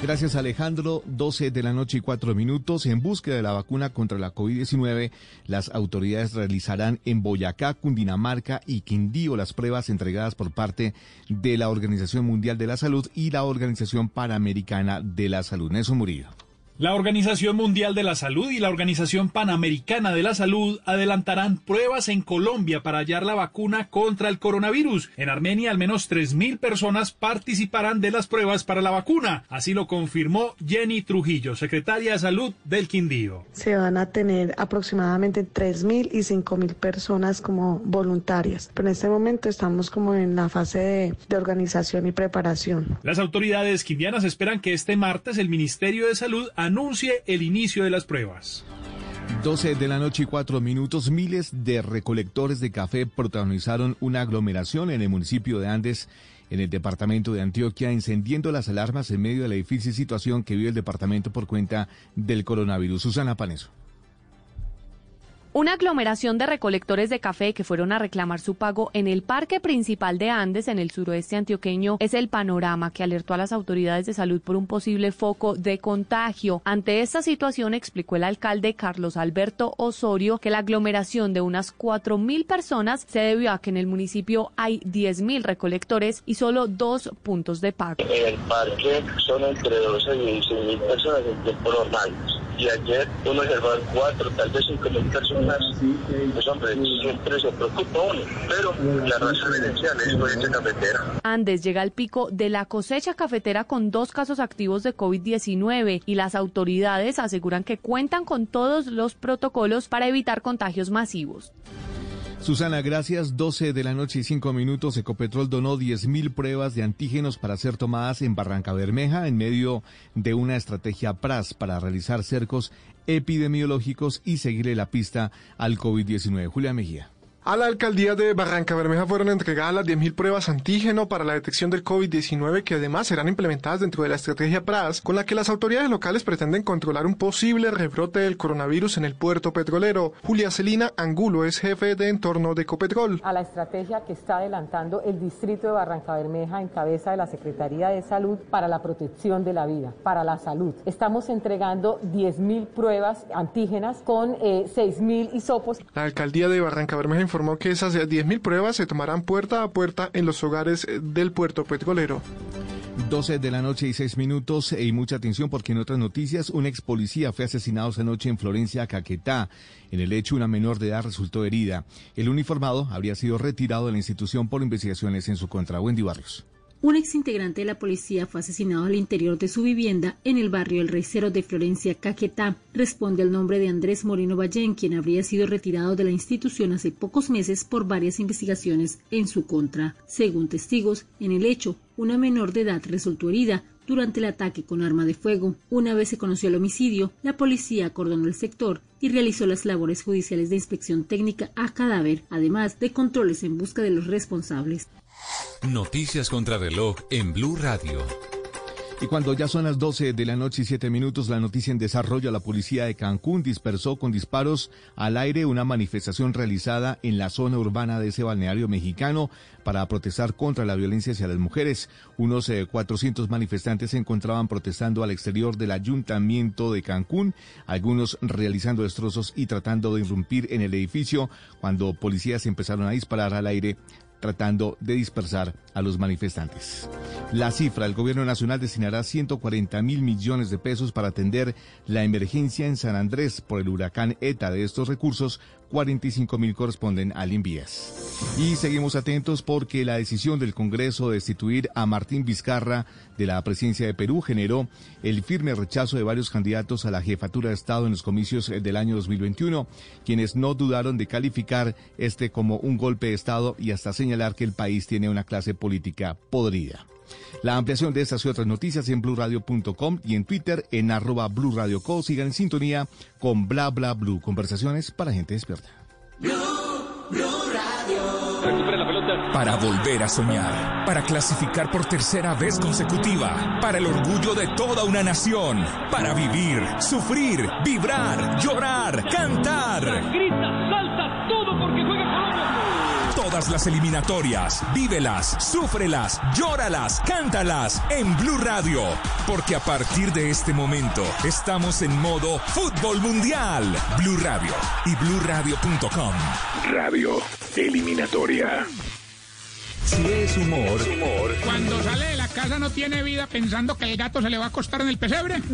Gracias Alejandro, 12 de la noche y 4 minutos. En búsqueda de la vacuna contra la COVID-19, las autoridades realizarán en Boyacá, Cundinamarca y Quindío las pruebas entregadas por parte de la Organización Mundial de la Salud y la Organización Panamericana de la Salud. Nelson Murillo. La Organización Mundial de la Salud y la Organización Panamericana de la Salud adelantarán pruebas en Colombia para hallar la vacuna contra el coronavirus. En Armenia, al menos 3.000 personas participarán de las pruebas para la vacuna. Así lo confirmó Jenny Trujillo, secretaria de Salud del Quindío. Se van a tener aproximadamente 3.000 y 5.000 personas como voluntarias. Pero en este momento estamos como en la fase de, de organización y preparación. Las autoridades quindianas esperan que este martes el Ministerio de Salud anuncie el inicio de las pruebas. 12 de la noche y 4 minutos, miles de recolectores de café protagonizaron una aglomeración en el municipio de Andes, en el departamento de Antioquia, encendiendo las alarmas en medio de la difícil situación que vive el departamento por cuenta del coronavirus. Susana Paneso. Una aglomeración de recolectores de café que fueron a reclamar su pago en el parque principal de Andes, en el suroeste antioqueño, es el panorama que alertó a las autoridades de salud por un posible foco de contagio. Ante esta situación, explicó el alcalde Carlos Alberto Osorio que la aglomeración de unas 4.000 personas se debió a que en el municipio hay 10.000 recolectores y solo dos puntos de pago. En el parque son entre 12 y 16 mil personas. Y ayer uno observaba cuatro, tal vez cinco mil personas. Pues hombre, siempre se preocupa uno. Pero la razón esencial es cosecha cafetera. Andes llega al pico de la cosecha cafetera con dos casos activos de COVID-19 y las autoridades aseguran que cuentan con todos los protocolos para evitar contagios masivos. Susana, gracias. 12 de la noche y 5 minutos. Ecopetrol donó 10.000 pruebas de antígenos para ser tomadas en Barranca Bermeja en medio de una estrategia PRAS para realizar cercos epidemiológicos y seguirle la pista al COVID-19. Julia Mejía. A la alcaldía de Barranca Bermeja fueron entregadas las 10.000 pruebas antígeno para la detección del COVID-19 que además serán implementadas dentro de la estrategia PRAS con la que las autoridades locales pretenden controlar un posible rebrote del coronavirus en el puerto petrolero. Julia Celina Angulo es jefe de entorno de Ecopetrol. A la estrategia que está adelantando el distrito de Barranca Bermeja en cabeza de la Secretaría de Salud para la protección de la vida, para la salud. Estamos entregando 10.000 pruebas antígenas con eh, 6.000 hisopos. La alcaldía de Barranca Bermeja informó que esas 10.000 pruebas se tomarán puerta a puerta en los hogares del puerto petrolero. 12 de la noche y 6 minutos y mucha atención porque en otras noticias un ex policía fue asesinado esa noche en Florencia, Caquetá. En el hecho una menor de edad resultó herida. El uniformado habría sido retirado de la institución por investigaciones en su contra. Wendy Barrios. Un ex integrante de la policía fue asesinado al interior de su vivienda en el barrio El Reicero de Florencia, Caquetá. Responde el nombre de Andrés Moreno Ballén, quien habría sido retirado de la institución hace pocos meses por varias investigaciones en su contra. Según testigos, en el hecho, una menor de edad resultó herida durante el ataque con arma de fuego. Una vez se conoció el homicidio, la policía acordonó el sector y realizó las labores judiciales de inspección técnica a cadáver, además de controles en busca de los responsables. Noticias contra reloj en Blue Radio. Y cuando ya son las 12 de la noche y 7 minutos, la noticia en desarrollo, la policía de Cancún dispersó con disparos al aire una manifestación realizada en la zona urbana de ese balneario mexicano para protestar contra la violencia hacia las mujeres. Unos eh, 400 manifestantes se encontraban protestando al exterior del ayuntamiento de Cancún, algunos realizando destrozos y tratando de irrumpir en el edificio cuando policías empezaron a disparar al aire tratando de dispersar a los manifestantes. La cifra, el gobierno nacional destinará 140 mil millones de pesos para atender la emergencia en San Andrés por el huracán ETA. De estos recursos, 45 mil corresponden al Invías. Y seguimos atentos porque la decisión del Congreso de destituir a Martín Vizcarra de la presidencia de Perú generó el firme rechazo de varios candidatos a la jefatura de Estado en los comicios eh, del año 2021, quienes no dudaron de calificar este como un golpe de Estado y hasta señalar que el país tiene una clase política podrida. La ampliación de estas y otras noticias en blurradio.com y en Twitter en arroba blurradioco. Sigan en sintonía con bla bla blue. Conversaciones para gente despierta. Para volver a soñar, para clasificar por tercera vez consecutiva, para el orgullo de toda una nación, para vivir, sufrir, vibrar, llorar, cantar. Las eliminatorias, vívelas, súfrelas, llóralas, cántalas en Blue Radio, porque a partir de este momento estamos en modo fútbol mundial. Blue Radio y bluradio.com. Radio Eliminatoria. Si es humor, humor. Cuando sale de la casa no tiene vida pensando que el gato se le va a acostar en el pesebre.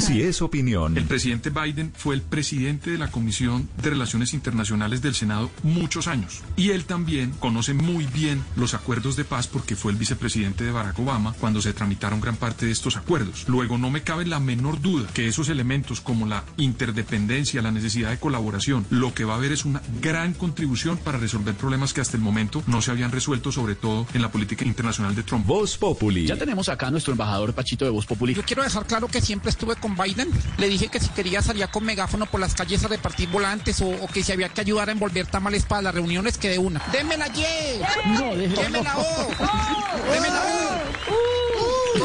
Si es opinión. El presidente Biden fue el presidente de la Comisión de Relaciones Internacionales del Senado muchos años. Y él también conoce muy bien los acuerdos de paz porque fue el vicepresidente de Barack Obama cuando se tramitaron gran parte de estos acuerdos. Luego no me cabe la menor duda que esos elementos como la interdependencia, la necesidad de colaboración, lo que va a haber es una gran contribución para resolver problemas que hasta el momento no se habían resuelto, sobre todo en la política internacional de Trump. Voz Populi. Ya tenemos acá a nuestro embajador Pachito de Voz Populi. Yo quiero dejar claro que siempre estuve con Biden. Le dije que si quería salía con megáfono por las calles a repartir volantes o, o que si había que ayudar a envolver tamales para las reuniones, que de una. ¡Démela, ye! No, déjela. ¡Démela, o!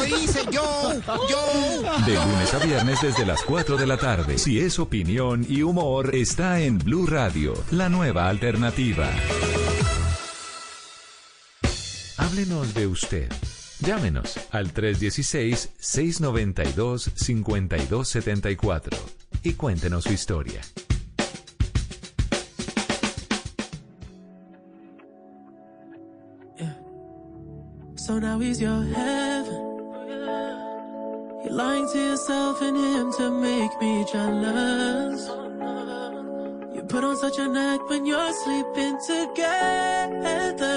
Hice yo, yo. De lunes a viernes desde las 4 de la tarde. Si es opinión y humor, está en Blue Radio, la nueva alternativa. Háblenos de usted. Llámenos al 316-692-5274 y cuéntenos su historia. So now he's your heaven. You're lying to yourself and him to make me jealous. You put on such an act when you're sleeping together.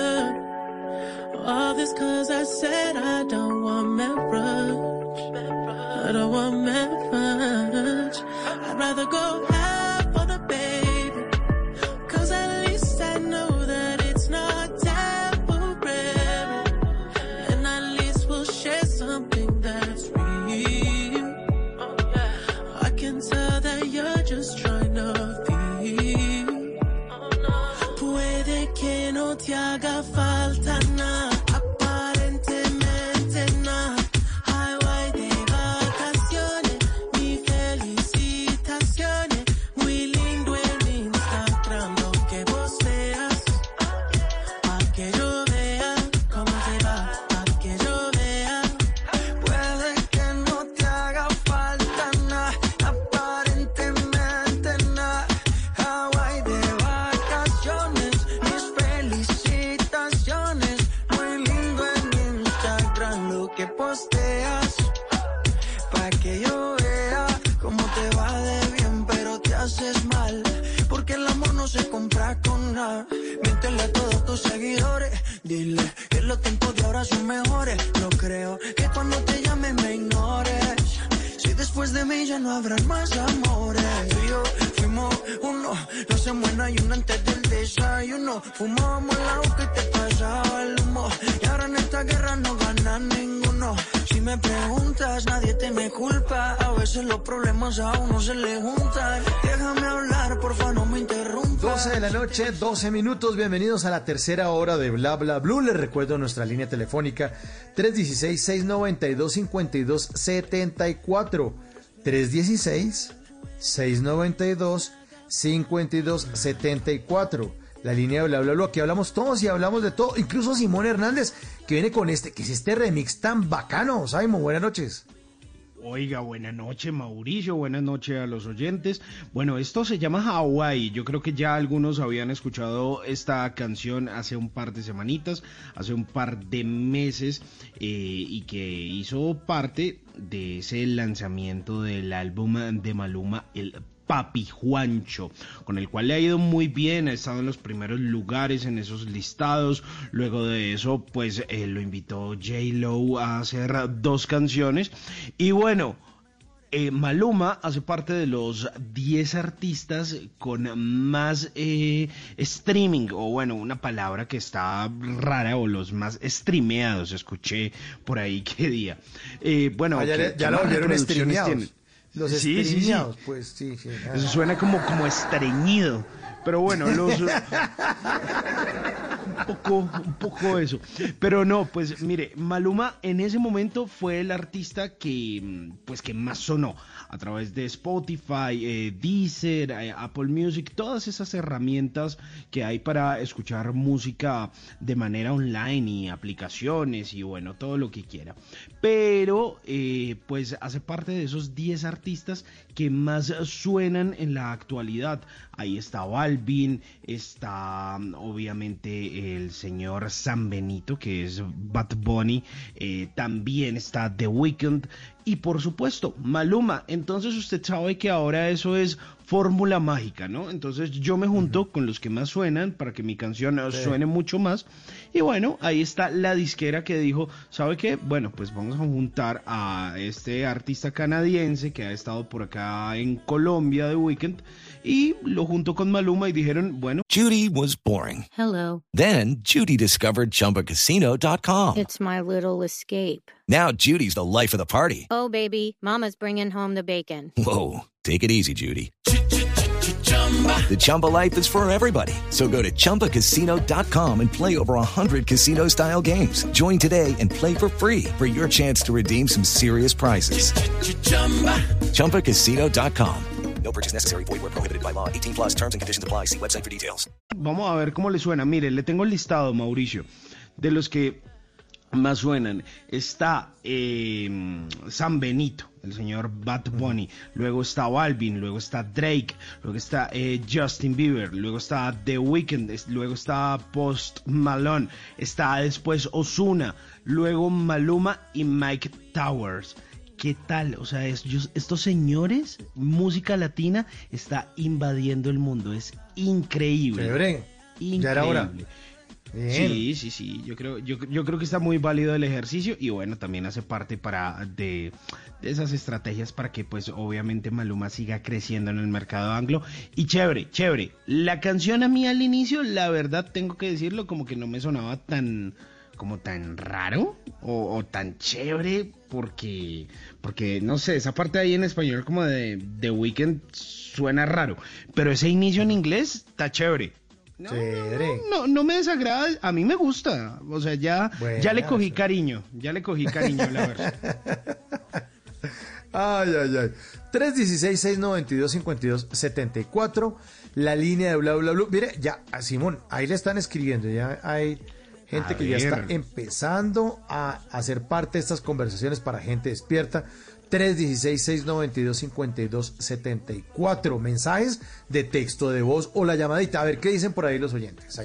All this cause I said I don't want marriage. I don't want marriage. I'd rather go habrán más amores. Tú yo fuimos uno. No se muera y uno antes del desayuno. Fumábamos el agua que te pasaba el humo. Y ahora en esta guerra no gana ninguno. Si me preguntas, nadie te me culpa. A veces los problemas a uno se le juntan. Déjame hablar, porfa, no me interrumpas. 12 de la noche, 12 minutos. Bienvenidos a la tercera hora de Bla Bla Blue. Les recuerdo nuestra línea telefónica 316-692-5274. 316-692-5274. La línea de Bla Bla Blue. Aquí hablamos todos y hablamos de todo. Incluso Simón Hernández, que viene con este, que es este remix tan bacano. Simon, buenas noches. Oiga, buenas noches Mauricio, buenas noches a los oyentes. Bueno, esto se llama Hawaii. Yo creo que ya algunos habían escuchado esta canción hace un par de semanitas, hace un par de meses, eh, y que hizo parte de ese lanzamiento del álbum de Maluma, el Papi Juancho, con el cual le ha ido muy bien, ha estado en los primeros lugares en esos listados. Luego de eso, pues eh, lo invitó J. Lo a hacer dos canciones. Y bueno. Eh, Maluma hace parte de los 10 artistas con más eh, streaming, o bueno, una palabra que está rara, o los más streameados, escuché por ahí qué día. Eh, bueno, Ah, ya lo reproducciones streameados. tienen. Los Sí, sí, sí. pues sí, sí. Eso suena como, como estreñido. Pero bueno, los, un poco, un poco eso. Pero no, pues mire, Maluma en ese momento fue el artista que, mm, pues, que más sonó a través de Spotify, eh, Deezer, eh, Apple Music, todas esas herramientas que hay para escuchar música de manera online y aplicaciones y bueno, todo lo que quiera. Pero, eh, pues hace parte de esos 10 artistas que más suenan en la actualidad. Ahí está Balvin, está obviamente el señor San Benito, que es Bad Bunny, eh, también está The Weeknd y por supuesto Maluma. Entonces usted sabe que ahora eso es fórmula mágica, ¿no? Entonces yo me junto con los que más suenan para que mi canción Sí. suene mucho más. Y bueno, ahí está la disquera que dijo, ¿sabe qué? Bueno, pues vamos a juntar a este artista canadiense que ha estado por acá en Colombia de Weekend y lo junto con Maluma y dijeron, bueno, Judy was boring. Hello. Then Judy discovered ChumbaCasino.com. It's my little escape. Now Judy's the life of the party. Oh, baby, Mama's bringing home the bacon. Whoa, take it easy, Judy. The Chumba life is for everybody. So go to ChumbaCasino.com and play over 100 casino style games. Join today and play for free for your chance to redeem some serious prizes. ChumbaCasino.com. No purchase necessary. Void where prohibited by law. 18 plus terms and conditions apply. See website for details. Vamos a ver cómo le suena. Mire, le tengo el listado, Mauricio, de los que más suenan. Está eh, San Benito, el señor Bad Bunny. Luego está Balvin, luego está Drake, luego está eh, Justin Bieber, luego está The Weeknd, luego está Post Malone, está después Osuna, luego Maluma y Mike Towers. ¿Qué tal? O sea, estos señores, música latina, está invadiendo el mundo. Es increíble. Increíble. Ya era hora. Sí, sí, sí. Yo creo, yo, yo creo que está muy válido el ejercicio y bueno, también hace parte para de, de esas estrategias para que pues obviamente Maluma siga creciendo en el mercado anglo. Y chévere, chévere. La canción a mí al inicio, la verdad tengo que decirlo, como que no me sonaba tan como tan raro o, o tan chévere porque porque no sé esa parte ahí en español como de The Weeknd suena raro pero ese inicio en inglés está chévere no, Chévere. no, no me desagrada, a mí me gusta. O sea, ya, Bueno, ya le cogí cariño, ya le cogí cariño a la verdad. Ay, ay, ay. 316-692-5274. La línea de bla, bla, bla. Mire, ya, a Simón, ahí le están escribiendo. Ya hay gente A que ya está empezando a hacer parte de estas conversaciones para gente despierta. 316-692-5274. Mensajes de texto de voz o la llamadita. A ver qué dicen por ahí los oyentes.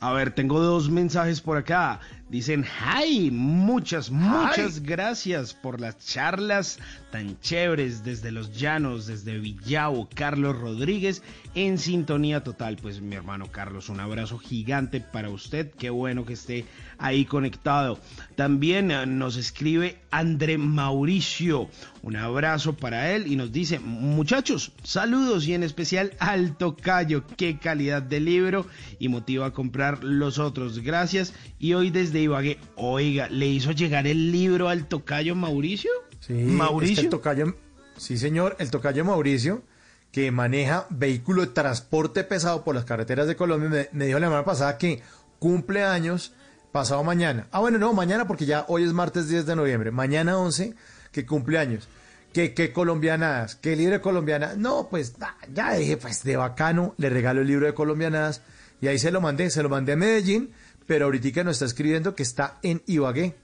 A ver, tengo dos mensajes por acá. Dicen, hi, muchas, muchas gracias por las charlas tan chéveres desde Los Llanos, desde Villavo, Carlos Rodríguez, en sintonía total. Pues mi hermano Carlos, un abrazo gigante para usted. Qué bueno que esté ahí conectado. También eh, nos escribe André Mauricio. Un abrazo para él y nos dice, muchachos, saludos y en especial al tocayo. Qué calidad de libro y motiva a comprar los otros. Gracias. Y hoy desde Ibagué, oiga, ¿le hizo llegar el libro al tocayo Mauricio? Sí, Mauricio. es que el tocayo, sí, señor, el tocayo Mauricio, que maneja vehículo de transporte pesado por las carreteras de Colombia, me, me dijo la semana pasada que cumple años pasado mañana. Ah, bueno, no, mañana porque ya hoy es martes 10 de noviembre. Mañana 11, que cumple años. Que, que colombianadas, que libre colombiana. No, pues ya dije, pues de bacano, le regalo el libro de colombianadas. Y ahí se lo mandé, se lo mandé a Medellín, pero ahorita nos está escribiendo que está en Ibagué.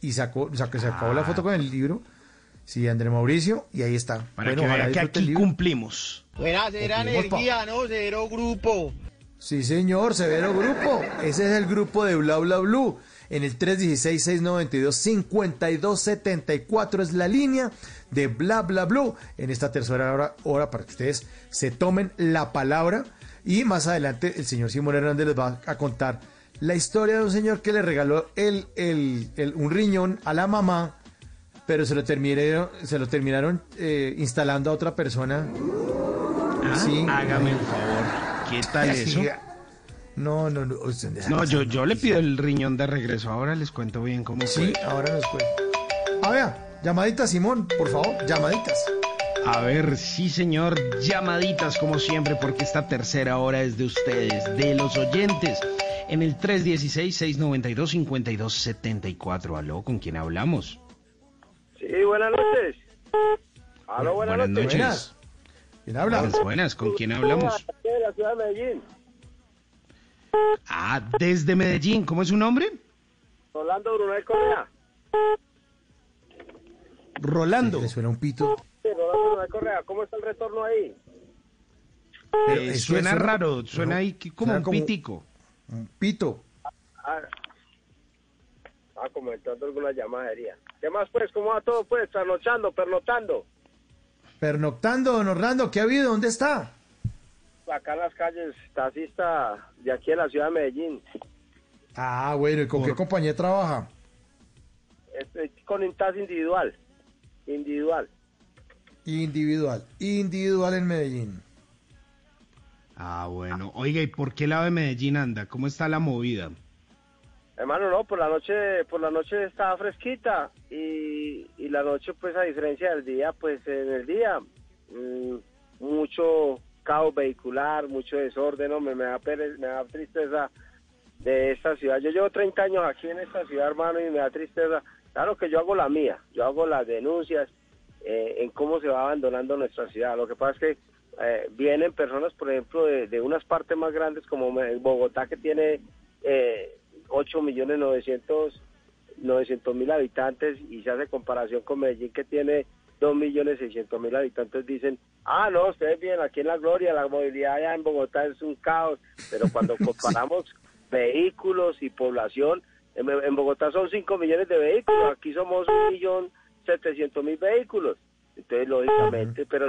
Y sacó, sacó, sacó la foto con el libro. Sí, André Mauricio, y ahí está. Para Bueno, que vea que aquí libro. cumplimos. Buena, será Cumplimos, pa. energía, ¿no? Cero grupo. Sí, señor, severo grupo. Ese es el grupo de Bla Bla Blue. En el 316-692-5274 es la línea de Bla Bla Blue. En esta tercera hora, hora para que ustedes se tomen la palabra. Y más adelante el señor Simón Hernández les va a contar la historia de un señor que le regaló el, el- el- un riñón a la mamá, pero se lo terminaron, se lo terminaron eh, instalando a otra persona. Ah, Sí. Hágame un favor. ¿Qué tal eso? No, no, no. No, yo, yo le pido el riñón de regreso. Ahora les cuento bien cómo Sí, fue. ahora nos cuenta. A ver, llamadita Simón, por favor, llamaditas. A ver, sí señor, llamaditas como siempre, porque esta tercera hora es de ustedes, de los oyentes. En el 316-692-5274. Aló, ¿con quién hablamos? Sí, buenas noches. Aló, buenas, Buenas noches. noches. ¿Quién habla? Buenas, buenas, ¿con quién hablamos? De la ciudad de Medellín. Ah, desde Medellín, ¿cómo es su nombre? Rolando Brunel Correa. Rolando. Le suena un pito. Sí, Rolando Brunel Correa. ¿Cómo está el retorno ahí? Eh, suena suena- raro, suena ahí como suena un como- pitico. Un pito. Ah, ah, comentando alguna llamadería. ¿Qué más, pues? ¿Cómo va todo, pues? Trasnochando, pernotando. Pernoctando, don Orlando, ¿qué ha habido? ¿Dónde está? Acá en las calles, taxista de aquí de la ciudad de Medellín. Ah, bueno, ¿y con qué compañía trabaja? Estoy con un taxi individual. Individual. Individual. Individual en Medellín. Ah, bueno. Oiga, ¿y por qué lado de Medellín anda? ¿Cómo está la movida? Hermano, no, por la noche, por la noche estaba fresquita y, y la noche, pues a diferencia del día, pues en el día mm, mucho caos vehicular, mucho desorden, me da, me da tristeza de esta ciudad. Yo llevo 30 años aquí en esta ciudad, hermano, y me da tristeza. Claro que yo hago la mía, yo hago las denuncias eh, en cómo se va abandonando nuestra ciudad. Lo que pasa es que eh, vienen personas, por ejemplo, de, de unas partes más grandes como Bogotá, que tiene eh, 8 millones 900 mil habitantes y se hace comparación con Medellín que tiene 2 millones 600 mil habitantes dicen ah no ustedes vienen aquí en la gloria la movilidad allá en Bogotá es un caos pero cuando comparamos vehículos y población en, en Bogotá son 5 millones de vehículos aquí somos un millón 700 mil vehículos. Entonces lógicamente pero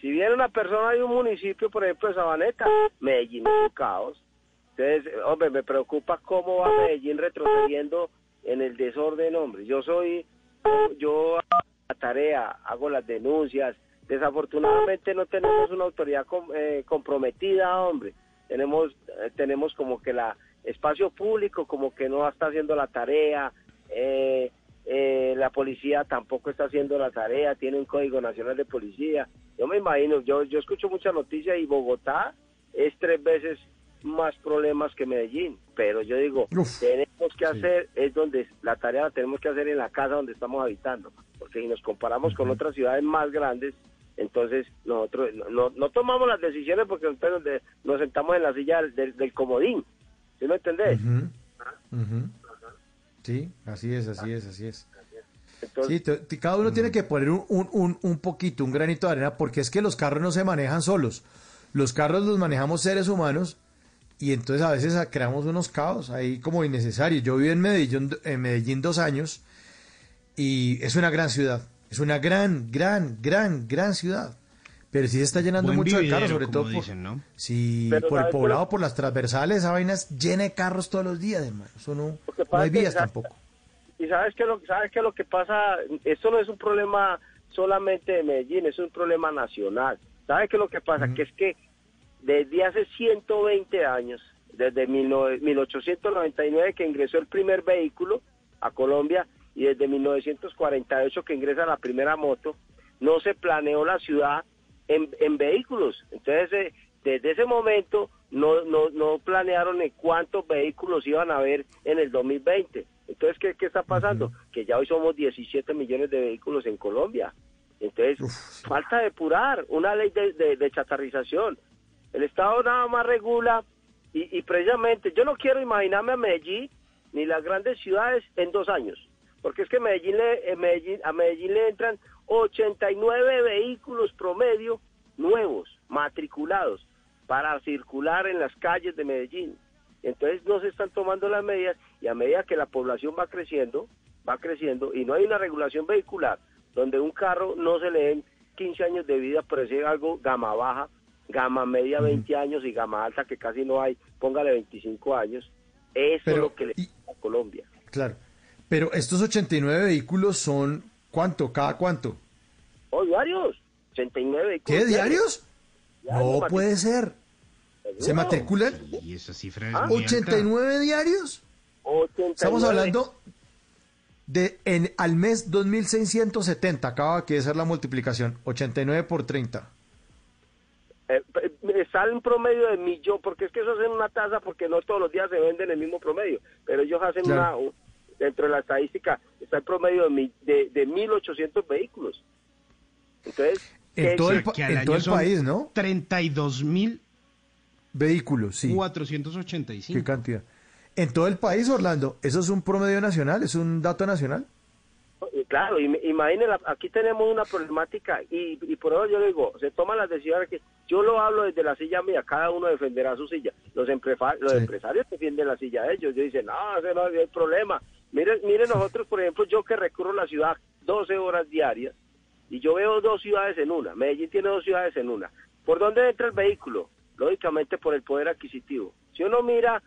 si, viene una persona de un municipio por ejemplo de Sabaneta Medellín es un caos entonces, hombre, me preocupa cómo va Medellín retrocediendo en el desorden, hombre. Yo soy, yo hago la tarea, hago las denuncias. Desafortunadamente no tenemos una autoridad eh, comprometida, hombre. Tenemos, eh, tenemos como que la espacio público como que no está haciendo la tarea. eh, eh, la policía tampoco está haciendo la tarea. Tiene un código nacional de policía. Yo me imagino, yo, yo escucho muchas noticias y Bogotá es tres veces más problemas que Medellín, pero yo digo, tenemos que hacer, es donde la tarea la tenemos que hacer en la casa donde estamos habitando, porque si nos comparamos con otras ciudades más grandes, entonces nosotros no, no, no tomamos las decisiones porque nosotros nos, sentamos en la silla del, del- del comodín, ¿sí me entendés? Ujú. Sí, así es, así es, así es. Sí, cada uno tiene que poner un, un, un, poquito, un granito de arena, porque es que los carros no se manejan solos. Los carros los manejamos seres humanos y entonces a veces creamos unos caos ahí como innecesarios. Yo viví en Medellín, en Medellín dos años y es una gran ciudad. Es una gran, gran, gran, gran ciudad. Pero sí se está llenando Buen mucho de carros, sobre todo como por, dicen, ¿no? sí, Pero por el poblado, por las transversales, esa vaina es llena de carros todos los días, hermano. Eso no, hay vías tampoco. Y sabes que lo sabes que lo que pasa, esto no es un problema solamente de Medellín, es un problema nacional. ¿Sabes qué es lo que pasa? Que es que desde hace 120 años, desde 19 1899 que ingresó el primer vehículo a Colombia y desde 1948 que ingresa la primera moto, no se planeó la ciudad en, en vehículos. Entonces, eh, desde ese momento no, no, no planearon en cuántos vehículos iban a haber en el 2020. Entonces, ¿qué, qué está pasando? Que ya hoy somos 17 millones de vehículos en Colombia. Entonces, falta depurar una ley de, de- de chatarrización. El Estado nada más regula y, y precisamente yo no quiero imaginarme a Medellín ni las grandes ciudades en dos años, porque es que Medellín le, en Medellín, a Medellín le entran 89 vehículos promedio nuevos, matriculados, para circular en las calles de Medellín. Entonces no se están tomando las medidas y a medida que la población va creciendo, va creciendo y no hay una regulación vehicular donde un carro no se le den 15 años de vida, pero es algo gama baja, gama media 20 años y gama alta que casi no hay, póngale 25 años. Eso Pero, es lo que le pasa a Colombia. Claro. Pero estos 89 vehículos son ¿cuánto? ¿Cada cuánto? Oh, diarios, 89 vehículos. ¿Qué, diarios? Diarios, No puede ser. ¿Se matriculan? Y esa cifra es Ah, muy alta. ¿89 diarios? 89. Estamos hablando de en al mes 2670, acaba que ser la multiplicación, 89 por 30. Eh, sale un promedio de millón, porque es que eso es en una tasa, porque no todos los días se venden el mismo promedio, pero ellos hacen Claro. una, un- dentro de la estadística, está el promedio de, mi- de, de 1.800 vehículos. Entonces, En ¿qué- todo el, que al en año todo el país, ¿no? 32.485. Vehículos, sí. ¿Qué cantidad? En todo el país, Orlando, ¿eso es un promedio nacional? ¿Es un dato nacional? Claro, im- imagine, la- aquí tenemos una problemática y, y por eso yo le digo, se toman las decisiones que yo lo hablo desde la silla mía, cada uno defenderá su silla. Los, emprefa- los Sí. empresarios defienden la silla de ellos, ellos dicen, no, ese no hay problema. Mire, mire nosotros, por ejemplo, yo que recurro a la ciudad 12 horas diarias y yo veo dos ciudades en una, Medellín tiene dos ciudades en una. ¿Por dónde entra el vehículo? Lógicamente por el poder adquisitivo. Si uno mira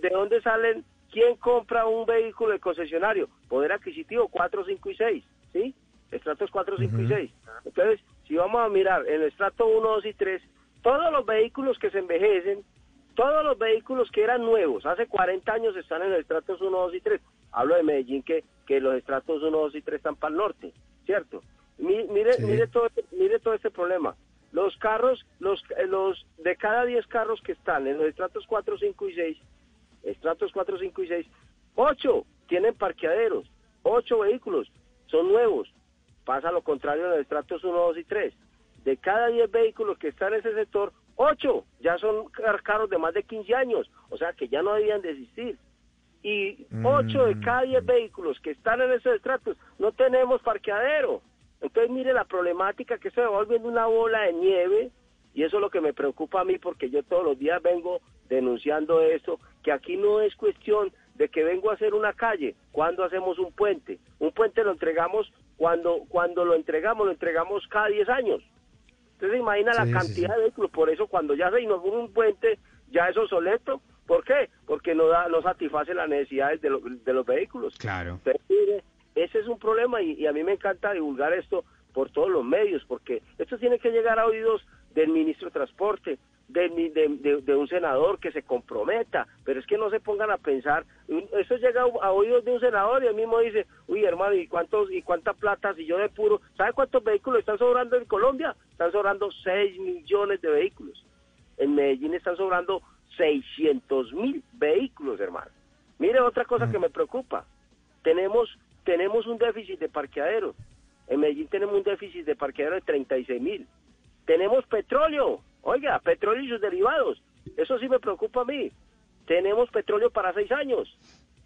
de dónde salen, quién compra un vehículo del concesionario, poder adquisitivo 4, 5 y 6, ¿sí? Estratos 4, 5 y Ujú. 6. Entonces, si vamos a mirar en el estrato 1, 2 y 3, todos los vehículos que se envejecen, todos los vehículos que eran nuevos, hace 40 años están en el estratos 1, 2 y 3. Hablo de Medellín que, que los estratos 1, 2 y 3 están para el norte, ¿cierto? Mi- Mire, Sí. mire, todo, mire todo este problema. Los carros, los, eh, los de cada 10 carros que están en los estratos 4, 5 y 6, estratos 4, 5 y 6, 8 tienen parqueaderos, 8 vehículos son nuevos. Pasa lo contrario en los estratos 1, 2 y 3. De cada 10 vehículos que están en ese sector, 8 ya son car- carros de más de 15 años, o sea que ya no debían de existir. Y 8 de cada 10 vehículos que están en esos estratos no tenemos parqueadero. Entonces mire la problemática que se va volviendo una bola de nieve y eso es lo que me preocupa a mí porque yo todos los días vengo denunciando esto, que aquí no es cuestión de que vengo a hacer una calle, cuando hacemos un puente. Un puente lo entregamos cuando cuando lo entregamos, lo entregamos cada 10 años. Entonces imagina Sí, la cantidad sí. de vehículos, por eso cuando ya se inaugura un puente, ya es obsoleto. ¿Por qué? Porque no da, no satisface las necesidades de, lo- de los vehículos. Claro. Entonces, mire, ese es un problema y, y a mí me encanta divulgar esto por todos los medios, porque esto tiene que llegar a oídos del ministro de Transporte, de, de, de- un senador que se comprometa, pero es que no se pongan a pensar, eso llega a, a oídos de un senador y él mismo dice, uy hermano, ¿y cuántos y cuánta plata si yo de puro, ¿sabe cuántos vehículos están sobrando en Colombia? Están sobrando 6 millones de vehículos. En Medellín están sobrando 600 mil vehículos, hermano. Mire otra cosa que me preocupa. Tenemos tenemos un déficit de parqueaderos. En Medellín tenemos un déficit de parqueaderos de 36 mil. Tenemos petróleo. Oiga, petróleo y sus derivados. Eso sí me preocupa a mí. Tenemos petróleo para seis años.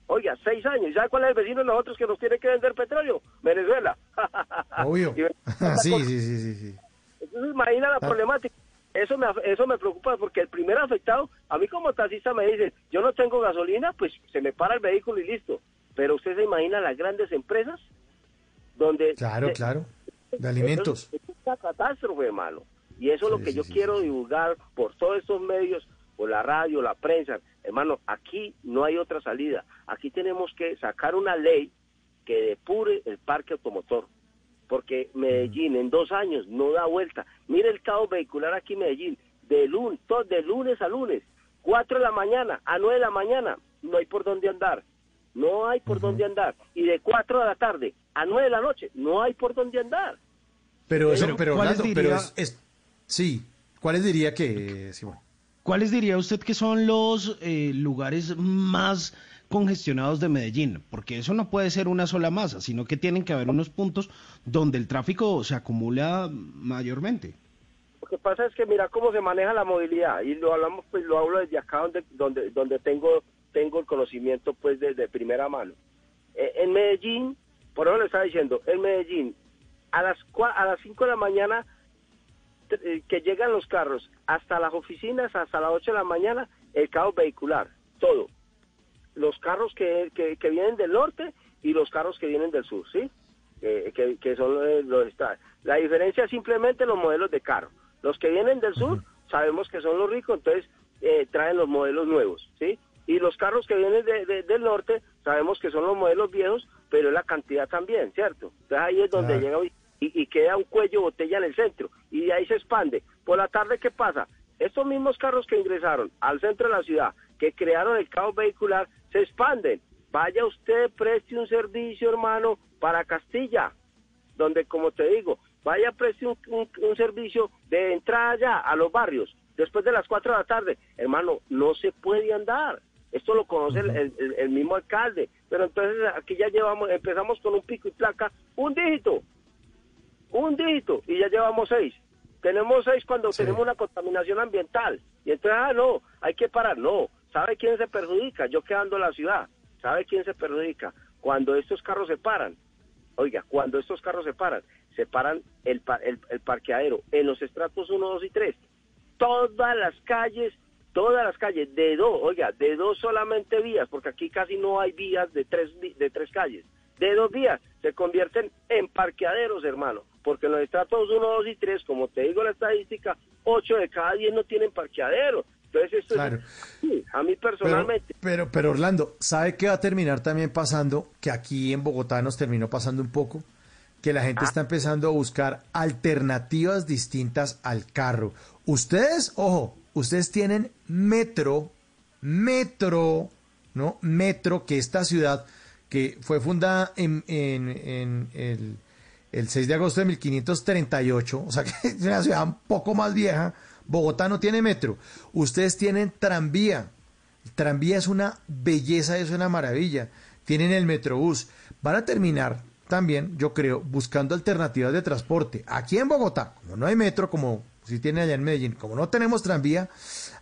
Oiga, seis años. ¿Y sabe cuál es el vecino de nosotros que nos tiene que vender petróleo? Venezuela. Obvio. Sí, sí, sí, sí. entonces imagina la Ah. problemática. Eso me, eso me preocupa porque el primer afectado, a mí como taxista me dicen, yo no tengo gasolina, pues se me para el vehículo y listo. Pero usted se imagina las grandes empresas donde... Claro, claro. De alimentos. es una catástrofe, hermano. Y eso es lo que sí, yo sí, quiero divulgar por todos estos medios, por la radio, la prensa. Hermano, aquí no hay otra salida. Aquí tenemos que sacar una ley que depure el parque automotor. Porque Medellín en dos años no da vuelta. Mire el caos vehicular aquí en Medellín. De, lun, to- de lunes a lunes. 4 de la mañana a 9 de la mañana. No hay por dónde andar. No hay por dónde andar. Y de 4 de la tarde a 9 de la noche. No hay por dónde andar. Pero eso, Pero, pero ¿cuáles Orlando, pero diría- es, es- Sí. ¿Cuáles diría que, Simón? ¿Cuáles diría usted que son los eh, lugares más congestionados de Medellín? Porque eso no puede ser una sola masa, sino que tienen que haber unos puntos donde el tráfico se acumula mayormente. Lo que pasa es que mira cómo se maneja la movilidad y lo hablamos pues lo hablo desde acá donde donde donde tengo tengo el conocimiento pues desde primera mano. Eh, en Medellín, por eso le estaba diciendo, en Medellín a las a las 5 de la mañana eh, que llegan los carros hasta las oficinas hasta las 8 de la mañana el caos vehicular, todo. Los carros que, que, que vienen del norte y los carros que vienen del sur, ¿sí? Eh, que, que son eh, los esta- La diferencia es simplemente los modelos de carro. Los que vienen del sur sabemos que son los ricos, entonces eh, traen los modelos nuevos, ¿sí? Y los carros que vienen de- de- del norte sabemos que son los modelos viejos, pero es la cantidad también, ¿cierto? Entonces ahí es donde Claro. llega y, y queda un cuello botella en el centro y de ahí se expande. Por la tarde, ¿qué pasa? Estos mismos carros que ingresaron al centro de la ciudad, que crearon el caos vehicular, se expanden. Vaya usted, preste un servicio, hermano, para Castilla, donde, como te digo, vaya, preste un, un- un servicio de entrada ya a los barrios, después de las 4 de la tarde. Hermano, no se puede andar. Esto lo conoce el, el- el mismo alcalde. Pero entonces aquí ya llevamos, empezamos con un pico y placa, un dígito, un dígito, y ya llevamos seis. Tenemos seis cuando tenemos una contaminación ambiental. Y entonces, ah, no, hay que parar. No, ¿sabe quién se perjudica? Yo quedando en la ciudad. ¿Sabe quién se perjudica? Cuando estos carros se paran. Oiga, cuando estos carros se paran, se paran el, pa- el, el parqueadero en los estratos 1, 2 y 3. Todas las calles, todas las calles, de dos, oiga, de dos solamente vías, porque aquí casi no hay vías de tres, de tres calles. De dos vías se convierten en parqueaderos, hermano, porque en los estratos 1, 2 y 3, como te digo la estadística, 8 de cada 10 no tienen parqueadero. Entonces esto Claro. es, sí, a mí personalmente, pero, pero Orlando, ¿sabe qué va a terminar también pasando? Que aquí en Bogotá nos terminó pasando un poco, que la gente está empezando a buscar alternativas distintas al carro. Ustedes, ojo, ustedes tienen metro, metro, ¿no? Metro, que esta ciudad, que fue fundada en, en- en el, el 6 de agosto de 1538, o sea que es una ciudad un poco más vieja, Bogotá no tiene metro. Ustedes tienen tranvía. El tranvía es una belleza, es una maravilla. Tienen el metrobús. Van a terminar también, yo creo, buscando alternativas de transporte. Aquí en Bogotá, como no hay metro, como si tiene allá en Medellín, como no tenemos tranvía,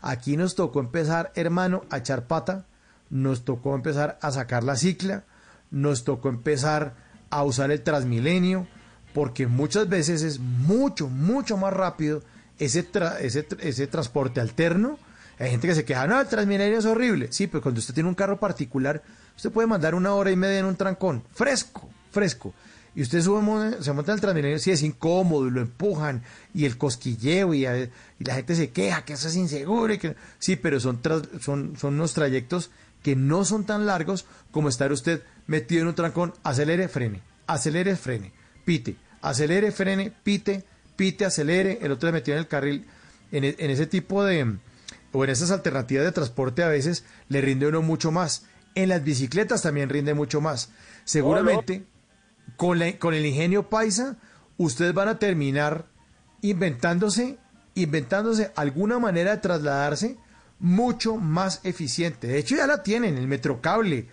aquí nos tocó empezar, hermano, a echar pata, nos tocó empezar a sacar la cicla, nos tocó empezar a usar el Transmilenio, porque muchas veces es mucho, mucho más rápido ese, tra- ese, ese transporte alterno. Hay gente que se queja, no, el Transmilenio es horrible. Sí, pero cuando usted tiene un carro particular, usted puede mandar una hora y media en un trancón, fresco, fresco. Y usted sube, se monta en el Transmilenio, sí es incómodo, y lo empujan, y el cosquilleo, y, a- y la gente se queja que eso es inseguro. y que- sí, pero son, son, son unos trayectos que no son tan largos como estar usted metido en un trancón, acelere, frene, acelere, frene, pite, acelere, frene, pite, pite, acelere, el otro se metió en el carril, en, e- en ese tipo de, o en esas alternativas de transporte a veces le rinde uno mucho más. En las bicicletas también rinde mucho más. Seguramente con, la- con el ingenio paisa, ustedes van a terminar inventándose, inventándose alguna manera de trasladarse mucho más eficiente. De hecho, ya la tienen, el metrocable.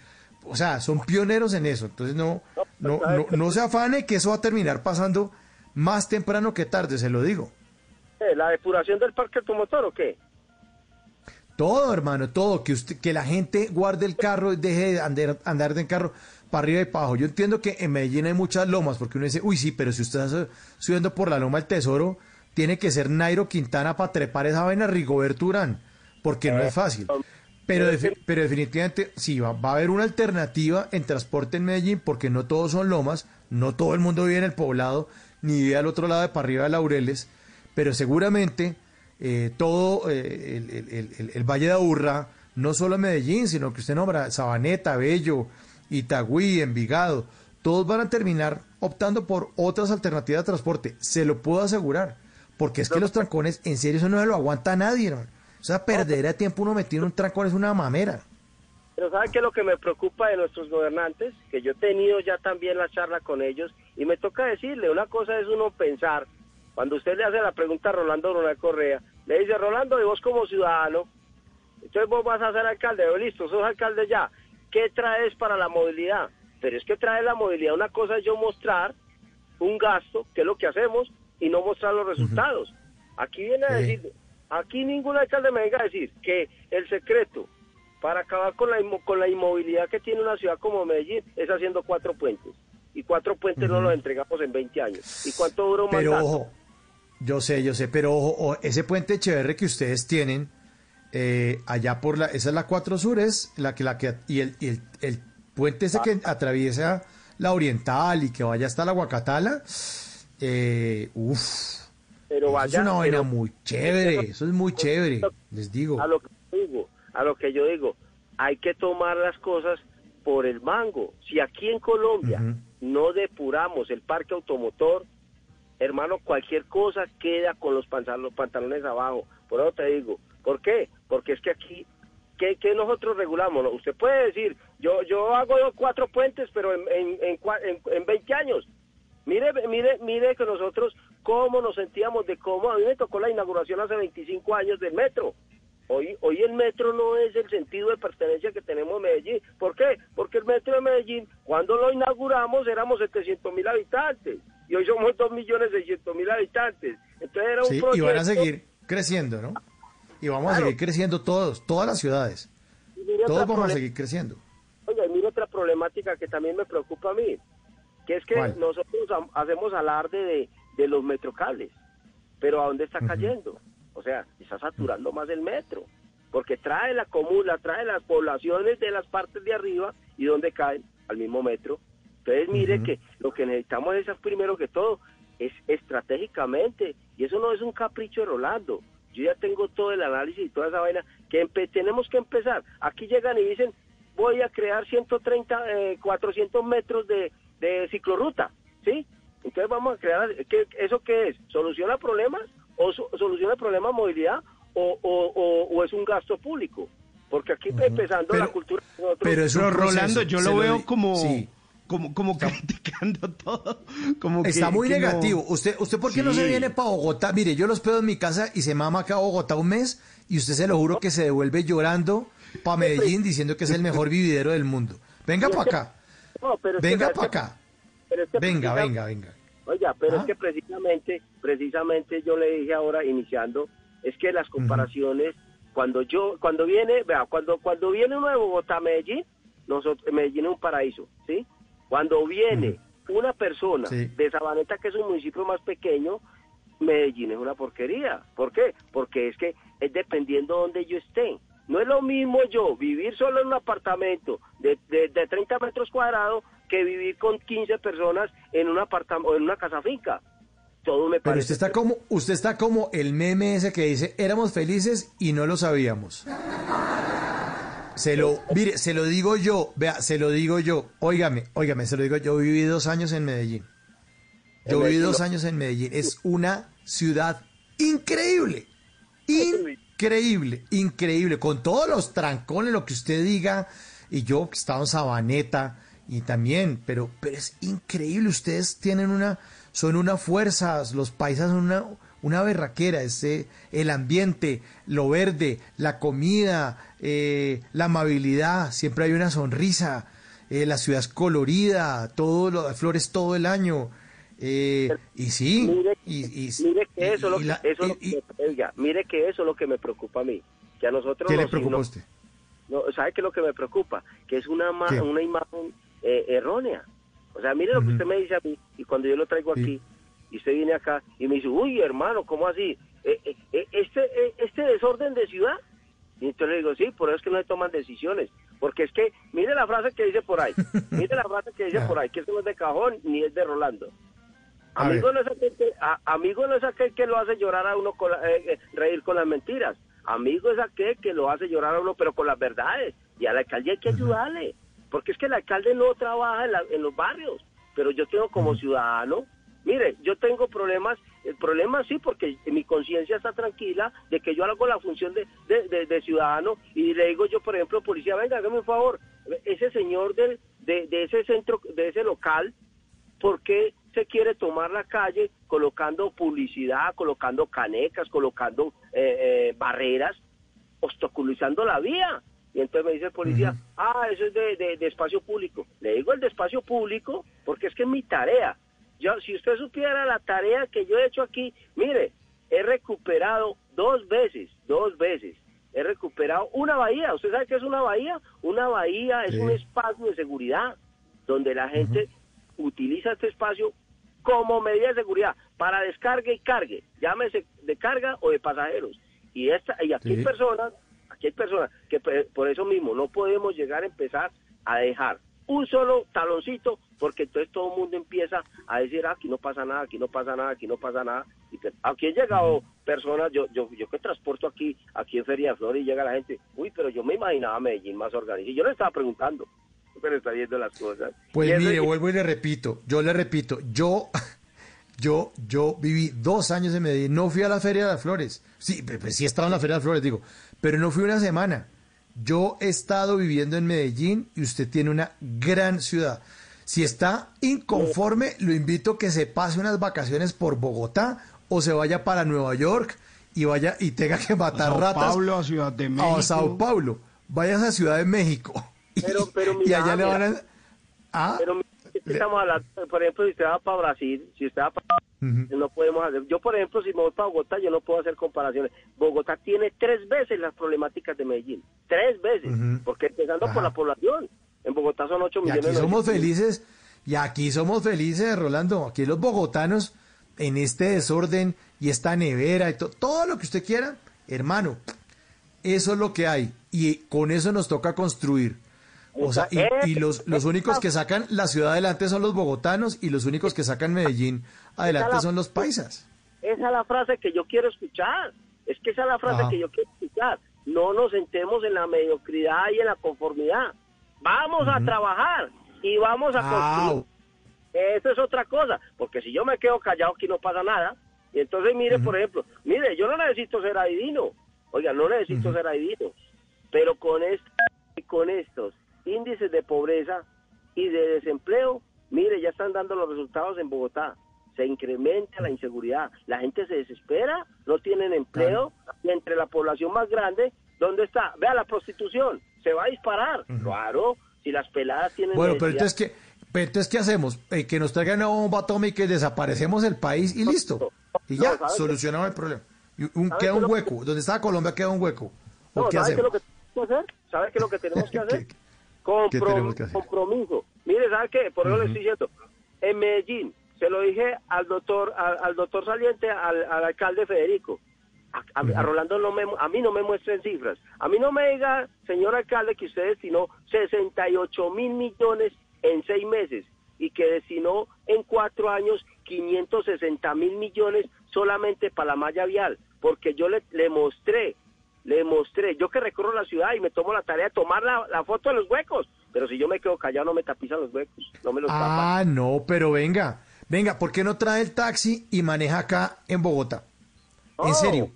O sea, son pioneros en eso. Entonces, no, no, no, no se afane que eso va a terminar pasando más temprano que tarde, se lo digo. eh, ¿la depuración del parque automotor o qué? Todo, hermano, todo. Que usted, que la gente guarde el carro y deje de andar, andar de carro para arriba y para abajo. Yo entiendo que en Medellín hay muchas lomas, porque uno dice, uy, sí, pero si usted está subiendo por la loma del tesoro, tiene que ser Nairo Quintana para trepar esa vaina Rigoberto Urán, porque no es fácil. Pero, defi- pero definitivamente sí, va, va a haber una alternativa en transporte en Medellín, porque no todos son lomas, no todo el mundo vive en el poblado, ni vive al otro lado de para arriba de Laureles, pero seguramente eh, todo eh, el, el- el- el- Valle de Aburrá, no solo Medellín, sino que usted nombra Sabaneta, Bello, Itagüí, Envigado, todos van a terminar optando por otras alternativas de transporte, se lo puedo asegurar, porque es que los trancones, en serio, eso no se lo aguanta nadie, hermano. O sea, perder de tiempo uno metido en un trancón es una mamera. Pero ¿sabe qué es lo que me preocupa de nuestros gobernantes? Que yo he tenido ya también la charla con ellos y me toca decirle, una cosa es uno pensar cuando usted le hace la pregunta a Rolando Ronald Correa, le dice, Rolando, y vos como ciudadano, entonces vos vas a ser alcalde, yo, listo, sos alcalde ya, ¿qué traes para la movilidad? Pero es que trae la movilidad, una cosa es yo mostrar un gasto, que es lo que hacemos, y no mostrar los resultados. Aquí viene a decir, aquí ningún alcalde me venga a decir que el secreto para acabar con la, con la inmovilidad que tiene una ciudad como Medellín es haciendo cuatro puentes. Y cuatro puentes no los entregamos en 20 años. ¿Y cuánto dura un Pero mandato? ojo, yo sé, yo sé, pero ojo, ojo, ese puente Echeverre que ustedes tienen eh, allá por la, esa es la 4 Sur, es la que, la que, y el, y el, el puente ese que atraviesa la Oriental y que vaya hasta la Guacatala, eh, uff, Pero eso vaya, es una vaina pero- muy chévere, eso es muy chévere, les digo. a lo que digo, a lo que yo digo, hay que tomar las cosas por el mango. Si aquí en Colombia no depuramos el parque automotor, hermano, cualquier cosa queda con los, pantal- los pantalones abajo. Por eso te digo, ¿por qué? Porque es que aquí, ¿qué, qué nosotros regulamos? Usted puede decir, yo yo hago cuatro puentes, pero en, en, en- en 20 años. Mire, mire, mire que nosotros cómo nos sentíamos de cómo, a mí me tocó la inauguración hace 25 años del metro. Hoy, hoy el metro no es el sentido de pertenencia que tenemos en Medellín. ¿Por qué? Porque el metro de Medellín, cuando lo inauguramos, éramos 700 mil habitantes. Y hoy somos 2 millones 600 mil habitantes. Entonces era un Sí, y van a seguir creciendo, ¿no? Y vamos a seguir creciendo todos, todas las ciudades, todos vamos a seguir creciendo. Oiga, y mira otra problemática que también me preocupa a mí, que es que ¿Cuál? nosotros hacemos alarde de, de los metrocables, pero ¿a dónde está cayendo? O sea, está saturando más el metro, porque trae la comuna, trae las poblaciones de las partes de arriba y donde caen al mismo metro. Entonces mire que lo que necesitamos es primero que todo, es estratégicamente, y eso no es un capricho de Rolando. Yo ya tengo todo el análisis y toda esa vaina que tenemos que empezar. Aquí llegan y dicen, voy a crear 130, eh, 400 metros de, de ciclorruta, ¿sí? Entonces vamos a crear, ¿qué- ¿eso qué es? ¿Soluciona problemas? ¿O so- soluciona problemas de movilidad? ¿O, o, o- o es un gasto público? Porque aquí empezando la cultura... nosotros- pero es Pero Rolando, yo lo veo como, sí. como, como criticando todo. Como Está que- muy que no- negativo. ¿Usted, usted por qué no se viene para Bogotá? Mire, yo los pedo en mi casa y se mama acá a Bogotá un mes y usted se lo juro que se devuelve llorando para Medellín diciendo que es el mejor vividero del mundo. Venga para acá. No, pero Venga para acá. pero Venga, venga, venga. Oiga, pero ¿Ah? es que precisamente, precisamente yo le dije ahora iniciando, es que las comparaciones, cuando yo, cuando viene, vea, cuando, cuando viene uno de Bogotá a Medellín, nosotros, Medellín es un paraíso, ¿sí? Cuando viene una persona Sí. de Sabaneta, que es un municipio más pequeño, Medellín es una porquería. ¿Por qué? Porque es que es dependiendo de donde yo esté. No es lo mismo yo vivir solo en un apartamento de, de, de 30 metros cuadrados que vivir con 15 personas en un apartamento en una casa finca. Todo me Pero parece. usted está como, usted está como el meme ese que dice, éramos felices y no lo sabíamos. Se lo, mire, se lo digo yo, vea, se lo digo yo, óigame, óigame, se lo digo yo, viví dos años en Medellín. Yo viví dos años en Medellín. Es una ciudad increíble. Increíble, increíble. Con todos los trancones, lo que usted diga. Y yo que estaba en Sabaneta y también, pero, pero es increíble. Ustedes tienen una, son una fuerza, los paisas son una, una berraquera. Ese, el ambiente, lo verde, la comida, eh, la amabilidad. Siempre hay una sonrisa. eh, la ciudad es colorida, todo lo, flores todo el año. Eh, y sí, Mire, y, y- mire que eso, y- lo que, la- eso y- lo que- oiga, mire que eso es lo que me preocupa a mí. Que a nosotros ¿Qué le nos- preocupa a usted? No, ¿Sabe qué es lo que me preocupa? Que es una, una imagen eh, errónea. O sea, mire lo que usted me dice a mí y cuando yo lo traigo aquí y usted viene acá y me dice, uy, hermano, ¿cómo así? Eh, eh, eh, este, eh, este desorden de ciudad. Y entonces le digo, sí, por eso es que no se toman decisiones. Porque es que, mire la frase que dice por ahí, mire la frase que dice por ahí, que eso no es de cajón ni es de Rolando. A Amigo no, es aquel que, a- amigo no es aquel que lo hace llorar a uno, con la- reír con las mentiras. Amigo es aquel que lo hace llorar a uno, pero con las verdades. Y al alcalde hay que ayudarle. Porque es que el alcalde no trabaja en, la- en los barrios. Pero yo tengo como ciudadano, mire, yo tengo problemas, el problema sí, porque mi conciencia está tranquila de que yo hago la función de, de- de- de ciudadano y le digo yo, por ejemplo, policía, venga, hágame un favor, ese señor del, de, de ese centro, de ese local, ¿por qué se quiere tomar la calle colocando publicidad, colocando canecas, colocando eh, eh, barreras, obstaculizando la vía? Y entonces me dice el policía, ah, eso es de, de- de espacio público. Le digo el de espacio público porque es que es mi tarea. Yo, si usted supiera la tarea que yo he hecho aquí, mire, he recuperado dos veces, dos veces, he recuperado una bahía. ¿Usted sabe qué es una bahía? Una bahía es Sí. un espacio de seguridad donde la gente utiliza este espacio como medida de seguridad para descargue y cargue, llámese de carga o de pasajeros. Y esta y aquí Sí. personas, aquí hay personas que pe- por eso mismo no podemos llegar a empezar a dejar un solo taloncito porque entonces todo el mundo empieza a decir "Ah, aquí no pasa nada, aquí no pasa nada, aquí no pasa nada. Y que- aquí han llegado personas, yo, yo, yo que transporto aquí, aquí en Feria de Flores y llega la gente, uy, pero yo me imaginaba Medellín más organizado. Y yo le estaba preguntando, pero está viendo las cosas. Pues Y mire, vuelvo y le repito, yo le repito, yo, yo, yo viví dos años en Medellín, no fui a la Feria de las Flores, sí, pues sí estaba en la Feria de las Flores, digo, pero no fui una semana. Yo he estado viviendo en Medellín y usted tiene una gran ciudad. Si está inconforme, lo invito a que se pase unas vacaciones por Bogotá o se vaya para Nueva York y vaya y tenga que matar Sao ratas. Paulo, a Ciudad de México. A Sao Paulo. Vaya a Ciudad de México. Pero, pero y mira, allá le van a... Ah, Pero estamos hablando, por ejemplo, si usted va para Brasil, si usted va para no podemos hacer. Yo, por ejemplo, si me voy para Bogotá, yo no puedo hacer comparaciones. Bogotá tiene tres veces las problemáticas de Medellín. Tres veces. Ujú. Porque empezando por Ajá. la población. En Bogotá son 8 Y millones. aquí de somos felices, y aquí somos felices, Rolando. Aquí los bogotanos, en este desorden y esta nevera y to- todo lo que usted quiera, hermano, eso es lo que hay. Y con eso nos toca construir. O sea, y, y los, los únicos que sacan la ciudad adelante son los bogotanos y los únicos que sacan Medellín adelante son los paisas. Esa es la frase que yo quiero escuchar. Es que esa es la frase Ajá. que yo quiero escuchar. No nos sentemos en la mediocridad y en la conformidad. Vamos a trabajar y vamos a construir. Eso es otra cosa, porque si yo me quedo callado aquí no pasa nada. Y entonces mire, por ejemplo, mire, yo no necesito ser adivino. Oiga, no necesito ser adivino. Pero con, est- con estos índices de pobreza y de desempleo, mire, ya están dando los resultados en Bogotá. Se incrementa la inseguridad, la gente se desespera, no tienen empleo, y entre la población más grande, ¿dónde está? Vea la prostitución, se va a disparar. Claro, si las peladas tienen Bueno, pero entonces, ¿qué, pero entonces, ¿qué hacemos? Eh, que nos traigan una bomba atómica y desaparecemos el país y listo. Y ya, ¿sabes solucionamos el problema. Y un- ¿Sabes queda un lo hueco. Donde estaba Colombia queda un hueco. ¿O No, qué ¿sabe qué es hacemos? lo que tenemos que hacer? ¿Sabe qué es lo que tenemos que hacer? Comprom- que? Compromiso. Mire, ¿sabe qué? Por eso le estoy diciendo. En Medellín, se lo dije al doctor al, al doctor saliente, al, al alcalde Federico. A, a- a Rolando no me, a mí no me muestren cifras. A mí no me diga, señor alcalde, que usted destinó 68 mil millones en seis meses y que destinó en cuatro años 560 mil millones solamente para la malla vial, porque yo le, le mostré, le mostré, yo que recorro la ciudad y me tomo la tarea de tomar la, la foto de los huecos, pero si yo me quedo callado no me tapizan los huecos, no me los tapan. Ah, no, pero venga. Venga, ¿por qué no trae el taxi y maneja acá en Bogotá? En No, serio.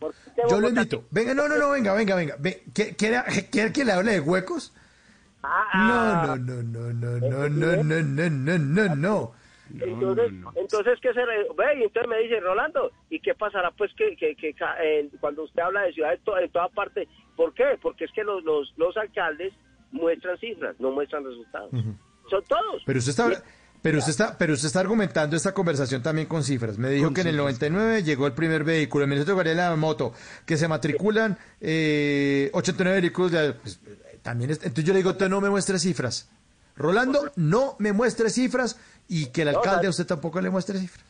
Yo lo invito. Venga, no, no, no, venga, venga, venga. Ve, ¿Quiere, quiere, quiere que le hable de huecos? Ah, No, no, no, no, no, no, no, no, no, no, no. Entonces, entonces ¿qué se re- ve? Y entonces me dice, Rolando, ¿y qué pasará pues que, que, que eh, cuando usted habla de ciudad en, to- en toda parte? ¿Por qué? Porque es que los, los, los alcaldes muestran cifras, no muestran resultados. Son todos. Pero usted está, pero usted está, pero usted está argumentando esta conversación también con cifras. Me dijo que en el 99 llegó el primer vehículo, el Ministerio de la moto, que se matriculan eh, 89 vehículos. de- pues, también es- entonces yo le digo, usted no me muestre cifras. Rolando, no me muestre cifras y que el No, alcalde a usted tampoco le muestre cifras.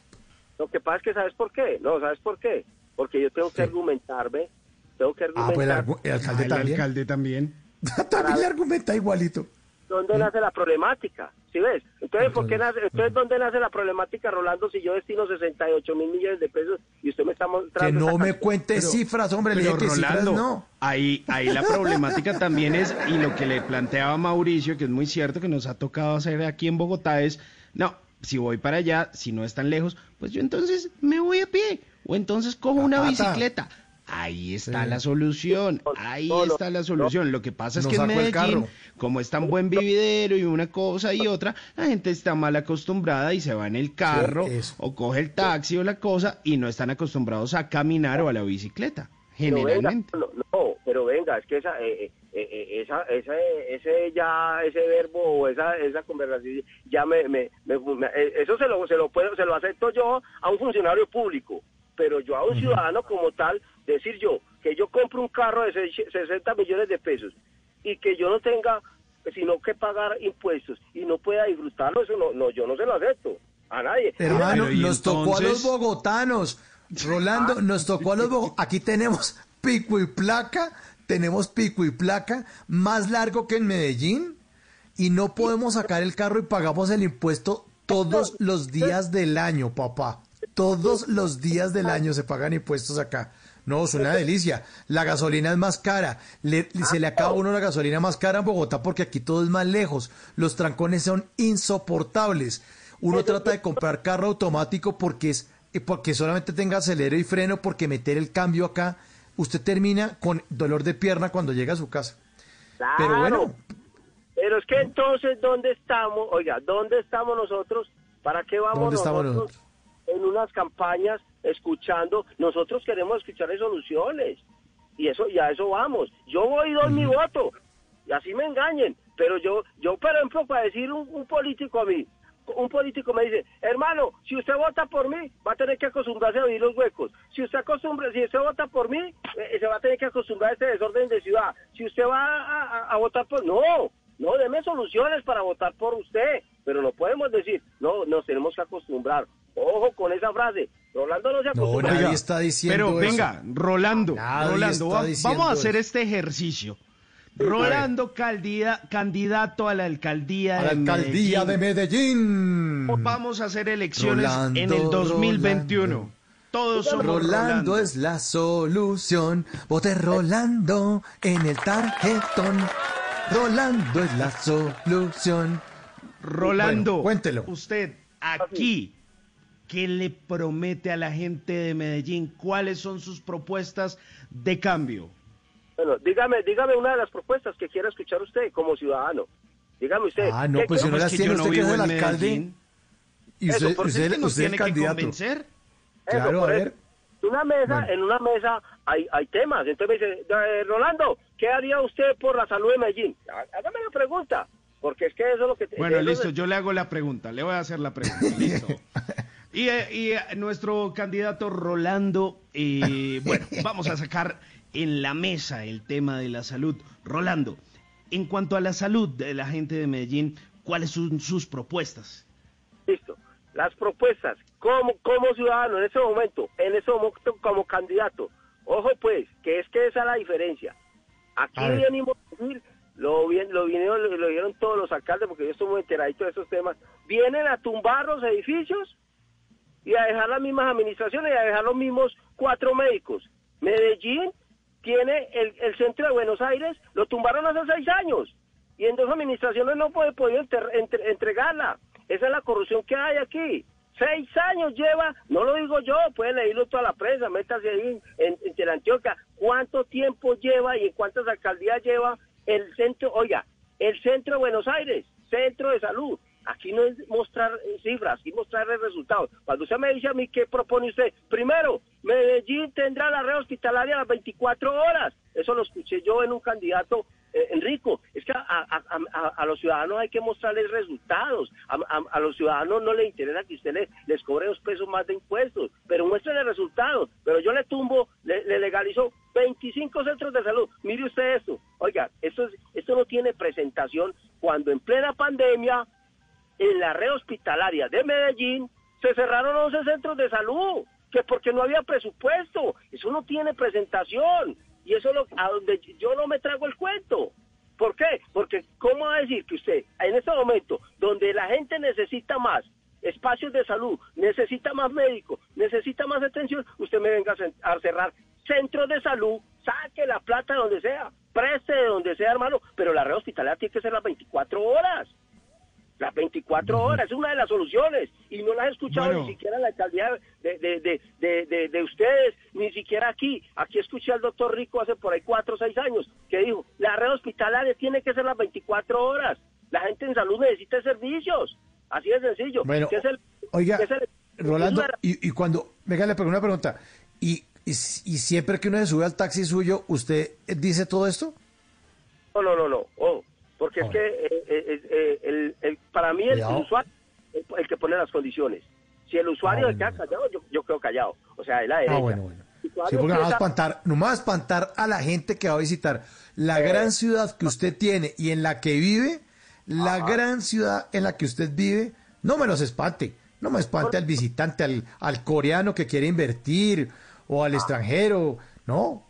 Lo que pasa es que, ¿sabes por qué? No, ¿sabes por qué? Porque yo tengo que argumentarme, tengo que Ah, pues el, argumentar el alcalde el también. alcalde también. también le argumenta igualito. dónde nace la problemática, ¿sí ves? Entonces, ¿por qué nace, entonces ¿dónde nace la problemática, Rolando, si yo destino 68 mil millones de pesos y usted me está Que mostrando... no esta me cuente Pero- cifras, hombre, le Pero que cifras Rolando, no. ahí, ahí la problemática también es, y lo que le planteaba Mauricio, que es muy cierto que nos ha tocado hacer aquí en Bogotá, es, no, si voy para allá, si no es tan lejos, pues yo entonces me voy a pie, o entonces cojo una pata. bicicleta. Ahí está Sí. la solución, ahí no, no, está la solución. Lo que pasa es No que en Medellín, carro. como es tan buen vividero y una cosa y otra, la gente está mal acostumbrada y se va en el carro o coge el taxi o la cosa y no están acostumbrados a caminar o a la bicicleta, Pero venga, generalmente. no, no, pero venga, es que esa, eh, eh, eh, esa, esa, ese ya, ese verbo o esa, esa conversación ya me, me, me- me- eh, eso se lo, se lo puedo, se lo acepto yo a un funcionario público, pero yo a un ciudadano como tal, decir yo que yo compro un carro de seis- 60 millones de pesos y que yo no tenga sino que pagar impuestos y no pueda disfrutarlo, eso no, no, yo no se lo acepto a nadie. Hermano, Pero, ¿y nos tocó a los entonces? bogotanos. Rolando, nos tocó a los bogotanos. Aquí tenemos pico y placa, tenemos pico y placa más largo que en Medellín y no podemos sacar el carro y pagamos el impuesto todos los días del año, papá. Todos los días del año se pagan impuestos acá. No, es una delicia. La gasolina es más cara. Se le acaba uno la gasolina más cara en Bogotá porque aquí todo es más lejos. Los trancones son insoportables. Uno trata de comprar carro automático porque es eh, porque solamente tenga acelero y freno porque meter el cambio acá usted termina con dolor de pierna cuando llega a su casa. Pero Claro. bueno, Pero es que entonces, ¿dónde estamos? Oiga, ¿dónde estamos nosotros? ¿Para qué vamos ¿Dónde estamos nosotros en unas campañas escuchando? Nosotros queremos escuchar soluciones. Y eso y a eso vamos. Yo voy y doy mi voto. Y así me engañen. Pero yo, yo por ejemplo, para decir un, un político a mí, un político me dice, hermano, si usted vota por mí, va a tener que acostumbrarse a oír los huecos. Si usted acostumbra, si usted vota por mí, eh, se va a tener que acostumbrar a este desorden de ciudad. Si usted va a, a- a votar por... No, no, deme soluciones para votar por usted. Pero no podemos decir, no, nos tenemos que acostumbrar. Ojo con esa frase. Rolando no se no, acostumbra. nadie está diciendo Pero eso. venga, Rolando, Nadie Rolando, va- vamos a hacer eso. este ejercicio. Rolando caldía- candidato a la alcaldía A la de alcaldía de Medellín. Medellín. Vamos a hacer elecciones Rolando, en el 2021. Rolando. Todos somos Rolando, Rolando. es la solución. Vote Rolando en el tarjetón. Rolando es la solución. Rolando, Bueno, cuéntelo. usted aquí, ¿qué le promete a la gente de Medellín? ¿Cuáles son sus propuestas de cambio? Bueno, dígame, dígame una de las propuestas que quiera escuchar usted como ciudadano. Dígame usted. Ah, no, ¿qué- pues si no es las que tiene yo no usted que es vivo el alcalde. Medellín. Y Eso, usted, por eso usted, es que nos usted es el tiene que candidato. convencer. Eso, Claro, por a eso. ver. Una mesa, Bueno. en una mesa hay, hay temas. Entonces me dice, "Eh, Rolando, ¿qué haría usted por la salud de Medellín? Há- Hágame la pregunta, porque es que eso es lo que... Bueno, listo, es- yo le hago la pregunta, le voy a hacer la pregunta, listo. Y, eh, y, eh, nuestro candidato Rolando, eh, bueno, vamos a sacar en la mesa el tema de la salud. Rolando, en cuanto a la salud de la gente de Medellín, ¿cuáles son sus propuestas? Listo. Las propuestas, como, como ciudadano en ese momento, en ese momento como candidato, ojo pues, que es que esa es la diferencia. Aquí A venimos a decir, lo, bien, lo, vinieron, lo, lo dijeron todos los alcaldes, porque yo estoy muy enteradito de esos temas, vienen a tumbar los edificios y a dejar las mismas administraciones y a dejar los mismos cuatro médicos. Medellín tiene el, el centro de Buenos Aires, lo tumbaron hace seis años y en dos administraciones no puede podido enter- entre- entregarla. Esa es la corrupción que hay aquí. Seis años lleva, no lo digo yo, puede leerlo toda la prensa, métase ahí en, en Teleantioquia, cuánto tiempo lleva y en cuántas alcaldías lleva el centro, oiga, el centro de Buenos Aires, centro de salud. Aquí no es mostrar cifras, aquí mostrarle resultados. Cuando usted me dice a mí qué propone usted, primero, Medellín tendrá la red hospitalaria a las 24 horas. Eso lo escuché yo en un candidato, eh, Enrico. Es que a, los ciudadanos hay que mostrarles resultados. A, los ciudadanos no les interesa que usted le- les cobre dos pesos más de impuestos, pero muéstrenle resultados. Pero yo le tumbo, le, le legalizo 25 centros de salud. Mire usted esto. Oiga, esto, es- esto no tiene presentación cuando en plena pandemia en la red hospitalaria de Medellín se cerraron 11 centros de salud, que porque no había presupuesto, eso no tiene presentación, y eso es lo, a donde yo no me trago el cuento. ¿Por qué? Porque ¿cómo va a decir que usted, en este momento, donde la gente necesita más espacios de salud, necesita más médicos, necesita más atención, usted me venga a cerrar centros de salud, saque la plata de donde sea, preste de donde sea, hermano, pero la red hospitalaria tiene que ser las 24 horas. Las 24 horas es una de las soluciones y no las he escuchado Bueno. ni siquiera en la alcaldía de, de, de, de, de- de ustedes, ni siquiera aquí. Aquí escuché al doctor Rico hace por ahí cuatro o seis años que dijo, la red hospitalaria tiene que ser las 24 horas. La gente en salud necesita servicios. Así de sencillo. Bueno, ¿Qué es el- oiga, qué es el- Rolando, y, y cuando, venga, le pregunto una pregunta, ¿Y, y, y siempre que uno se sube al taxi suyo, ¿usted dice todo esto? No, no, no, no. Oh, porque es que eh, eh, eh, el, el- para mí el, usuario es el que pone las condiciones. Si el usuario Ah, se queda callado, yo, yo quedo callado. O sea, es la derecha. Ah, bueno, bueno. Sí, porque no va a espantar, no me va a espantar a la gente que va a visitar la gran ciudad que usted tiene y en la que vive, la gran ciudad en la que usted vive, no me los espante. No me espante al visitante, al, al coreano que quiere invertir o al extranjero, no.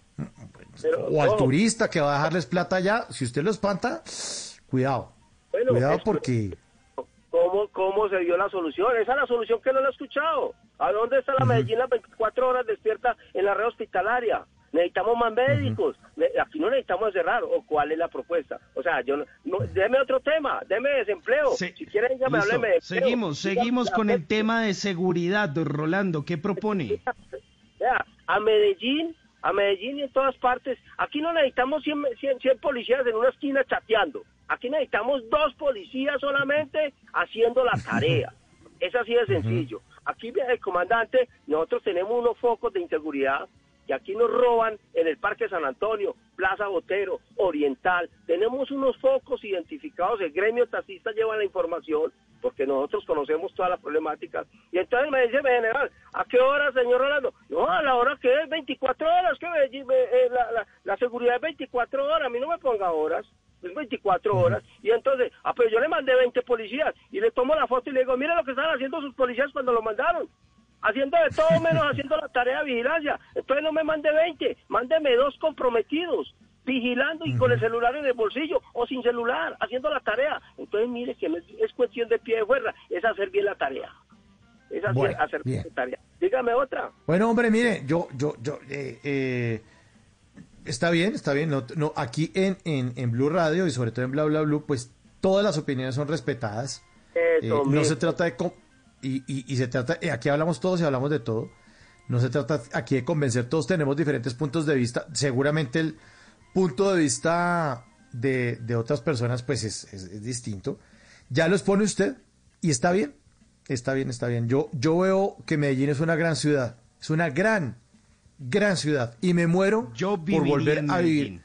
Pero, o al turista que va a dejarles plata allá. Si usted lo espanta, cuidado. Bueno, cuidado es- porque... ¿Cómo, ¿Cómo se dio la solución? Esa es la solución que no la he escuchado. ¿A dónde está la Medellín las 24 horas despierta en la red hospitalaria? Necesitamos más médicos. Aquí no necesitamos cerrar. ¿O cuál es la propuesta? O sea, yo no, no- deme otro tema. Deme desempleo. Se- si quieren, ya me hábleme de empleo. Seguimos, seguimos con el tema de seguridad, don Rolando. ¿Qué propone? A Medellín, a Medellín y en todas partes. Aquí no necesitamos 100, 100, 100 policías en una esquina chateando. Aquí necesitamos dos policías solamente haciendo la tarea. Es así de sencillo. Aquí el comandante, nosotros tenemos unos focos de inseguridad que aquí nos roban en el Parque San Antonio, Plaza Botero, Oriental. Tenemos unos focos identificados, el gremio taxista lleva la información porque nosotros conocemos toda la problemática. Y entonces me dice mi general, ¿a qué hora, señor Rolando? No, a la hora que es 24 horas, que eh, la, la- la seguridad es 24 horas, a mí no me ponga horas. Es 24 horas. Y entonces, ah, pero yo le mandé 20 policías y le tomo la foto y le digo, mire lo que estaban haciendo sus policías cuando lo mandaron. Haciendo de todo menos haciendo la tarea de vigilancia. Entonces no me mande 20, mándeme dos comprometidos, vigilando y con el celular en el bolsillo o sin celular, haciendo la tarea. Entonces mire que es, es cuestión de pie de fuerza, es hacer bien la tarea. Es hacer, Bueno, hacer bien la tarea. Dígame otra. Bueno, hombre, mire, yo, yo, yo, eh, eh, está bien, está bien. No, no, aquí en, en, en Blue Radio y sobre todo en Bla Bla Blue, pues todas las opiniones son respetadas. Eso Eh, no se trata de... Y, y, y se trata... eh, aquí hablamos todos y hablamos de todo. No se trata aquí de convencer, todos tenemos diferentes puntos de vista. Seguramente el punto de vista de, de otras personas pues es, es- es distinto. Ya lo expone usted y está bien, está bien, está bien. Yo, yo veo que Medellín es una gran ciudad, es una gran, gran ciudad y me muero por volver a vivir,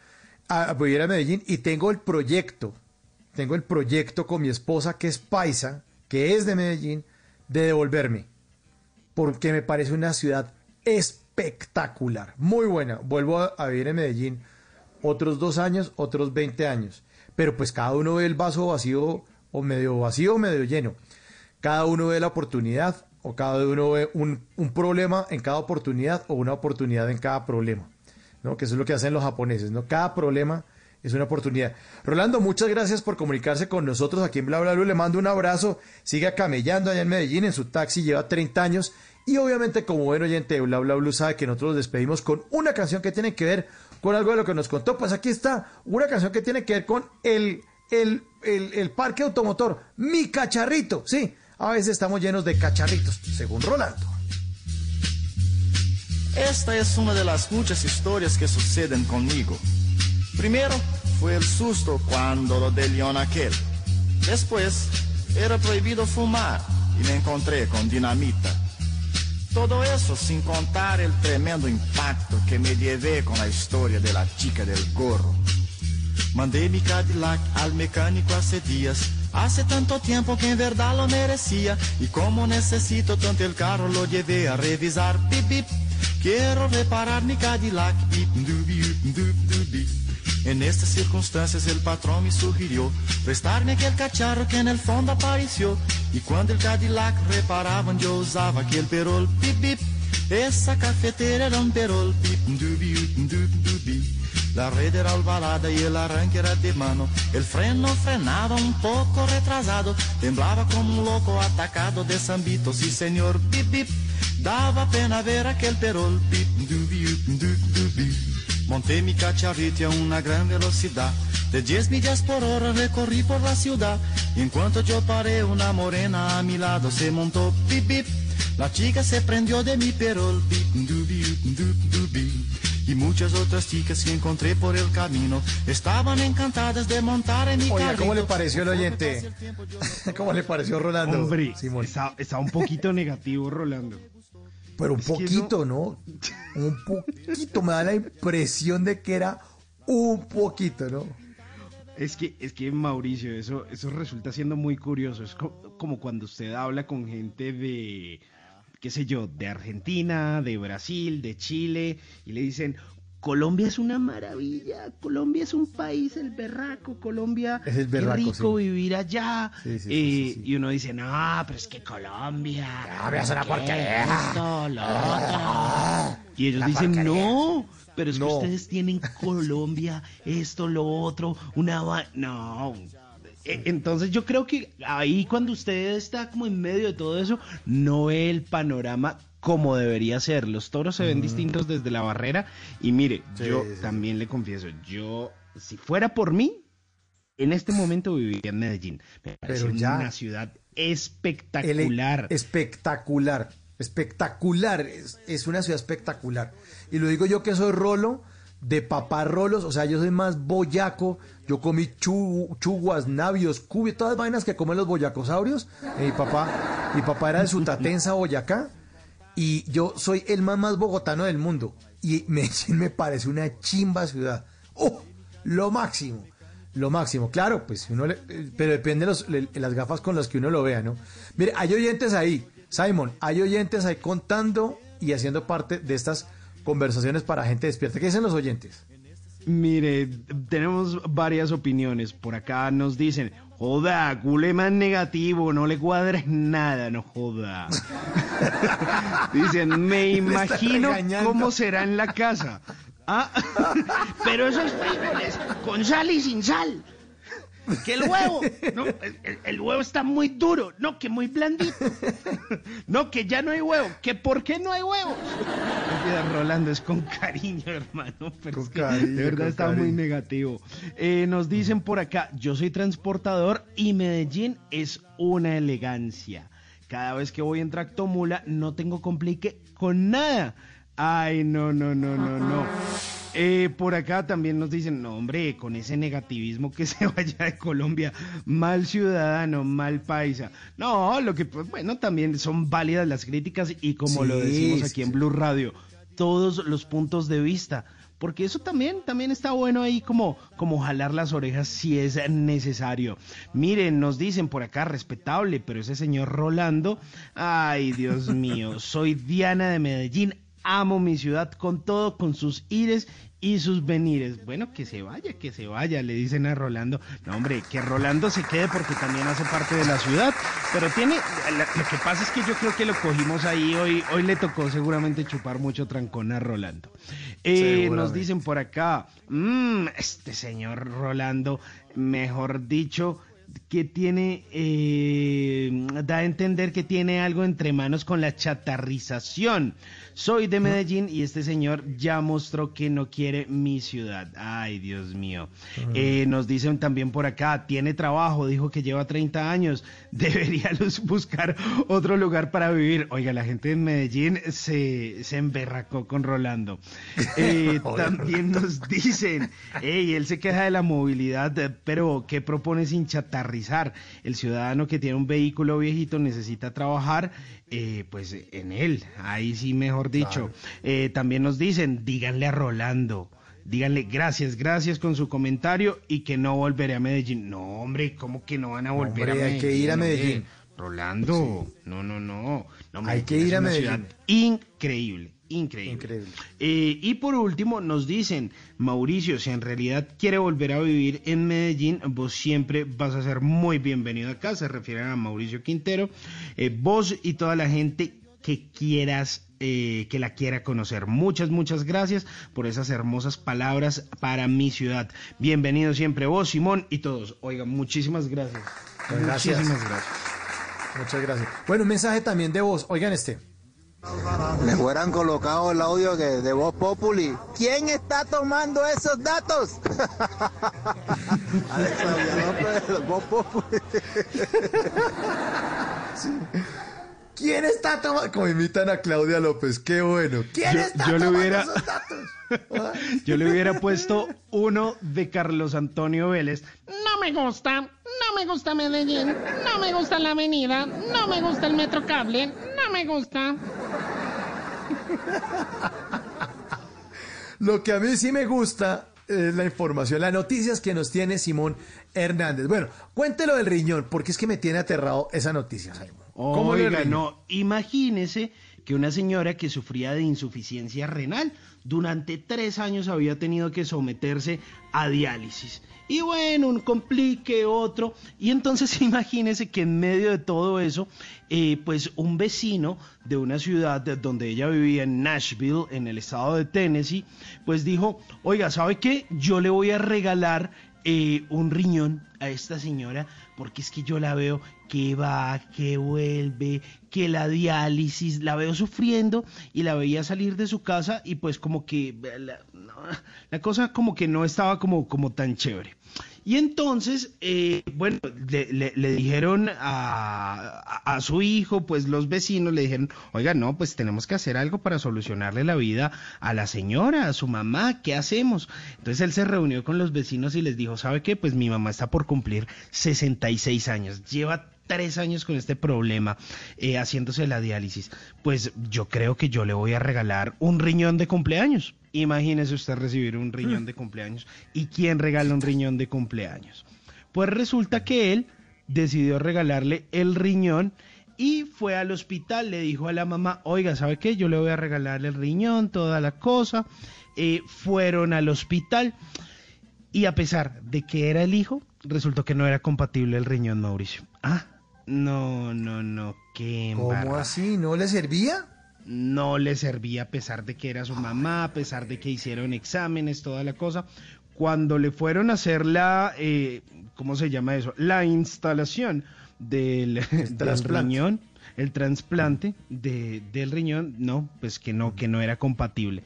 a, a vivir a Medellín y tengo el proyecto, tengo el proyecto con mi esposa que es paisa, que es de Medellín, de devolverme porque me parece una ciudad espectacular, muy buena. Vuelvo a, vivir en Medellín otros dos años, otros 20 años. Pero pues cada uno ve el vaso vacío o medio vacío o medio lleno. Cada uno ve la oportunidad o cada uno ve un, un problema en cada oportunidad o una oportunidad en cada problema. ¿no? Que eso es lo que hacen los japoneses, ¿no? Cada problema es una oportunidad. Rolando, muchas gracias por comunicarse con nosotros aquí en Bla Bla Blue. Le mando un abrazo. Siga camellando allá en Medellín en su taxi, lleva 30 años. Y obviamente, como buen oyente de Bla Bla sabe que nosotros nos despedimos con una canción que tiene que ver con algo de lo que nos contó. Pues aquí está, una canción que tiene que ver con el, el, el, el parque automotor. Mi cacharrito, sí. A veces estamos llenos de cacharritos, según Rolando. Esta es una de las muchas historias que suceden conmigo. Primero fue el susto cuando lo del león aquel. Después era prohibido fumar y me encontré con dinamita. Todo eso sin contar el tremendo impacto que me llevé con la historia de la chica del gorro. Mandé mi Cadillac al mecánico hace días. Hace tanto tiempo que en verdad lo merecía. Y como necesito tanto el carro, lo llevé a revisar. Bip. Quiero reparar mi Cadillac. En estas circunstancias el patrón me sugirió prestarme aquel cacharro que en el fondo apareció. Y cuando el Cadillac reparaban yo usaba aquel perol. Bip, bip. Esa cafetera era un perol. Bip, dubi, dubi. La red era ovalada y el arranque era de mano. El freno frenaba un poco retrasado. Temblaba como un loco atacado de Sambito. Sí, señor, bip, bip. Daba pena ver aquel perol. Bip, dubi, bip, dub, dubi. Montei mi cacharrito a una gran velocidad. De 10 millas por hora recorrí por la ciudad. Y en cuanto yo paré, una morena a mi lado se montó. Bip, bip. La chica se prendió de mi perol. Bip, dubi, dubi, dubi. Y muchas otras chicas que encontré por el camino estaban encantadas de montar en mi Oiga, ¿cómo le pareció el oyente? ¿Cómo le pareció Rolando? Hombre, está, está un poquito negativo, Rolando. Pero un Es poquito, ¿no? Un poquito. Me da la impresión de que era un poquito, ¿no? Es que, es que Mauricio, eso, eso resulta siendo muy curioso. Es co- como cuando usted habla con gente de, qué sé yo, de Argentina, de Brasil, de Chile, y le dicen, Colombia es una maravilla, Colombia es un país, el berraco, Colombia, Es el qué berraco, rico sí. vivir allá. Sí, sí, Eh, Y uno dice, no, pero es que Colombia. Colombia es una porquería. Esto, lo otro". Y ellos dicen, porquería. no, pero es No. que ustedes tienen Colombia, esto, lo otro, una... No. E- Entonces yo creo que ahí cuando usted está como en medio de todo eso, no ve el panorama como debería ser. Los toros se ven distintos desde la barrera. Y mire, Sí, yo sí. también le confieso, yo, si fuera por mí, en este momento viviría en Medellín. Me parece Pero ya- una ciudad espectacular. espectacular. Espectacular. Es, es una ciudad espectacular. Y lo digo yo que soy rolo de papá rolos. O sea, yo soy más boyaco. Yo comí chu- chuguas, navios, cubios, todas las vainas que comen los boyacosaurios. Mi papá, mi papá era de Sutatensa, Boyacá. Y yo soy el más más bogotano del mundo. Y Medellín me parece una chimba ciudad. ¡Oh! Lo máximo. Lo máximo. Claro, pues uno le- pero depende de las gafas con las que uno lo vea, ¿no? Mire, hay oyentes ahí. Simon, hay oyentes ahí contando y haciendo parte de estas conversaciones para gente despierta. ¿Qué dicen los oyentes? Mire, tenemos varias opiniones. Por acá nos dicen, joda, Gulema es negativo, no le cuadra nada, no joda. dicen, me imagino cómo será en la casa. Ah, pero esos frijoles, con sal y sin sal. Que el huevo, no, el, huevo está muy duro, no, que muy blandito. No, que ya no hay huevo, que por qué no hay huevos. Rolando, es con cariño, hermano, pero es que cariño, de verdad está muy negativo. Eh, nos dicen por acá, yo soy transportador y Medellín es una elegancia. Cada vez que voy en tractomula no tengo complique con nada. Ay, no, no, no, no, no. Eh, por acá también nos dicen, no, hombre, con ese negativismo que se vaya de Colombia, mal ciudadano, mal paisa. No, lo que, pues, bueno, también son válidas las críticas y como lo decimos sí, aquí en Blue Radio, todos los puntos de vista. Porque eso también, también está bueno ahí como, como jalar las orejas si es necesario. Miren, nos dicen por acá, respetable, pero ese señor Rolando, ay Dios mío, soy Diana de Medellín, amo mi ciudad con todo, con sus ires y sus venires. Bueno, que se vaya, que se vaya, le dicen a Rolando. No, hombre, que Rolando se quede porque también hace parte de la ciudad. Pero tiene, lo que pasa es que yo creo que lo cogimos ahí hoy, hoy le tocó seguramente chupar mucho trancón a Rolando. Eh, nos dicen por acá, "Mm, este señor Rolando, mejor dicho, que tiene, eh, da a entender que tiene algo entre manos con la chatarrización. Soy de Medellín y este señor ya mostró que no quiere mi ciudad. Ay, Dios mío. Eh, nos dicen también por acá, tiene trabajo, dijo que lleva 30 años, debería buscar otro lugar para vivir. Oiga, la gente de Medellín se, se emberracó con Rolando. Eh, también nos dicen, hey, él se queja de la movilidad, pero ¿qué propone sin chatarrizar? El ciudadano que tiene un vehículo viejito necesita trabajar, eh, pues en él, ahí sí mejor dicho. Eh, también nos dicen, díganle a Rolando. Díganle gracias, gracias con su comentario y que no volveré a Medellín. No, hombre, ¿cómo que no van a volver Hombre, a hay Medellín? que ir a? Medellín. Rolando, no, no, no. no Hay que ir a Medellín. Increíble, increíble. Increíble. Eh, y por último nos dicen, Mauricio, si en realidad quiere volver a vivir en Medellín, vos siempre vas a ser muy bienvenido acá, se refieren a Mauricio Quintero, Eh, vos y toda la gente que quieras, eh, que la quiera conocer. Muchas, muchas gracias por esas hermosas palabras para mi ciudad. Bienvenido siempre vos, Simón, y todos. Oigan, muchísimas gracias. Gracias. Muchísimas gracias. Muchas gracias. Bueno, un mensaje también de voz. Oigan este. Me fueran colocado el audio que de Voz Populi. ¿Quién está tomando esos datos? Alex de Voz Populi. ¿Quién está tomando? Como imitan a Claudia López, qué bueno. ¿Quién Yo- está yo le tomando hubiera- esos datos? Yo le hubiera puesto uno de Carlos Antonio Vélez. No me gusta, no me gusta Medellín, no me gusta la avenida, no me gusta el metro cable, no me gusta. Lo que a mí sí me gusta es la información, las noticias que nos tiene Simón Hernández. Bueno, cuéntelo del riñón, porque es que me tiene aterrado esa noticia, Simón. ¿Cómo Oiga, no, imagínese que una señora que sufría de insuficiencia renal durante tres años había tenido que someterse a diálisis. Y bueno, un complique, otro. Y entonces imagínese que en medio de todo eso, eh, pues un vecino de una ciudad de donde ella vivía en Nashville, en el estado de Tennessee, pues dijo, oiga, ¿sabe qué? Yo le voy a regalar eh, un riñón a esta señora porque es que yo la veo que va, que vuelve, que la diálisis, la veo sufriendo y la veía salir de su casa y pues como que la cosa como que no estaba como, como tan chévere. Y entonces, eh, bueno, le, le- le dijeron a, a- su hijo, pues los vecinos le dijeron, oiga, no, pues tenemos que hacer algo para solucionarle la vida a la señora, a su mamá, ¿qué hacemos? Entonces él se reunió con los vecinos y les dijo, ¿sabe qué? Pues mi mamá está por cumplir 66 años, lleva tres años con este problema eh, haciéndose la diálisis. Pues yo creo que yo le voy a regalar un riñón de cumpleaños. Imagínese usted recibir un riñón de cumpleaños. ¿Y quién regala un riñón de cumpleaños? Pues resulta que él decidió regalarle el riñón y fue al hospital, le dijo a la mamá, oiga, ¿sabe qué? Yo le voy a regalar el riñón, toda la cosa. Eh, fueron al hospital y a pesar de que era el hijo, resultó que no era compatible el riñón, Mauricio. Ah, no, no, no, qué ¿Cómo así? ¿No le servía? No le servía a pesar de que era su mamá, a pesar de que hicieron exámenes, toda la cosa. Cuando le fueron a hacer la, eh, ¿cómo se llama eso? La instalación del, del riñón, el trasplante de- del riñón, no, pues que no, que no era compatible.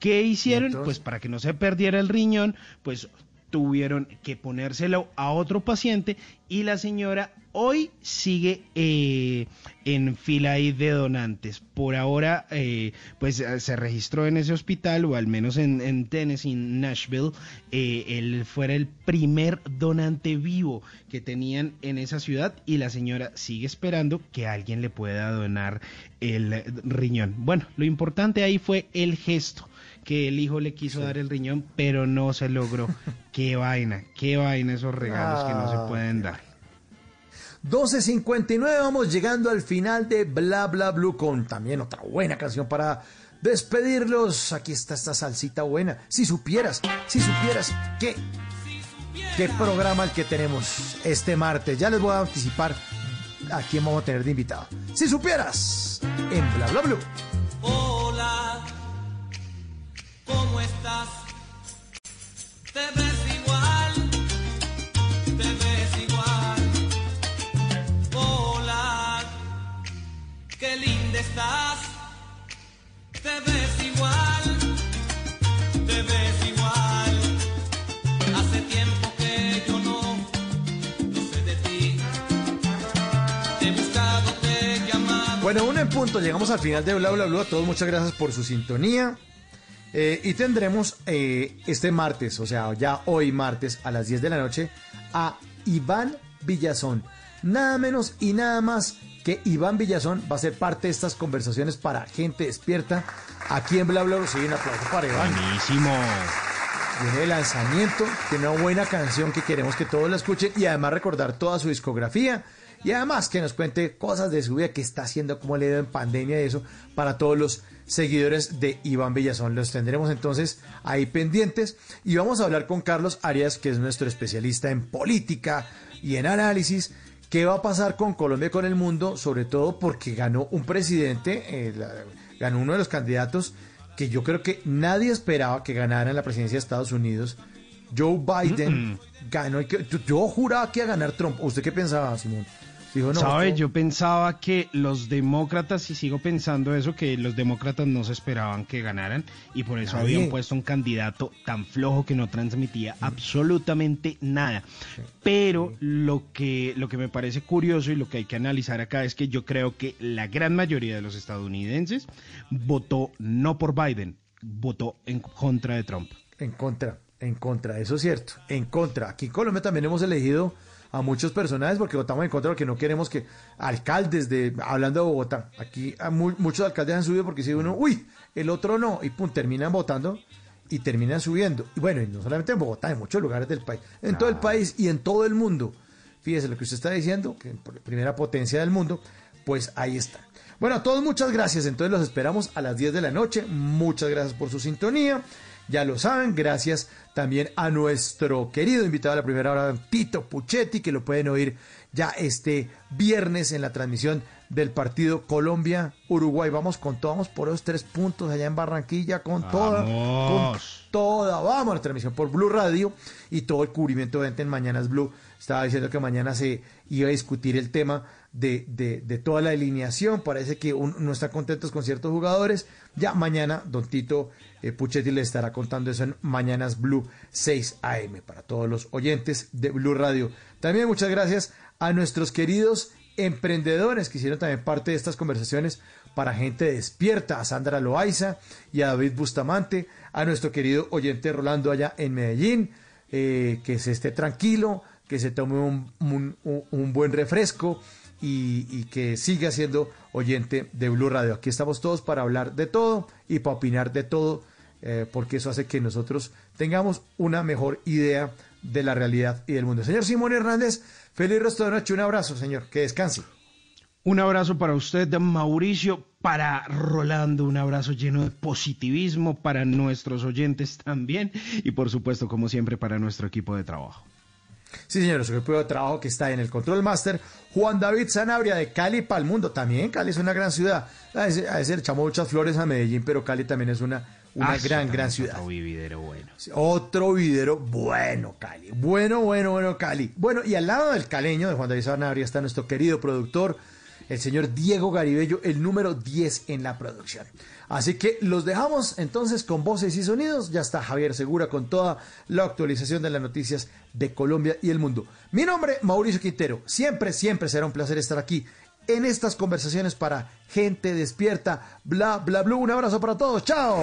¿Qué hicieron? Pues para que no se perdiera el riñón, pues tuvieron que ponérselo a otro paciente y la señora hoy sigue eh, en fila de donantes. Por ahora, eh, pues eh, se registró en ese hospital, o al menos en, en Tennessee, en Nashville, eh, él fuera el primer donante vivo que tenían en esa ciudad y la señora sigue esperando que alguien le pueda donar el riñón. Bueno, lo importante ahí fue el gesto que el hijo le quiso dar el riñón, pero no se logró. qué vaina, qué vaina esos regalos que no se Ah, pueden dar. 12.59, vamos llegando al final de Bla Bla Blue con también otra buena canción para despedirlos. Aquí está esta salsita buena. Si supieras, si supieras qué, qué programa el que tenemos este martes. Ya les voy a anticipar a quién vamos a tener de invitado. Si supieras, en Bla Bla Blue. Hola, ¿cómo estás? Te ves igual, te ves igual. Hola, qué linda estás. Te ves igual, te ves igual. Hace tiempo que yo no, no sé de ti. Te he buscado, te he llamado. Bueno, uno en punto, llegamos al final de Bla Bla Blue. A todos muchas gracias por su sintonía. Eh, y tendremos eh, este martes, o sea, ya hoy martes a las 10 de la noche, a Iván Villazón. Nada menos y nada más que Iván Villazón va a ser parte de estas conversaciones para gente despierta. Aquí en Bla Bla sí, un aplauso para Iván. Buenísimo. Viene de lanzamiento, tiene una buena canción que queremos que todos la escuchen y además recordar toda su discografía y además que nos cuente cosas de su vida que está haciendo, cómo le ha ido en pandemia y eso para todos los seguidores de Iván Villazón. Los tendremos entonces ahí pendientes y vamos a hablar con Carlos Arias, que es nuestro especialista en política y en análisis. ¿Qué va a pasar con Colombia y con el mundo? Sobre todo porque ganó un presidente, eh, la- ganó uno de los candidatos que yo creo que nadie esperaba que ganara en la presidencia de Estados Unidos. Joe Biden ganó. que- yo, yo juraba que iba a ganar Trump. ¿Usted qué pensaba, Simón? Dijo, no, ¿Sabe? esto- Yo pensaba que los demócratas, y sigo pensando eso, que los demócratas no se esperaban que ganaran y por eso Nadie. habían puesto un candidato tan flojo que no transmitía absolutamente nada. Pero lo que, lo que me parece curioso y lo que hay que analizar acá es que yo creo que la gran mayoría de los estadounidenses votó no por Biden, votó en contra de Trump. En contra, en contra, eso es cierto, en contra. Aquí en Colombia también hemos elegido a muchos personajes porque votamos en contra porque no queremos que alcaldes de, hablando de Bogotá, aquí a muchos alcaldes han subido porque si uno, uy, el otro no, y pum, terminan votando y terminan subiendo. Y bueno, y no solamente en Bogotá, en muchos lugares del país, en todo el país y en todo el mundo. Fíjese lo que usted está diciendo, que primera potencia del mundo, pues ahí está. Bueno, a todos muchas gracias. Entonces los esperamos a las 10 de la noche. Muchas gracias por su sintonía. Ya lo saben, gracias también a nuestro querido invitado a la primera hora, Tito Puchetti, que lo pueden oír ya este viernes en la transmisión del partido Colombia-Uruguay. Vamos con todo, vamos por esos tres puntos allá en Barranquilla, con toda, con toda, vamos a la transmisión por Blue Radio y todo el cubrimiento de en Mañanas Blue. Estaba diciendo que mañana se iba a discutir el tema de, de- de toda la alineación. Parece que un- no está contentos con ciertos jugadores. Ya mañana, don Tito eh, Puchetti le estará contando eso en Mañanas Blue 6 AM para todos los oyentes de Blue Radio. También muchas gracias a nuestros queridos emprendedores que hicieron también parte de estas conversaciones para gente despierta, a Sandra Loaiza y a David Bustamante, a nuestro querido oyente Rolando allá en Medellín, eh, que se esté tranquilo, que se tome un, buen refresco y, y que siga siendo oyente de Blue Radio. Aquí estamos todos para hablar de todo y para opinar de todo, eh, porque eso hace que nosotros tengamos una mejor idea de la realidad y del mundo. Señor Simón Hernández, feliz resto de noche, un abrazo, señor, que descanse. Un abrazo para usted, Mauricio, para Rolando, un abrazo lleno de positivismo para nuestros oyentes también y por supuesto, como siempre, para nuestro equipo de trabajo. Sí, señor, nuestro equipo de trabajo que está en el Control Master, Juan David Sanabria de Cali para el mundo. También Cali es una gran ciudad. A le echamos muchas flores a Medellín, pero Cali también es una, una Ah, gran, gran ciudad. Otro vividero bueno. Otro videro bueno, Cali. Bueno, bueno, bueno, Cali. Bueno, y al lado del caleño de Juan David Sanabria está nuestro querido productor, el señor Diego Garibello, el número 10 en la producción. Así que los dejamos entonces con voces y sonidos. Ya está Javier Segura con toda la actualización de las noticias de Colombia y el mundo. Mi nombre, Mauricio Quintero. Siempre, siempre será un placer estar aquí en estas conversaciones para gente despierta. Bla, bla, bla. Un abrazo para todos. Chao.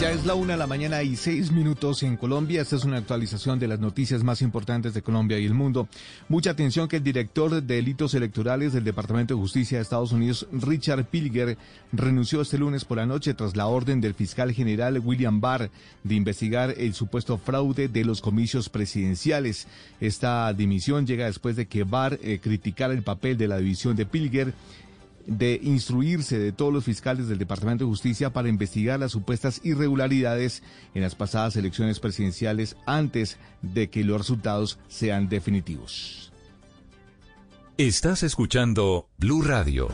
Ya es la una de la mañana y seis minutos en Colombia. Esta es una actualización de las noticias más importantes de Colombia y el mundo. Mucha atención que el director de delitos electorales del Departamento de Justicia de Estados Unidos, Richard Pilger, renunció este lunes por la noche tras la orden del fiscal general William Barr de investigar el supuesto fraude de los comicios presidenciales. Esta dimisión llega después de que Barr eh, criticara el papel de la división de Pilger de instruirse de todos los fiscales del Departamento de Justicia para investigar las supuestas irregularidades en las pasadas elecciones presidenciales antes de que los resultados sean definitivos. Estás escuchando Blue Radio.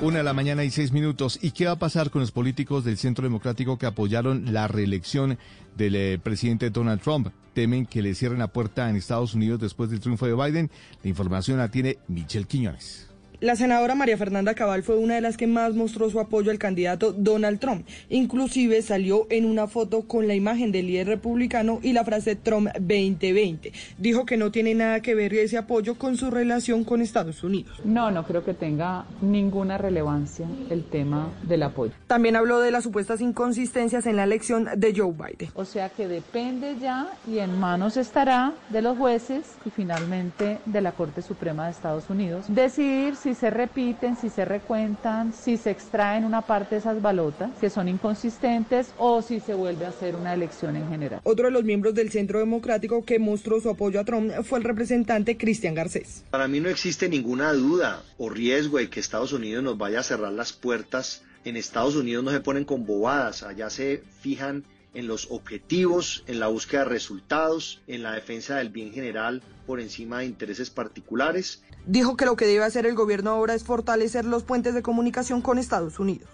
Una de la mañana y seis minutos. ¿Y qué va a pasar con los políticos del Centro Democrático que apoyaron la reelección del eh, presidente Donald Trump? Temen que le cierren la puerta en Estados Unidos después del triunfo de Biden. La información la tiene Michelle Quiñones. La senadora María Fernanda Cabal fue una de las que más mostró su apoyo al candidato Donald Trump. Inclusive salió en una foto con la imagen del líder republicano y la frase Trump 2020. Dijo que no tiene nada que ver ese apoyo con su relación con Estados Unidos. No, no creo que tenga ninguna relevancia el tema del apoyo. También habló de las supuestas inconsistencias en la elección de Joe Biden. O sea que depende ya y en manos estará de los jueces y finalmente de la Corte Suprema de Estados Unidos decidir si se repiten, si se recuentan, si se extraen una parte de esas balotas que son inconsistentes o si se vuelve a hacer una elección en general. Otro de los miembros del Centro Democrático que mostró su apoyo a Trump fue el representante Cristian Garcés. Para mí no existe ninguna duda o riesgo de que Estados Unidos nos vaya a cerrar las puertas. En Estados Unidos no se ponen con bobadas, allá se fijan en los objetivos, en la búsqueda de resultados, en la defensa del bien general por encima de intereses particulares. Dijo que lo que debe hacer el gobierno ahora es fortalecer los puentes de comunicación con Estados Unidos.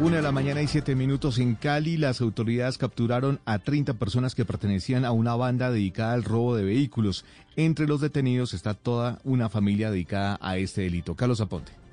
Una de la mañana y siete minutos en Cali, las autoridades capturaron a 30 personas que pertenecían a una banda dedicada al robo de vehículos. Entre los detenidos está toda una familia dedicada a este delito. Carlos Aponte.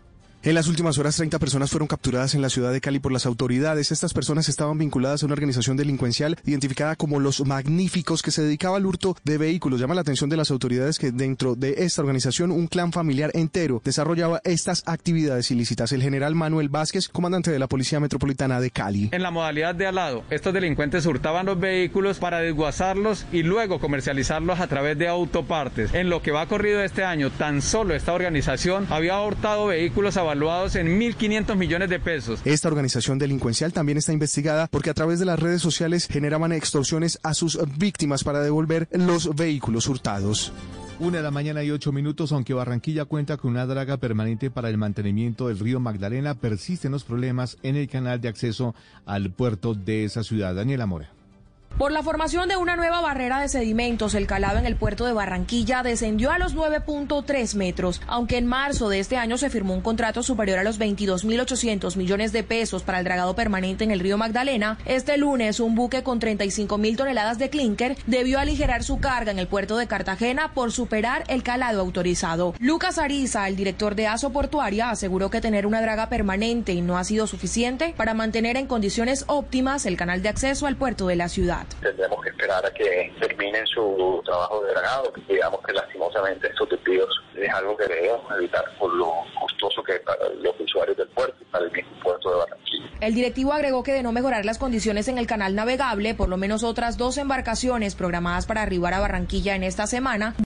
En las últimas horas, 30 personas fueron capturadas en la ciudad de Cali por las autoridades. Estas personas estaban vinculadas a una organización delincuencial identificada como Los Magníficos que se dedicaba al hurto de vehículos. Llama la atención de las autoridades que dentro de esta organización un clan familiar entero desarrollaba estas actividades ilícitas. El general Manuel Vázquez, comandante de la Policía Metropolitana de Cali. En la modalidad de alado, estos delincuentes hurtaban los vehículos para desguazarlos y luego comercializarlos a través de autopartes. En lo que va corrido este año, tan solo esta organización había hurtado vehículos a evaluados en 1.500 millones de pesos. Esta organización delincuencial también está investigada porque a través de las redes sociales generaban extorsiones a sus víctimas para devolver los vehículos hurtados. Una de la mañana y ocho minutos, aunque Barranquilla cuenta con una draga permanente para el mantenimiento del río Magdalena, persisten los problemas en el canal de acceso al puerto de esa ciudad. Daniela Mora. Por la formación de una nueva barrera de sedimentos, el calado en el puerto de Barranquilla descendió a los 9.3 metros, aunque en marzo de este año se firmó un contrato superior a los 22.800 millones de pesos para el dragado permanente en el río Magdalena. Este lunes, un buque con 35.000 toneladas de clinker debió aligerar su carga en el puerto de Cartagena por superar el calado autorizado. Lucas Ariza, el director de ASO Portuaria, aseguró que tener una draga permanente no ha sido suficiente para mantener en condiciones óptimas el canal de acceso al puerto de la ciudad. Tendremos que esperar a que terminen su trabajo de dragado, que digamos que lastimosamente estos desvíos es algo que debemos evitar por lo costoso que es para los usuarios del puerto y para el mismo puerto de Barranquilla. El directivo agregó que de no mejorar las condiciones en el canal navegable, por lo menos otras dos embarcaciones programadas para arribar a Barranquilla en esta semana